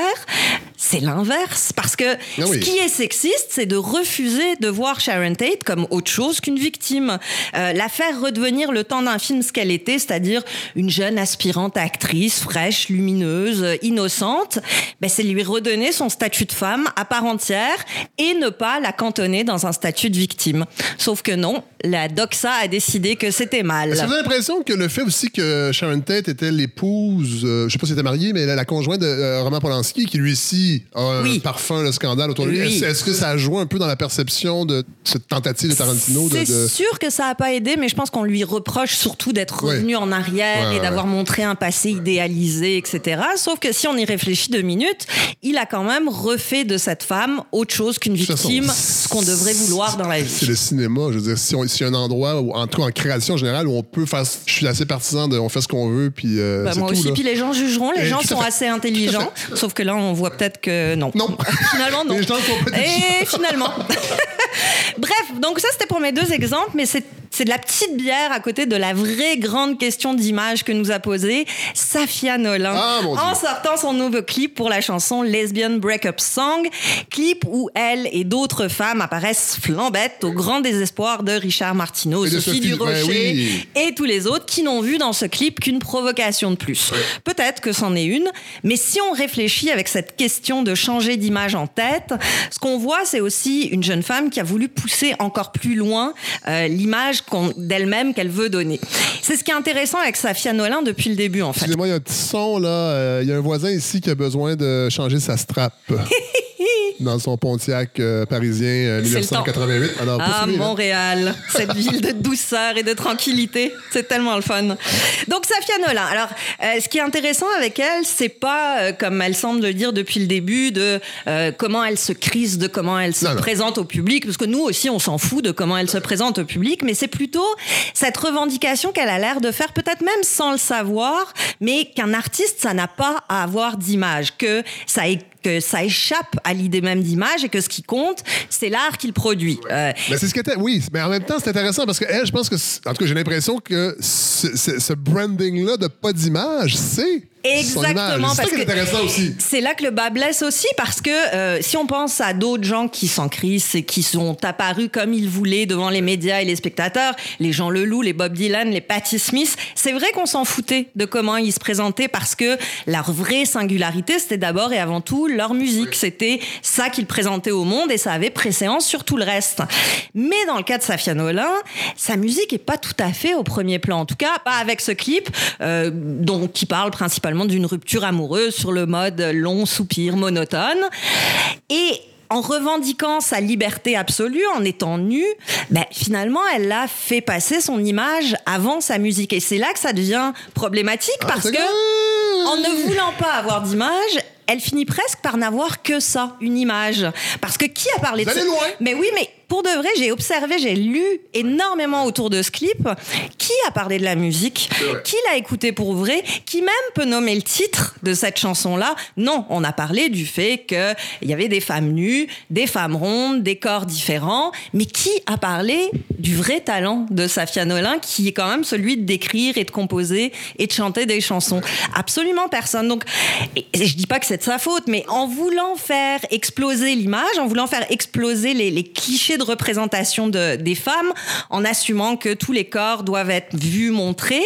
c'est l'inverse. Parce que Ah oui. ce qui est sexiste, c'est de refuser de voir Sharon Tate comme autre chose qu'une victime. Euh, la faire redevenir le temps d'un film ce qu'elle était, c'est-à-dire une jeune aspirante actrice, fraîche, lumineuse, innocente, ben, c'est lui redonner son statut de femme à part entière et ne pas la cantonner dans un statut de victime. Sauf que non, la doxa a décidé que c'était mal. Est-ce que vous avez l'impression que le fait aussi que Sharon Tate était l'épouse, euh, je sais pas si elle était mariée, mais la, la conjointe de euh, Roman Polanski, qui lui aussi a un parfum, le scandale autour de lui, Oui. est-ce, que ça a joué un peu dans la perception de cette tentative de Tarantino de. C'est de- sûr que ça n'a pas aidé, mais je pense qu'on lui reproche surtout d'être revenu en arrière Ouais, et ouais, d'avoir montré un passé idéalisé, etc. Sauf que si on y réfléchit deux minutes, il a quand même refait de cette femme autre chose qu'une victime, ce qu'on devrait vouloir dans la C'est vie. le cinéma. Je veux dire, si on- s'il y a un endroit, où, en tout cas en création générale, où on peut faire. Je suis assez partisan de on fait ce qu'on veut, puis. euh, Bah, c'est moi tout, aussi, là. puis les gens jugeront, les Et gens sont fait. assez intelligents, sauf que là, on voit peut-être que non. Non. (laughs) Finalement, non. Les gens sont Et finalement. (laughs) Bref, donc ça, c'était pour mes deux exemples, mais c'est c'est de la petite bière à côté de la vraie grande question d'image que nous a posée Safia Nolan Ah, en sortant son nouveau clip pour la chanson Lesbian Breakup Song, clip où elle et d'autres femmes apparaissent flambettes au grand désespoir de Richard Martineau, Et Sophie Sophie- Durocher ouais, oui. et tous les autres qui n'ont vu dans ce clip qu'une provocation de plus. Peut-être que c'en est une, mais si on réfléchit avec cette question de changer d'image en tête, ce qu'on voit, c'est aussi une jeune femme qui a voulu pousser encore plus loin euh, l'image qu'on- d'elle-même qu'elle veut donner. C'est ce qui est intéressant avec Safia Nolin depuis le début, en fait. Excusez-moi, il y a un petit son, là. euh, Il y a un voisin ici qui a besoin de changer sa strap. (laughs) dans son Pontiac euh, parisien euh, C'est le temps. 1988. Alors, Ah, là. Montréal, (laughs) cette ville de douceur et de tranquillité, c'est tellement le fun. Donc Safia Nolin. Alors, euh, ce qui est intéressant avec elle, c'est pas euh, comme elle semble le dire depuis le début de euh, comment elle se crise, de comment elle se Non, non. présente au public, parce que nous aussi on s'en fout de comment elle se présente au public, mais c'est plutôt cette revendication qu'elle a l'air de faire, peut-être même sans le savoir, mais qu'un artiste ça n'a pas à avoir d'image, que ça que ça échappe à l'idée même d'image et que ce qui compte, c'est l'art qu'il produit. Euh, Mais c'est ce que oui, mais en même temps, c'est intéressant parce que elle, je pense que, en tout cas, j'ai l'impression que ce, ce- ce branding-là de pas d'image, c'est. Exactement, C'est ça qui est que intéressant aussi. c'est là que le bas blesse aussi, parce que euh, si on pense à d'autres gens qui s'en crissent et qui sont apparus comme ils voulaient devant les médias et les spectateurs, les Jean Leloup, les Bob Dylan, les Patti Smith, c'est vrai qu'on s'en foutait de comment ils se présentaient parce que leur vraie singularité, c'était d'abord et avant tout leur musique. C'était ça qu'ils présentaient au monde et ça avait préséance sur tout le reste. Mais dans le cas de Safia Nolin, sa musique est pas tout à fait au premier plan. En tout cas, pas avec ce clip, euh, dont, qui parle principalement d'une rupture amoureuse sur le mode long soupir monotone. Et en revendiquant sa liberté absolue, en étant nue, ben, finalement, elle a fait passer son image avant sa musique. Et c'est là que ça devient problématique parce que, en ne voulant pas avoir d'image, elle finit presque par n'avoir que ça, une image. Parce que qui a parlé Vous de allez ça loin. Mais oui, mais pour de vrai, j'ai observé, j'ai lu énormément autour de ce clip. Qui a parlé de la musique Qui l'a écouté pour vrai Qui même peut nommer le titre de cette chanson-là Non, on a parlé du fait qu'il y avait des femmes nues, des femmes rondes, des corps différents. Mais qui a parlé du vrai talent de Safia Nolin, qui est quand même celui d'écrire et de composer et de chanter des chansons? Absolument personne. Donc, je dis pas que c'est de sa faute, mais en voulant faire exploser l'image, en voulant faire exploser les, les clichés de représentation de, des femmes, en assumant que tous les corps doivent être vus, montrés,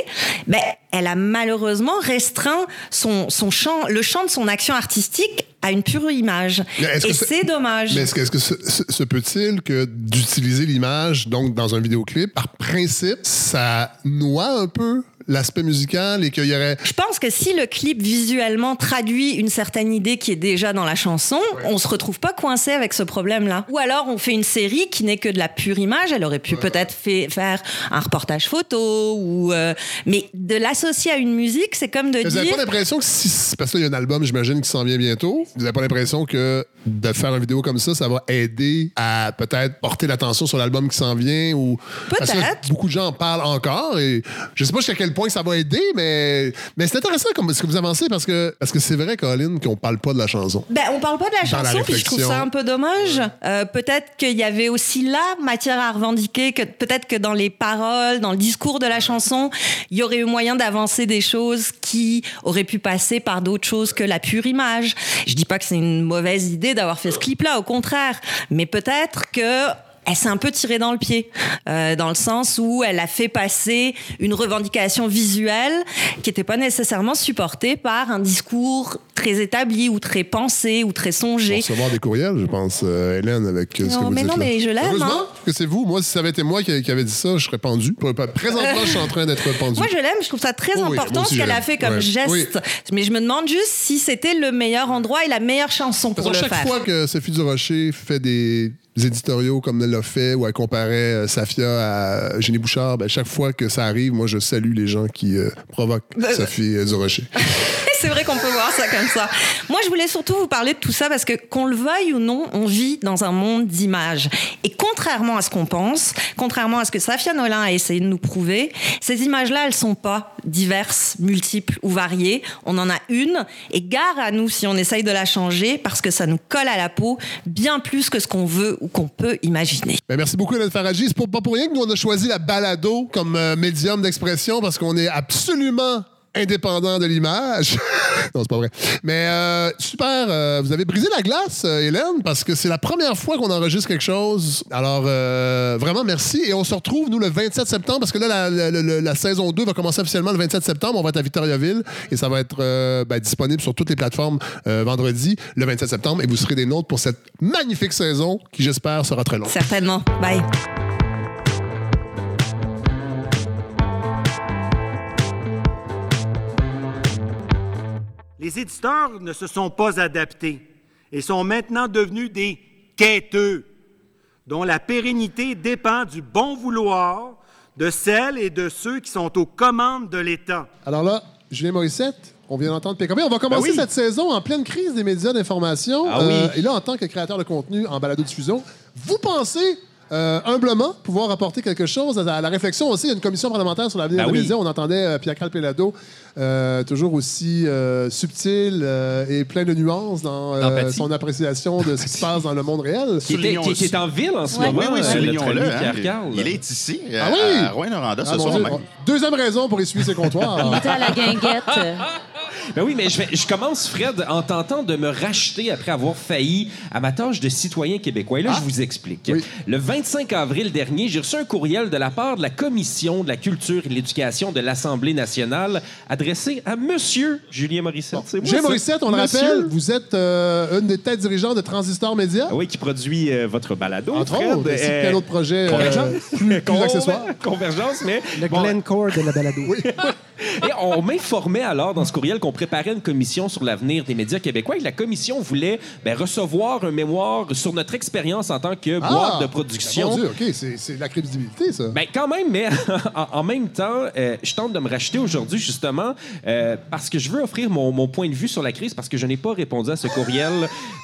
ben, elle a malheureusement restreint son, son champ, le champ de son action artistique à une pure image. Et c'est- dommage. Mais est-ce que, se, se- se peut-il que d'utiliser l'image donc dans un vidéoclip, par principe, ça noie un peu l'aspect musical et qu'il y aurait... Je pense que si le clip visuellement traduit une certaine idée qui est déjà dans la chanson, on se retrouve pas coincé avec ce problème-là. Ou alors on fait une série qui n'est que de la pure image. Elle aurait pu peut-être fait- faire un reportage photo ou euh, mais de l'associer à une musique, c'est comme de Vous n'avez dire pas l'impression que si... Parce que là, il y a un album, j'imagine, qui s'en vient bientôt. Vous n'avez pas l'impression que de faire une vidéo comme ça, ça va aider à peut-être porter l'attention sur l'album qui s'en vient ou... Peut-être. beaucoup de gens en parlent encore et je sais pas jusqu'à quel point ça va aider, mais, mais c'est intéressant comme ce que vous avancez parce que parce que c'est vrai, Colin, qu'on parle pas de la chanson. Ben, on parle pas de la Dans la chanson, puis je trouve ça un peu dommage. Euh, peut-être qu'il y avait aussi là matière à revendiquer, que peut-être que dans les paroles, dans le discours de la chanson, il y aurait eu moyen d'avancer des choses qui auraient pu passer par d'autres choses que la pure image. Je dis pas que c'est une mauvaise idée d'avoir fait ce clip-là, au contraire, mais peut-être que elle s'est un peu tirée dans le pied, euh, dans le sens où elle a fait passer une revendication visuelle qui n'était pas nécessairement supportée par un discours très établi ou très pensé ou très songé. recevoir des courriels, je pense, euh, Hélène, avec euh, ce Non, que vous mais dites non, là. mais je l'aime, hein. que c'est vous. Moi, si ça avait été moi qui, qui avait dit ça, je serais pendu. Présentement, je suis en train d'être pendu. Moi, je l'aime, je trouve ça très Oh important ce qu'elle a fait comme Ouais. geste. Oui. Mais je me demande juste si c'était le meilleur endroit et la meilleure chanson Parce pour le chaque faire. fois que Sophie Durocher fait des éditoriaux comme elle l'a fait ou elle comparait euh, Safia à Jenny Bouchard, ben, chaque fois que ça arrive, moi, je salue les gens qui euh, provoquent Sophie euh, Durocher. (laughs) (laughs) C'est vrai qu'on peut voir ça comme ça. Moi, je voulais surtout vous parler de tout ça parce que, qu'on le veuille ou non, on vit dans un monde d'images. Et contrairement à ce qu'on pense, contrairement à ce que Safia Nolin a essayé de nous prouver, ces images-là, elles sont pas diverses, multiples ou variées. On en a une et gare à nous si on essaye de la changer parce que ça nous colle à la peau bien plus que ce qu'on veut ou qu'on peut imaginer. Ben, merci beaucoup, Hélène Faradji. C'est pas pour rien que nous, on a choisi la balado comme euh, médium d'expression parce qu'on est absolument indépendant de l'image. (laughs) non, c'est pas vrai. Mais euh, super, euh, vous avez brisé la glace, euh, Hélène, parce que c'est la première fois qu'on enregistre quelque chose. Alors, euh, vraiment, merci. Et on se retrouve, nous, le 27 septembre, parce que là, la, la- saison 2 va commencer officiellement le 27 septembre. On va être à Victoriaville et ça va être euh, ben, disponible sur toutes les plateformes vendredi, le 27 septembre. Et vous serez des nôtres pour cette magnifique saison qui, j'espère, sera très longue. Certainement. Bye. Les éditeurs ne se sont pas adaptés et sont maintenant devenus des quêteux, dont la pérennité dépend du bon vouloir de celles et de ceux qui sont aux commandes de l'État. Alors là, Julien Morissette, on vient d'entendre PKP. On va commencer Ben oui. cette saison en pleine crise des médias d'information. Euh, Ah oui. et là, en tant que créateur de contenu en balado-diffusion, vous pensez euh, humblement pouvoir apporter quelque chose à la réflexion aussi. Il y a une commission parlementaire sur l'avenir Ben des oui. médias. On entendait euh, Pierre Calpelado, euh, toujours aussi euh, subtil euh, et plein de nuances dans euh, son appréciation de ce qui se passe dans le monde réel. Qui, était- qui- qui est en ville en ce Oui, moment. oui, notre soulignons-le. hein. Carl. Il est ici, Ah oui? à Rouen-Noranda, Ah, ce mon soir Dieu. même. Deuxième raison pour essuyer ses comptoirs. Il était à la guinguette. (laughs) Ben oui, mais je, vais- je commence, Fred, en tentant de me racheter après avoir failli à ma tâche de citoyen québécois. Et là, je vous explique. Oui. Le 25 avril dernier, j'ai reçu un courriel de la part de la Commission de la culture et de l'éducation de l'Assemblée nationale adressé à Monsieur Julien Morissette. C'est moi, Julien. Morissette, on le rappelle, vous êtes euh, une des têtes dirigeantes de Transistor Média. Ah oui, qui produit euh, votre balado, Entre Fred. autres, que Euh, plein d'autres projets euh, Convergence. plus, plus (laughs) accessoires. Convergence, mais Le bon, Glencore de la balado. (laughs) Et on m'informait alors dans ce courriel qu'on préparait une commission sur l'avenir des médias québécois et que la commission voulait ben, recevoir un mémoire sur notre expérience en tant que boîte de production. Mon Dieu, OK, c'est de la crédibilité, ça. Ben quand même, mais (laughs) en, en même temps, euh, je tente de me racheter aujourd'hui justement euh, parce que je veux offrir mon, mon point de vue sur la crise parce que je n'ai pas répondu à ce courriel.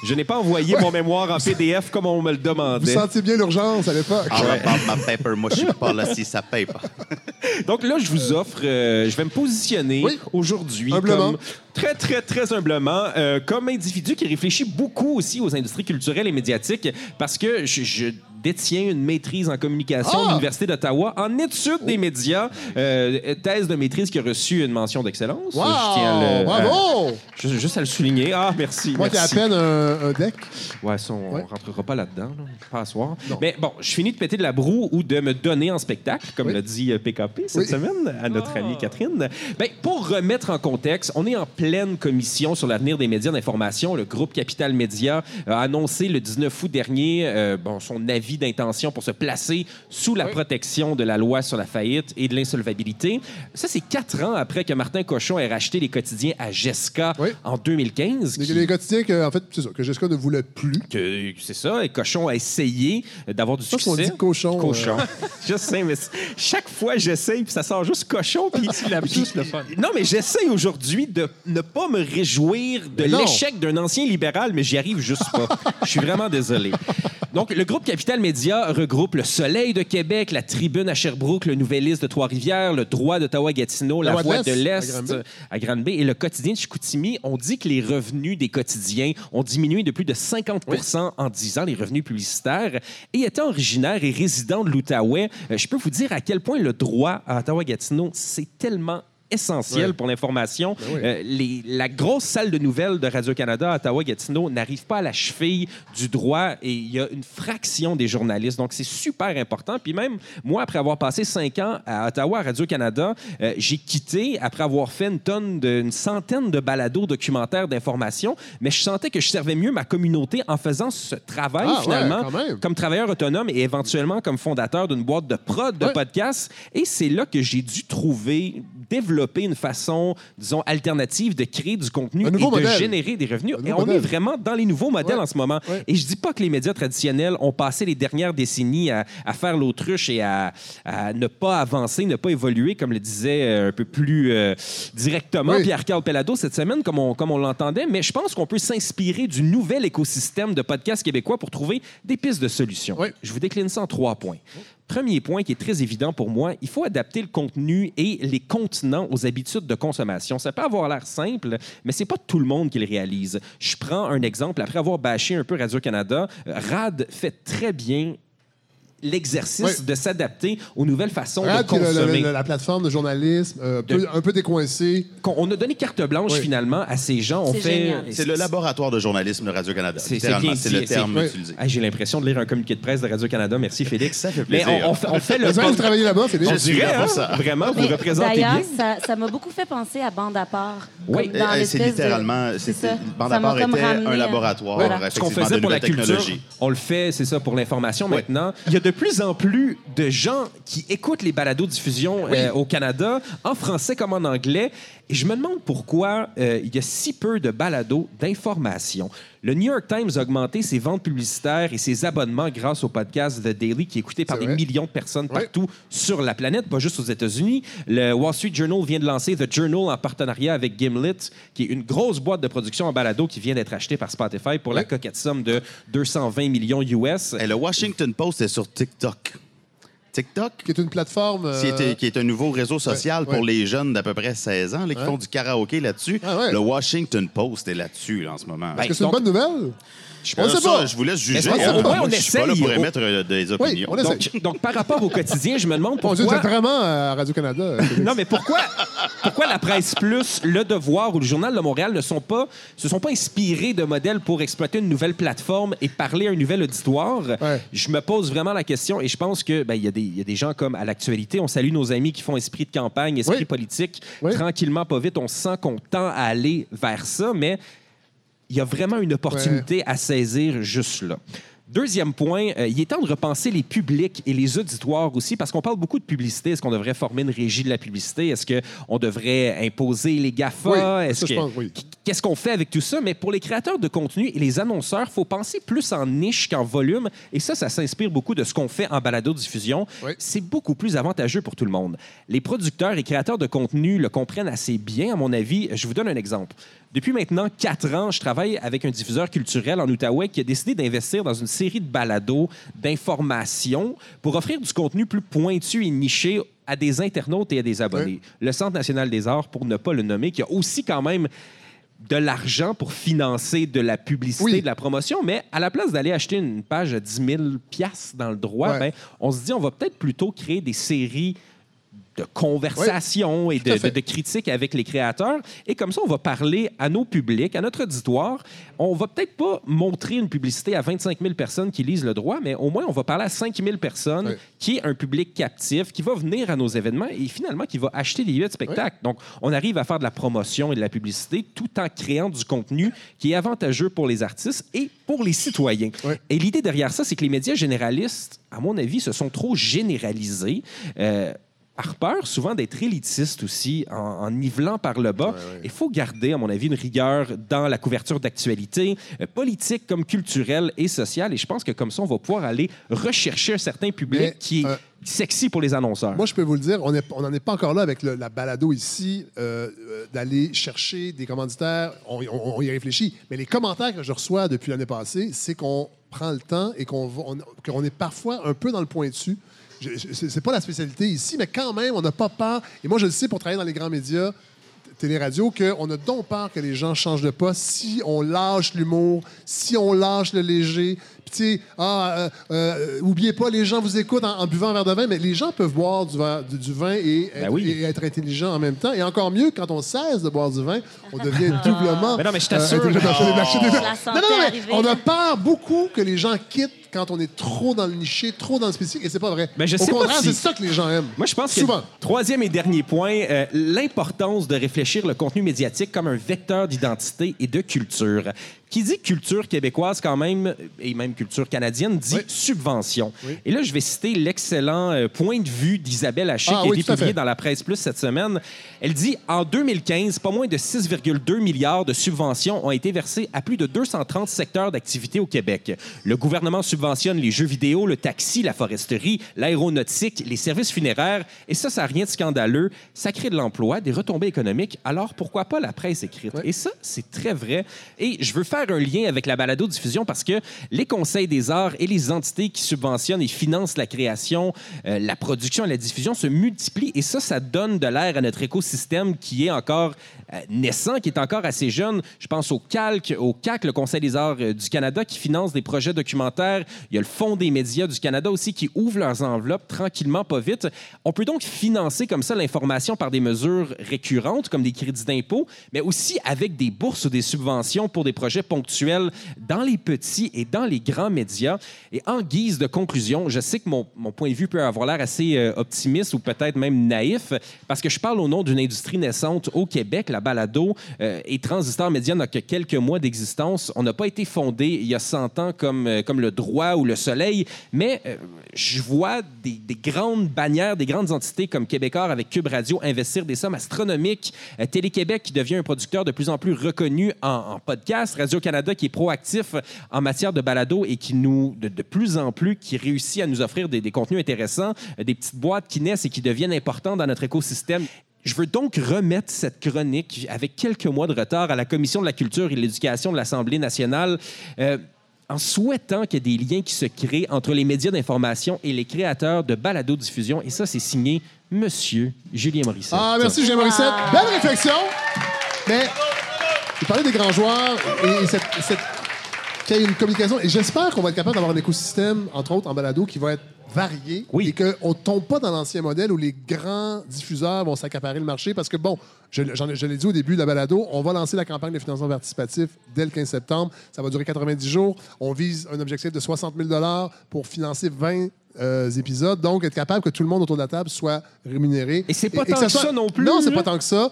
Je n'ai pas envoyé mon mémoire en PDF comme on me le Vous demandait. sentiez bien l'urgence à l'époque. About my paper, moi, je suis pas là si ça paye pas. (laughs) Donc là, je vous offre, euh, je vais me positionner Oui. aujourd'hui Humblement. comme très, très, très humblement, euh, comme individu qui réfléchit beaucoup aussi aux industries culturelles et médiatiques parce que je, je détiens une maîtrise en communication Ah! à l'Université d'Ottawa en études des médias, euh, thèse de maîtrise qui a reçu une mention d'excellence. Wow! Je tiens à le- Bravo! juste, juste à le souligner. Ah, merci. Moi qui à peine un, un deck. Ouais, ça, on Ouais. rentrera pas là-dedans, là. pas à soir. Non. Mais bon, je finis de péter de la broue ou de me donner en spectacle, comme Oui. l'a dit euh, PKP cette Oui. semaine à notre amie Catherine. Ben, pour remettre en contexte, on est en pleine commission sur l'avenir des médias d'information. Le groupe Capital Média a annoncé le 19 août dernier euh, bon, son avis d'intention pour se placer sous la protection de la loi sur la faillite et de l'insolvabilité. Ça, c'est quatre ans après que Martin Cochon ait racheté les quotidiens à Jessica Oui. en 2015. Les, qui- les quotidiens que, en fait, c'est ça, que Jessica ne voulait plus. que c'est ça, et Cochon a essayé d'avoir du qu'on succès. dit cochon. Cochon. (laughs) je sais, mais chaque fois j'essaye, puis ça sort juste cochon. Puis (laughs) juste le fun. Non, mais j'essaye aujourd'hui de ne pas me réjouir de l'échec d'un ancien libéral, mais j'y arrive juste pas. (laughs) Je suis vraiment désolé. Donc, le groupe Capital Média regroupe Le Soleil de Québec, La Tribune à Sherbrooke, Le Nouvelliste de Trois-Rivières, Le Droit d'Ottawa-Gatineau, La, Voix de l'Est à Granby et Le Quotidien de Chicoutimi. On dit que les revenus des quotidiens ont diminué de plus de 50% en 10 ans, les revenus publicitaires. Et étant originaire et résident de l'Outaouais, euh, je peux vous dire à quel point le droit à Ottawa-Gatineau, c'est tellement essentiel Ouais. pour l'information. Ben oui. Euh, les- la grosse salle de nouvelles de Radio-Canada à Ottawa-Gatineau n'arrive pas à la cheville du droit et il y a une fraction des journalistes. Donc, c'est super important. Puis même, moi, après avoir passé cinq ans à Ottawa, à Radio-Canada, euh, j'ai quitté après avoir fait une tonne, de, une centaine de balados documentaires d'information, mais je sentais que je servais mieux ma communauté en faisant ce travail, Ah, finalement, comme travailleur autonome et éventuellement comme fondateur d'une boîte de prod de Ouais. podcasts. Et c'est là que j'ai dû trouver, développer une façon, disons, alternative de créer du contenu et de générer des revenus. Et on modèle. est vraiment dans les nouveaux modèles Ouais. en ce moment. Ouais. Et je dis pas que les médias traditionnels ont passé les dernières décennies à, à faire l'autruche et à, à ne pas avancer, ne pas évoluer, comme le disait euh, un peu plus euh, directement Oui. Pierre-Carl Pellado cette semaine, comme on, comme on l'entendait. Mais je pense qu'on peut s'inspirer du nouvel écosystème de podcasts québécois pour trouver des pistes de solutions. Oui. Je vous décline ça en trois points. Premier point qui est très évident pour moi, il faut adapter le contenu et les contenants aux habitudes de consommation. Ça peut avoir l'air simple, mais c'est pas tout le monde qui le réalise. Je prends un exemple. Après avoir bâché un peu Radio-Canada, Rad fait très bien l'exercice Oui. de s'adapter aux nouvelles façons Rad, de est le- le- consommer. le- la plateforme de journalisme, euh, De- un peu décoincée. On a donné carte blanche Oui. finalement à ces gens. On C'est fait. C'est le laboratoire de journalisme de Radio-Canada. C'est- le terme utilisé. Ah, J'ai l'impression de lire un communiqué de presse de Radio-Canada. Merci, Félix. Ça fait Mais plaisir. on, on fait, on fait le Vous avez travaillé là-bas, Félix? Je suis dirait, là pour hein, ça. Vraiment, vous Mais représentez D'ailleurs, bien. ça ça m'a beaucoup fait penser à Bande à part. Oui. Eh, eh, c'est littéralement. c'est c'était- ça. Bande à part était un laboratoire. Ce qu'on faisait pour la culture, on le fait, c'est ça, pour l'information maintenant. Il y a de plus en plus de gens qui écoutent les balados-diffusion euh, au Canada, en français comme en anglais. Et je me demande pourquoi euh, il y a si peu de balados d'information. Le New York Times a augmenté ses ventes publicitaires et ses abonnements grâce au podcast The Daily, qui est écouté par des vrai. millions de personnes Ouais. partout sur la planète, pas juste aux États-Unis. Le Wall Street Journal vient de lancer The Journal en partenariat avec Gimlet, qui est une grosse boîte de production en balado qui vient d'être achetée par Spotify pour la coquette somme de 220 millions US. Et le Washington Post est sur TikTok. TikTok, Qui est une plateforme. euh, qui, est, qui est un nouveau réseau social ouais. pour les jeunes d'à peu près 16 ans là, qui Ouais. font du karaoké là-dessus. Ah ouais. Le Washington Post est là-dessus là, en ce moment. Ben, Est-ce que c'est une bonne nouvelle? On Euh, sait ça, pas. je vous laisse juger. Hein. on je suis pas là pour émettre euh, des opinions. on. Donc, donc, par rapport au quotidien, je me demande vous pourquoi... êtes vraiment à Radio-Canada. Non, mais pourquoi, pourquoi la presse plus, le Devoir ou le Journal de Montréal ne sont pas, se sont pas inspirés de modèles pour exploiter une nouvelle plateforme et parler à un nouvel auditoire? Ouais. Je me pose vraiment la question et je pense que ben, il y, a des- il y a des gens comme à l'actualité. On salue nos amis qui font esprit de campagne, esprit Oui. politique. Oui. Tranquillement, pas vite, on sent qu'on tend à aller vers ça, mais il y a vraiment une opportunité à saisir juste là. Deuxième point, euh, il est temps de repenser les publics et les auditoires aussi, parce qu'on parle beaucoup de publicité. Est-ce qu'on devrait former une régie de la publicité? Est-ce qu'on devrait imposer les GAFA? Oui, Est-ce que- oui. Qu'est-ce qu'on fait avec tout ça? Mais pour les créateurs de contenu et les annonceurs, il faut penser plus en niche qu'en volume. Et ça, ça s'inspire beaucoup de ce qu'on fait en balado-diffusion. Oui. C'est beaucoup plus avantageux pour tout le monde. Les producteurs et créateurs de contenu le comprennent assez bien, à mon avis. Je vous donne un exemple. Depuis maintenant quatre ans, je travaille avec un diffuseur culturel en Outaouais qui a décidé d'investir dans une série de balados d'information pour offrir du contenu plus pointu et niché à des internautes et à des abonnés. Le Centre national des arts, pour ne pas le nommer, qui a aussi quand même de l'argent pour financer de la publicité, Oui. de la promotion, mais à la place d'aller acheter une page à 10 000 piastres dans le droit, Ouais. ben, on se dit on va peut-être plutôt créer des séries de conversations et de, de- de critiques avec les créateurs. Et comme ça, on va parler à nos publics, à notre auditoire. On va peut-être pas montrer une publicité à 25 000 personnes qui lisent le droit, mais au moins, on va parler à 5 000 personnes qui est un public captif, qui va venir à nos événements et finalement qui va acheter des billets de spectacle. Donc, on arrive à faire de la promotion et de la publicité tout en créant du contenu qui est avantageux pour les artistes et pour les citoyens. Et l'idée derrière ça, c'est que les médias généralistes, à mon avis, se sont trop généralisés. euh, par peur souvent d'être élitiste aussi, en, en nivelant par le bas. Il faut garder, à mon avis, une rigueur dans la couverture d'actualité, euh, politique comme culturelle et sociale. Et je pense que comme ça, on va pouvoir aller rechercher un certain public Mais, qui est euh, sexy pour les annonceurs. Moi, je peux vous le dire, on n'en est pas encore là avec le- la balado ici, euh, d'aller chercher des commanditaires. On, on- on y réfléchit. Mais les commentaires que je reçois depuis l'année passée, c'est qu'on prend le temps et qu'on est parfois un peu dans le pointu. Je- je- C'est pas la spécialité ici, mais quand même, on n'a pas peur. Et moi, je le sais pour travailler dans les grands médias, télé-radio, qu'on a donc peur que les gens changent de poste si on lâche l'humour, si on lâche le léger. Puis, tu sais, ah, euh, euh, oubliez pas, les gens vous écoutent en, en buvant un verre de vin, mais les gens peuvent boire du, verre- du- du vin et être, Ben oui. et être intelligents en même temps. Et encore mieux, quand on cesse de boire du vin, on devient doublement. Mais non, mais je t'assure-. La santé Non, non, mais on a peur beaucoup que les gens quittent quand on est trop dans le niché, trop dans le spécifique, et c'est pas vrai. Ben, je Au sais pas contraire, si- c'est ça que les gens aiment. Moi, je pense Souvent. que troisième et dernier point, euh, l'importance de réfléchir le contenu médiatique comme un vecteur d'identité et de culture. Qui dit culture québécoise quand même, et même culture canadienne, dit Oui. subvention. Oui. Et là, je vais citer l'excellent euh, point de vue d'Isabelle Haché Ah qui a oui, été tout à publié dans la presse plus cette semaine. Elle dit en 2015, pas moins de 6,2 milliards de subventions ont été versées à plus de 230 secteurs d'activité au Québec. Le gouvernement subventionne les jeux vidéo, le taxi, la foresterie, l'aéronautique, les services funéraires. Et ça, ça n'a rien de scandaleux. Ça crée de l'emploi, des retombées économiques. Alors pourquoi pas la presse écrite? Et ça, c'est très vrai. Et je veux faire un lien avec la balado-diffusion parce que les conseils des arts et les entités qui subventionnent et financent la création, euh, la production et la diffusion se multiplient. Et ça, ça donne de l'air à notre écosystème qui est encore euh, naissant, qui est encore assez jeune. Je pense au CALC, au CAC, le Conseil des arts euh, du Canada, qui finance des projets documentaires. Il y a le Fonds des médias du Canada aussi qui ouvre leurs enveloppes tranquillement, pas vite. On peut donc financer comme ça l'information par des mesures récurrentes, comme des crédits d'impôt, mais aussi avec des bourses ou des subventions pour des projets dans les petits et dans les grands médias. Et en guise de conclusion, je sais que mon, mon point de vue peut avoir l'air assez euh, optimiste ou peut-être même naïf, parce que je parle au nom d'une industrie naissante au Québec, la balado, euh, et Transistor Média n'a que quelques mois d'existence. On n'a pas été fondé il y a 100 ans comme, euh, comme le droit ou le soleil, mais je vois des, des grandes bannières, des grandes entités comme Québécois avec Cube Radio investir des sommes astronomiques. Télé-Québec qui devient un producteur de plus en plus reconnu en, en podcast. Radio-Canada qui est proactif en matière de balado et qui nous, de, plus en plus, qui réussit à nous offrir des, contenus intéressants, euh, des petites boîtes qui naissent et qui deviennent importantes dans notre écosystème. Je veux donc remettre cette chronique avec quelques mois de retard à la Commission de la culture et de l'éducation de l'Assemblée nationale. euh, en souhaitant qu'il y ait des liens qui se créent entre les médias d'information et les créateurs de balado-diffusion. Et ça, c'est signé Monsieur Julien Morissette. Ah, merci, Jean Morissette. Belle réflexion. Mais, vous parlez des grands joueurs et, et cette, cette- qu'il y ait une communication. Et j'espère qu'on va être capable d'avoir un écosystème, entre autres en balado, qui va être varié Oui. et qu'on ne tombe pas dans l'ancien modèle où les grands diffuseurs vont s'accaparer le marché. Parce que, bon, je l'ai dit au début de la balado, on va lancer la campagne de financement participatif dès le 15 septembre. Ça va durer 90 jours. On vise un objectif de 60 000 pour financer 20 euh, épisodes. Donc, être capable que tout le monde autour de la table soit rémunéré. Et c'est pas que tant que soit- ça non plus, Non, c'est pas tant que ça.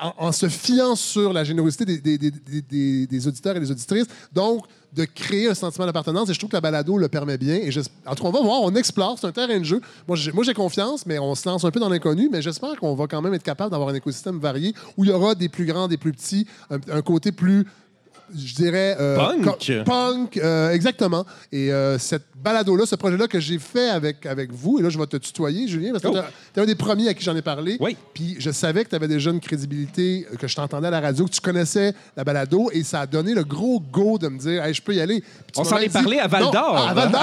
En, en se fiant sur la générosité des, des- des- des- auditeurs et des auditrices. Donc, de créer un sentiment d'appartenance. Et je trouve que la balado le permet bien. Et en tout cas, on va voir, on explore. C'est un terrain de jeu. Moi, j'ai, moi, j'ai confiance, mais on se lance un peu dans l'inconnu. Mais j'espère qu'on va quand même être capable d'avoir un écosystème varié où il y aura des plus grands, des plus petits, un, un côté plus je dirais... euh, Punk? punk, euh, exactement. Et euh, cette balado-là, ce projet-là que j'ai fait avec, avec vous, et là, je vais te tutoyer, Julien, parce que Oh. tu es un des premiers à qui j'en ai parlé. Oui. Puis je savais que tu avais déjà une crédibilité, que je t'entendais à la radio, que tu connaissais la balado, et ça a donné le gros go de me dire, hey, je peux y aller. On s'en est parlé à Val d'Or. À Val d'Or,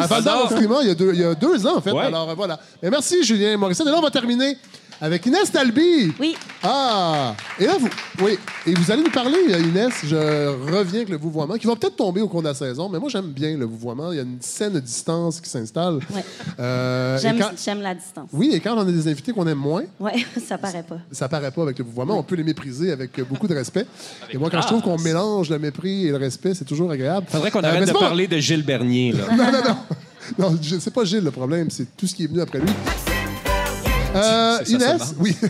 À Val d'Or, il y a deux, il y a deux ans, en fait. Ouais. Alors, voilà. Mais merci, Julien Morissette. Et là, on va terminer avec Inès Talby. Oui. Ah! Et là, vous, oui. Et vous allez nous parler, euh, Inès, je reviens avec le vouvoiement, qui va peut-être tomber au cours de la saison, mais moi, j'aime bien le vouvoiement. Il y a une saine distance qui s'installe. Ouais. Euh, J'aime quand- j'aime la distance. Oui, et quand on a des invités qu'on aime moins, Ouais, (laughs) ça paraît pas. ça paraît pas avec le vouvoiement. On peut les mépriser avec euh, beaucoup de respect. et moi, quand je trouve qu'on mélange le mépris et le respect, c'est toujours agréable. Faudrait qu'on Euh, arrête c'est de pas- parler de Gilles Bernier. Là. (laughs) non, non, non. Non, c'est pas Gilles le problème, c'est tout ce qui est venu après lui. Euh, Inès, oui. (laughs)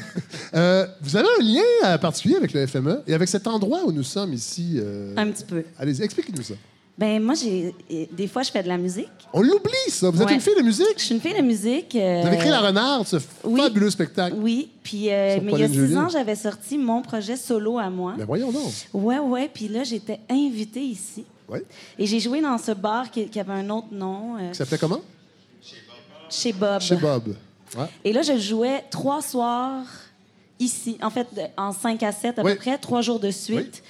Euh, vous avez un lien euh, particulier avec le FME et avec cet endroit où nous sommes ici. euh, Un petit peu. Allez-y, expliquez-nous ça. Ben moi, j'ai des fois, je fais de la musique. On l'oublie, ça. Vous êtes Ouais. une fille de musique? Je suis une fille de musique. euh, Vous avez créé La Renarde, ce oui. fabuleux spectacle. Oui, puis euh, mais il y a six Julien. ans, j'avais sorti mon projet solo à moi. Mais voyons donc. Ouais, ouais, puis là, j'étais invitée ici. Ouais. Et j'ai joué dans ce bar qui, qui avait un autre nom, euh, Ça s'appelait comment? chez Bob. Chez Bob. Ouais. Et là, je jouais trois soirs ici, en fait, en 5 à 7 à Oui. peu près, trois jours de suite.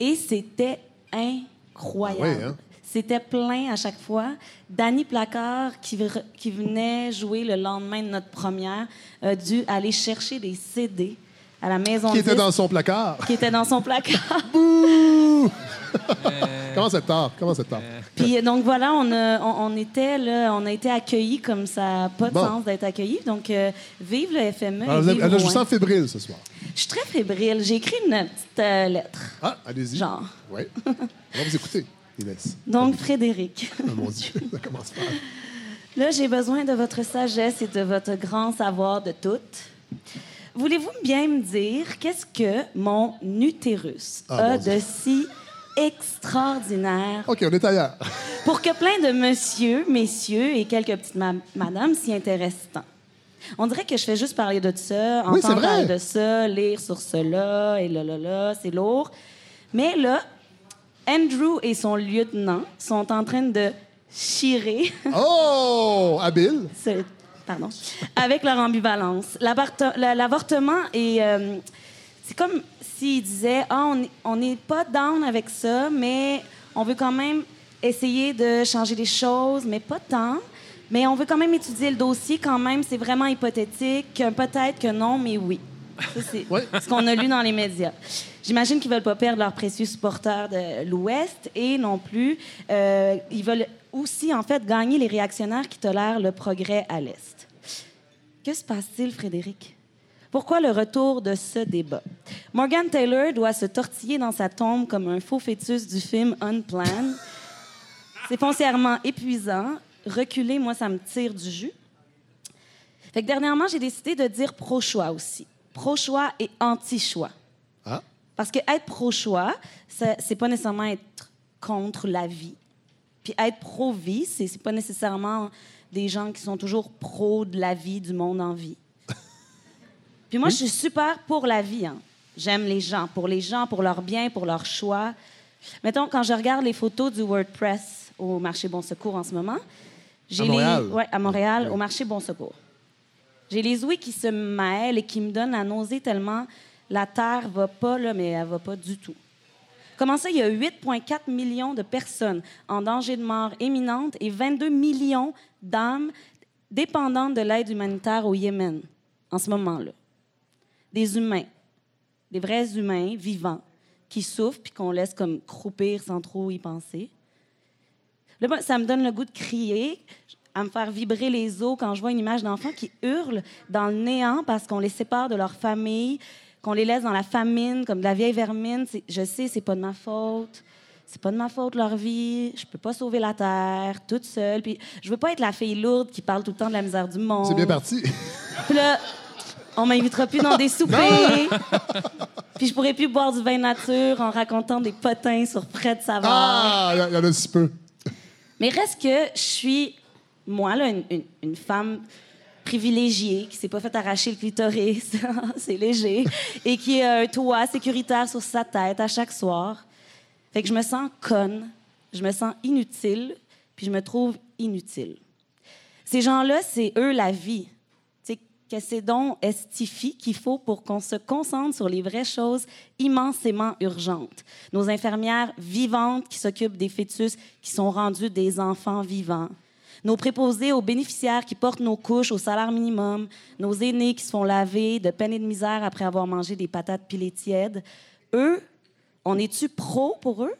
Et c'était incroyable. Oui, hein? C'était plein à chaque fois. Danny Placard, qui, qui venait jouer le lendemain de notre première, a dû aller chercher des CD à la maison Qui était dans son placard. qui était dans son placard. (laughs) Bouh! Comment c'est tard? Comment c'est tard? Puis euh, donc voilà, on, a- on, on était là, on a été accueillis comme ça n'a pas de Bon. sens d'être accueillis. Donc euh, vive le FME. Alors, avez- vive là, je vous sens fébrile ce soir. Je suis très fébrile. J'ai écrit une petite euh, lettre. Ah, allez-y. Genre. Oui. On va vous écouter, Inès. Donc, Frédéric, Oh, (laughs) mon Dieu, ça commence mal. là, j'ai besoin de votre sagesse et de votre grand savoir de tout. Voulez-vous bien me dire qu'est-ce que mon utérus Ah, a mon de si extraordinaire? OK, on est ailleurs. (laughs) pour que plein de monsieur, messieurs et quelques petites ma- madames s'y intéressent tant? On dirait que je fais juste parler de ça, Oui, entendre parler de ça, lire sur cela, et là, là, là, c'est lourd. Mais là, Andrew et son lieutenant sont en train de chirer Oh! Habile. (laughs) ce- pardon, avec leur ambivalence. L'avorte- la- L'avortement est. euh, c'est comme s'ils disaient Ah, on est- on n'est pas down avec ça, mais on veut quand même essayer de changer les choses, mais pas tant. Mais on veut quand même étudier le dossier, quand même. C'est vraiment hypothétique. que Peut-être que non, mais oui. C'est Ouais. ce qu'on a lu dans les médias. J'imagine qu'ils veulent pas perdre leurs précieux supporters de l'Ouest et non plus, euh, ils veulent aussi, en fait, gagner les réactionnaires qui tolèrent le progrès à l'Est. Que se passe-t-il, Frédéric? Pourquoi le retour de ce débat? Morgan Taylor doit se tortiller dans sa tombe comme un faux fœtus du film Unplanned. C'est foncièrement épuisant. Reculer, moi, ça me tire du jus. Fait que dernièrement, j'ai décidé de dire pro-choix aussi. Pro-choix et anti-choix. Ah. Parce que être pro-choix, c'est pas nécessairement être contre la vie. Puis être pro-vie, c'est c'est pas nécessairement des gens qui sont toujours pro de la vie, du monde en vie. (laughs) Puis moi, je suis super pour la vie. hein. J'aime les gens, pour les gens, pour leur bien, pour leur choix. Mettons, quand je regarde les photos du WordPress au marché Bon Secours en ce moment, j'ai À Montréal? les ouais, à Montréal, au marché Bon Secours. J'ai les ouïes qui se mêlent et qui me donnent la nausée tellement la terre va pas là, mais elle va pas du tout. Comment ça, il y a 8,4 millions de personnes en danger de mort imminente et 22 millions d'âmes dépendantes de l'aide humanitaire au Yémen en ce moment-là? Des humains, des vrais humains vivants qui souffrent puis qu'on laisse comme croupir sans trop y penser. Là, moi, ça me donne le goût de crier, à me faire vibrer les os quand je vois une image d'enfants qui hurlent dans le néant parce qu'on les sépare de leur famille, qu'on les laisse dans la famine comme de la vieille vermine. Je sais, c'est pas de ma faute. c'est pas de ma faute leur vie, je peux pas sauver la terre toute seule, puis je veux pas être la fille lourde qui parle tout le temps de la misère du monde. C'est bien parti. (laughs) Puis là, on m'invitera plus dans des soupers. puis je pourrai plus boire du vin nature en racontant des potins sur près de Savard. Ah, il y en a si peu. Mais reste que je suis, moi, là, une, une- une femme privilégiée qui s'est pas fait arracher le clitoris, (laughs) c'est léger, et qui a un toit sécuritaire sur sa tête à chaque soir. Fait que je me sens conne, je me sens inutile, puis je me trouve inutile. Ces gens-là, c'est eux la vie. Que c'est donc estifie qu'il faut pour qu'on se concentre sur les vraies choses immensément urgentes. Nos infirmières vivantes qui s'occupent des fœtus qui sont rendus des enfants vivants. Nos préposés aux bénéficiaires qui portent nos couches au salaire minimum. Nos aînés qui se font laver de peine et de misère après avoir mangé des patates pilées tièdes. Eux, on est-tu pro pour eux?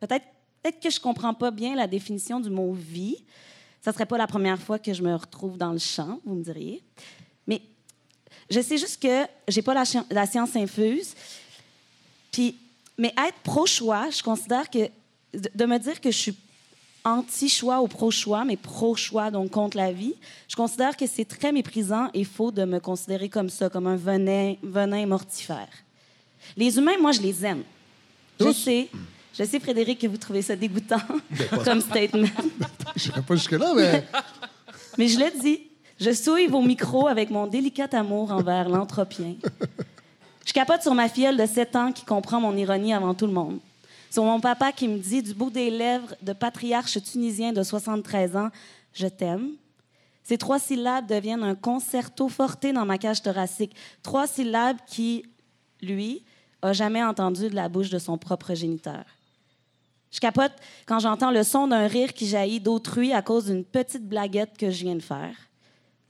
Peut-être peut que je comprends pas bien la définition du mot vie. Ça serait pas la première fois que je me retrouve dans le champ, vous me diriez. Mais je sais juste que j'ai pas la science infuse. Puis, mais être pro-choix, je considère que de, de me dire que je suis anti-choix ou pro-choix, mais pro-choix, donc contre la vie, je considère que c'est très méprisant et faux de me considérer comme ça, comme un venin, venin mortifère. Les humains, moi, je les aime. Je sais, je sais, Frédéric, que vous trouvez ça dégoûtant (laughs) (laughs) comme statement. (laughs) Je n'irai pas jusque-là, mais. Mais je le dis, je souille vos micros avec mon délicat amour envers l'entropien. Je capote sur ma filleule de 7 ans qui comprend mon ironie avant tout le monde. Sur mon papa qui me dit du bout des lèvres de patriarche tunisien de 73 ans, je t'aime. Ces trois syllabes deviennent un concerto forté dans ma cage thoracique. Trois syllabes qui, lui, a jamais entendu de la bouche de son propre géniteur. Je capote quand j'entends le son d'un rire qui jaillit d'autrui à cause d'une petite blaguette que je viens de faire.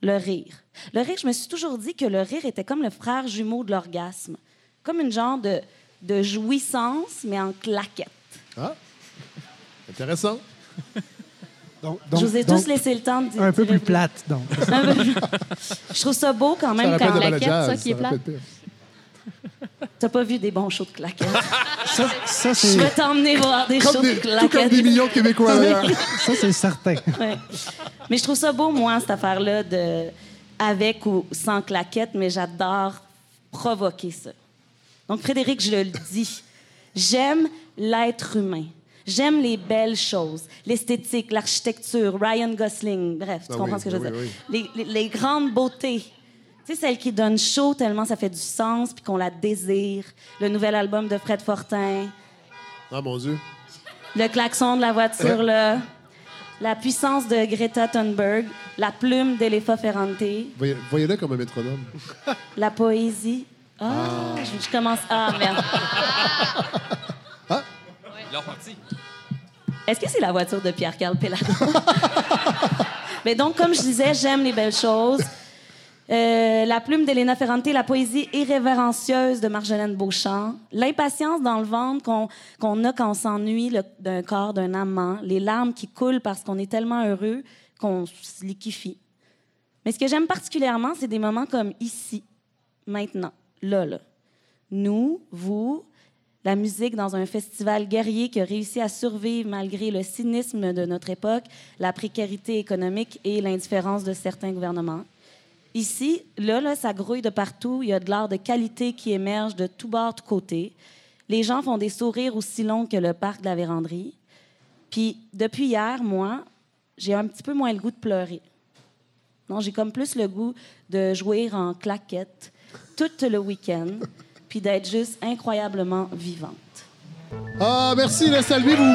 Le rire. Le rire, je me suis toujours dit que le rire était comme le frère jumeau de l'orgasme. Comme une genre de, de jouissance, mais en claquette. Ah, intéressant. Donc, je vous ai donc, tous laissé le temps de dire. (laughs) Un peu plus plate, donc. je trouve ça beau quand Ça même rappelle quand claquette, jazz, ça, qui est plate. t'as pas vu des bons shows de claquettes? (laughs) Ça, ça, Je vais t'emmener voir des Comme shows des- de tout comme claquettes. des millions de Québécois ça, c'est certain. (laughs) Ouais. Mais je trouve ça beau, moi, cette affaire-là, de avec ou sans claquette, mais j'adore provoquer ça. Donc, Frédéric, je le dis, j'aime l'être humain. J'aime les belles choses, l'esthétique, l'architecture, Ryan Gosling, bref, tu Ah comprends oui, ce que je veux oui, dire. Les, les- les grandes beautés. Tu sais, celles qui donnent chaud tellement ça fait du sens puis qu'on la désire. Le nouvel album de Fred Fortin, Ah, mon Dieu. le klaxon de la voiture, là. La puissance de Greta Thunberg, la plume d'Elefa Ferrante, Voyez- Voyez-le comme un métronome. la poésie. Ah, Je, je commence. Ah, merde. Leur parti. Est-ce que c'est la voiture de Pierre-Carl Pellado? (laughs) Mais donc, comme je disais, j'aime les belles choses. Euh, la plume d'Elena Ferrante, la poésie irrévérencieuse de Marjolaine Beauchamp, l'impatience dans le ventre qu'on qu'on a quand on s'ennuie d'un corps, d'un amant, les larmes qui coulent parce qu'on est tellement heureux qu'on se liquéfie. Mais ce que j'aime particulièrement, c'est des moments comme ici, maintenant, là, là. Nous, vous, la musique dans un festival guerrier qui a réussi à survivre malgré le cynisme de notre époque, la précarité économique et l'indifférence de certains gouvernements. Ici, là, là, ça grouille de partout. Il y a de l'art de qualité qui émerge de tous bords, tous côtés. Les gens font des sourires aussi longs que le parc de la véranderie. Puis, depuis hier, moi, j'ai un petit peu moins le goût de pleurer. Non, j'ai comme plus le goût de jouer en claquette tout le week-end, puis d'être juste incroyablement vivante. Ah, merci, Salvi. Vous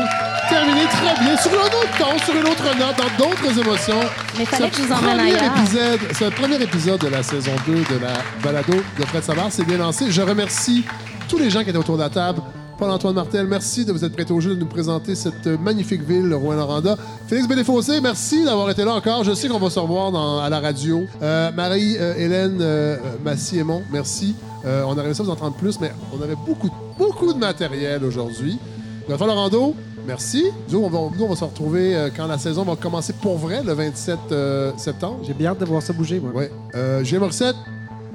terminez très bien sur un autre ton, sur une autre note, dans d'autres émotions. Mais fallait Ce que je vous emmène premier ailleurs. Épisode, ce premier épisode de la saison 2 de la balado de Fred Savard s'est bien lancé. Je remercie tous les gens qui étaient autour de la table. Paul-Antoine Martel, merci de vous être prêté au jeu de nous présenter cette magnifique ville, le Rouen-Noranda. Félix Béléfossé, merci d'avoir été là encore. Je sais qu'on va se revoir dans- à la radio. Euh, Marie-Hélène euh, Massy-Aimon, merci. Euh, on a réussi à vous entendre plus, mais on avait beaucoup, beaucoup de matériel aujourd'hui. Godefroy Laurando, merci. Nous, on va, nous, on va se retrouver euh, quand la saison va commencer pour vrai, le 27 euh, septembre. J'ai bien hâte de voir ça bouger, moi. Ouais. Euh, Julien Morissette,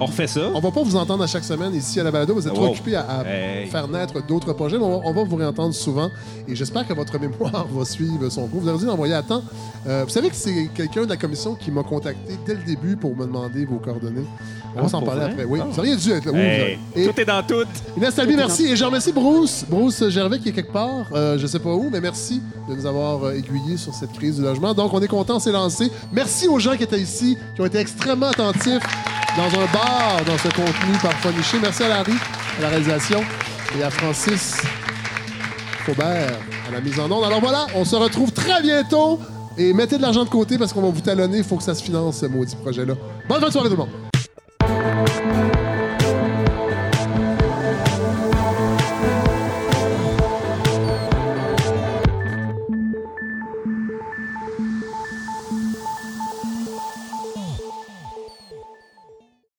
On refait ça. On va pas vous entendre à chaque semaine ici à la balado. Vous êtes trop occupés à, à Hey. faire naître d'autres projets, mais on va, on va vous réentendre souvent. Et j'espère que votre mémoire (laughs) va suivre son cours. Vous avez dû l'envoyer à temps. Euh, vous savez que c'est quelqu'un de la commission qui m'a contacté dès le début pour me demander vos coordonnées. On va Ah, s'en pour parler vrai? après. Oui, là. Oui, vous Hey, Et Tout est dans tout. Inès Talby, merci. Et je remercie Bruce, Bruce Gervais qui est quelque part, euh, je sais pas où, mais merci de nous avoir euh, aiguillés sur cette crise du logement. Donc, on est content, c'est lancé. Merci aux gens qui étaient ici, qui ont été extrêmement attentifs dans un bar, dans ce contenu parfois niché. Merci à Larry, à la réalisation, et à Francis Faubert à la mise en onde. Alors voilà, on se retrouve très bientôt. Et mettez de l'argent de côté parce qu'on va vous talonner. Il faut que ça se finance, ce maudit projet-là. Bonne fin de soirée, tout le monde.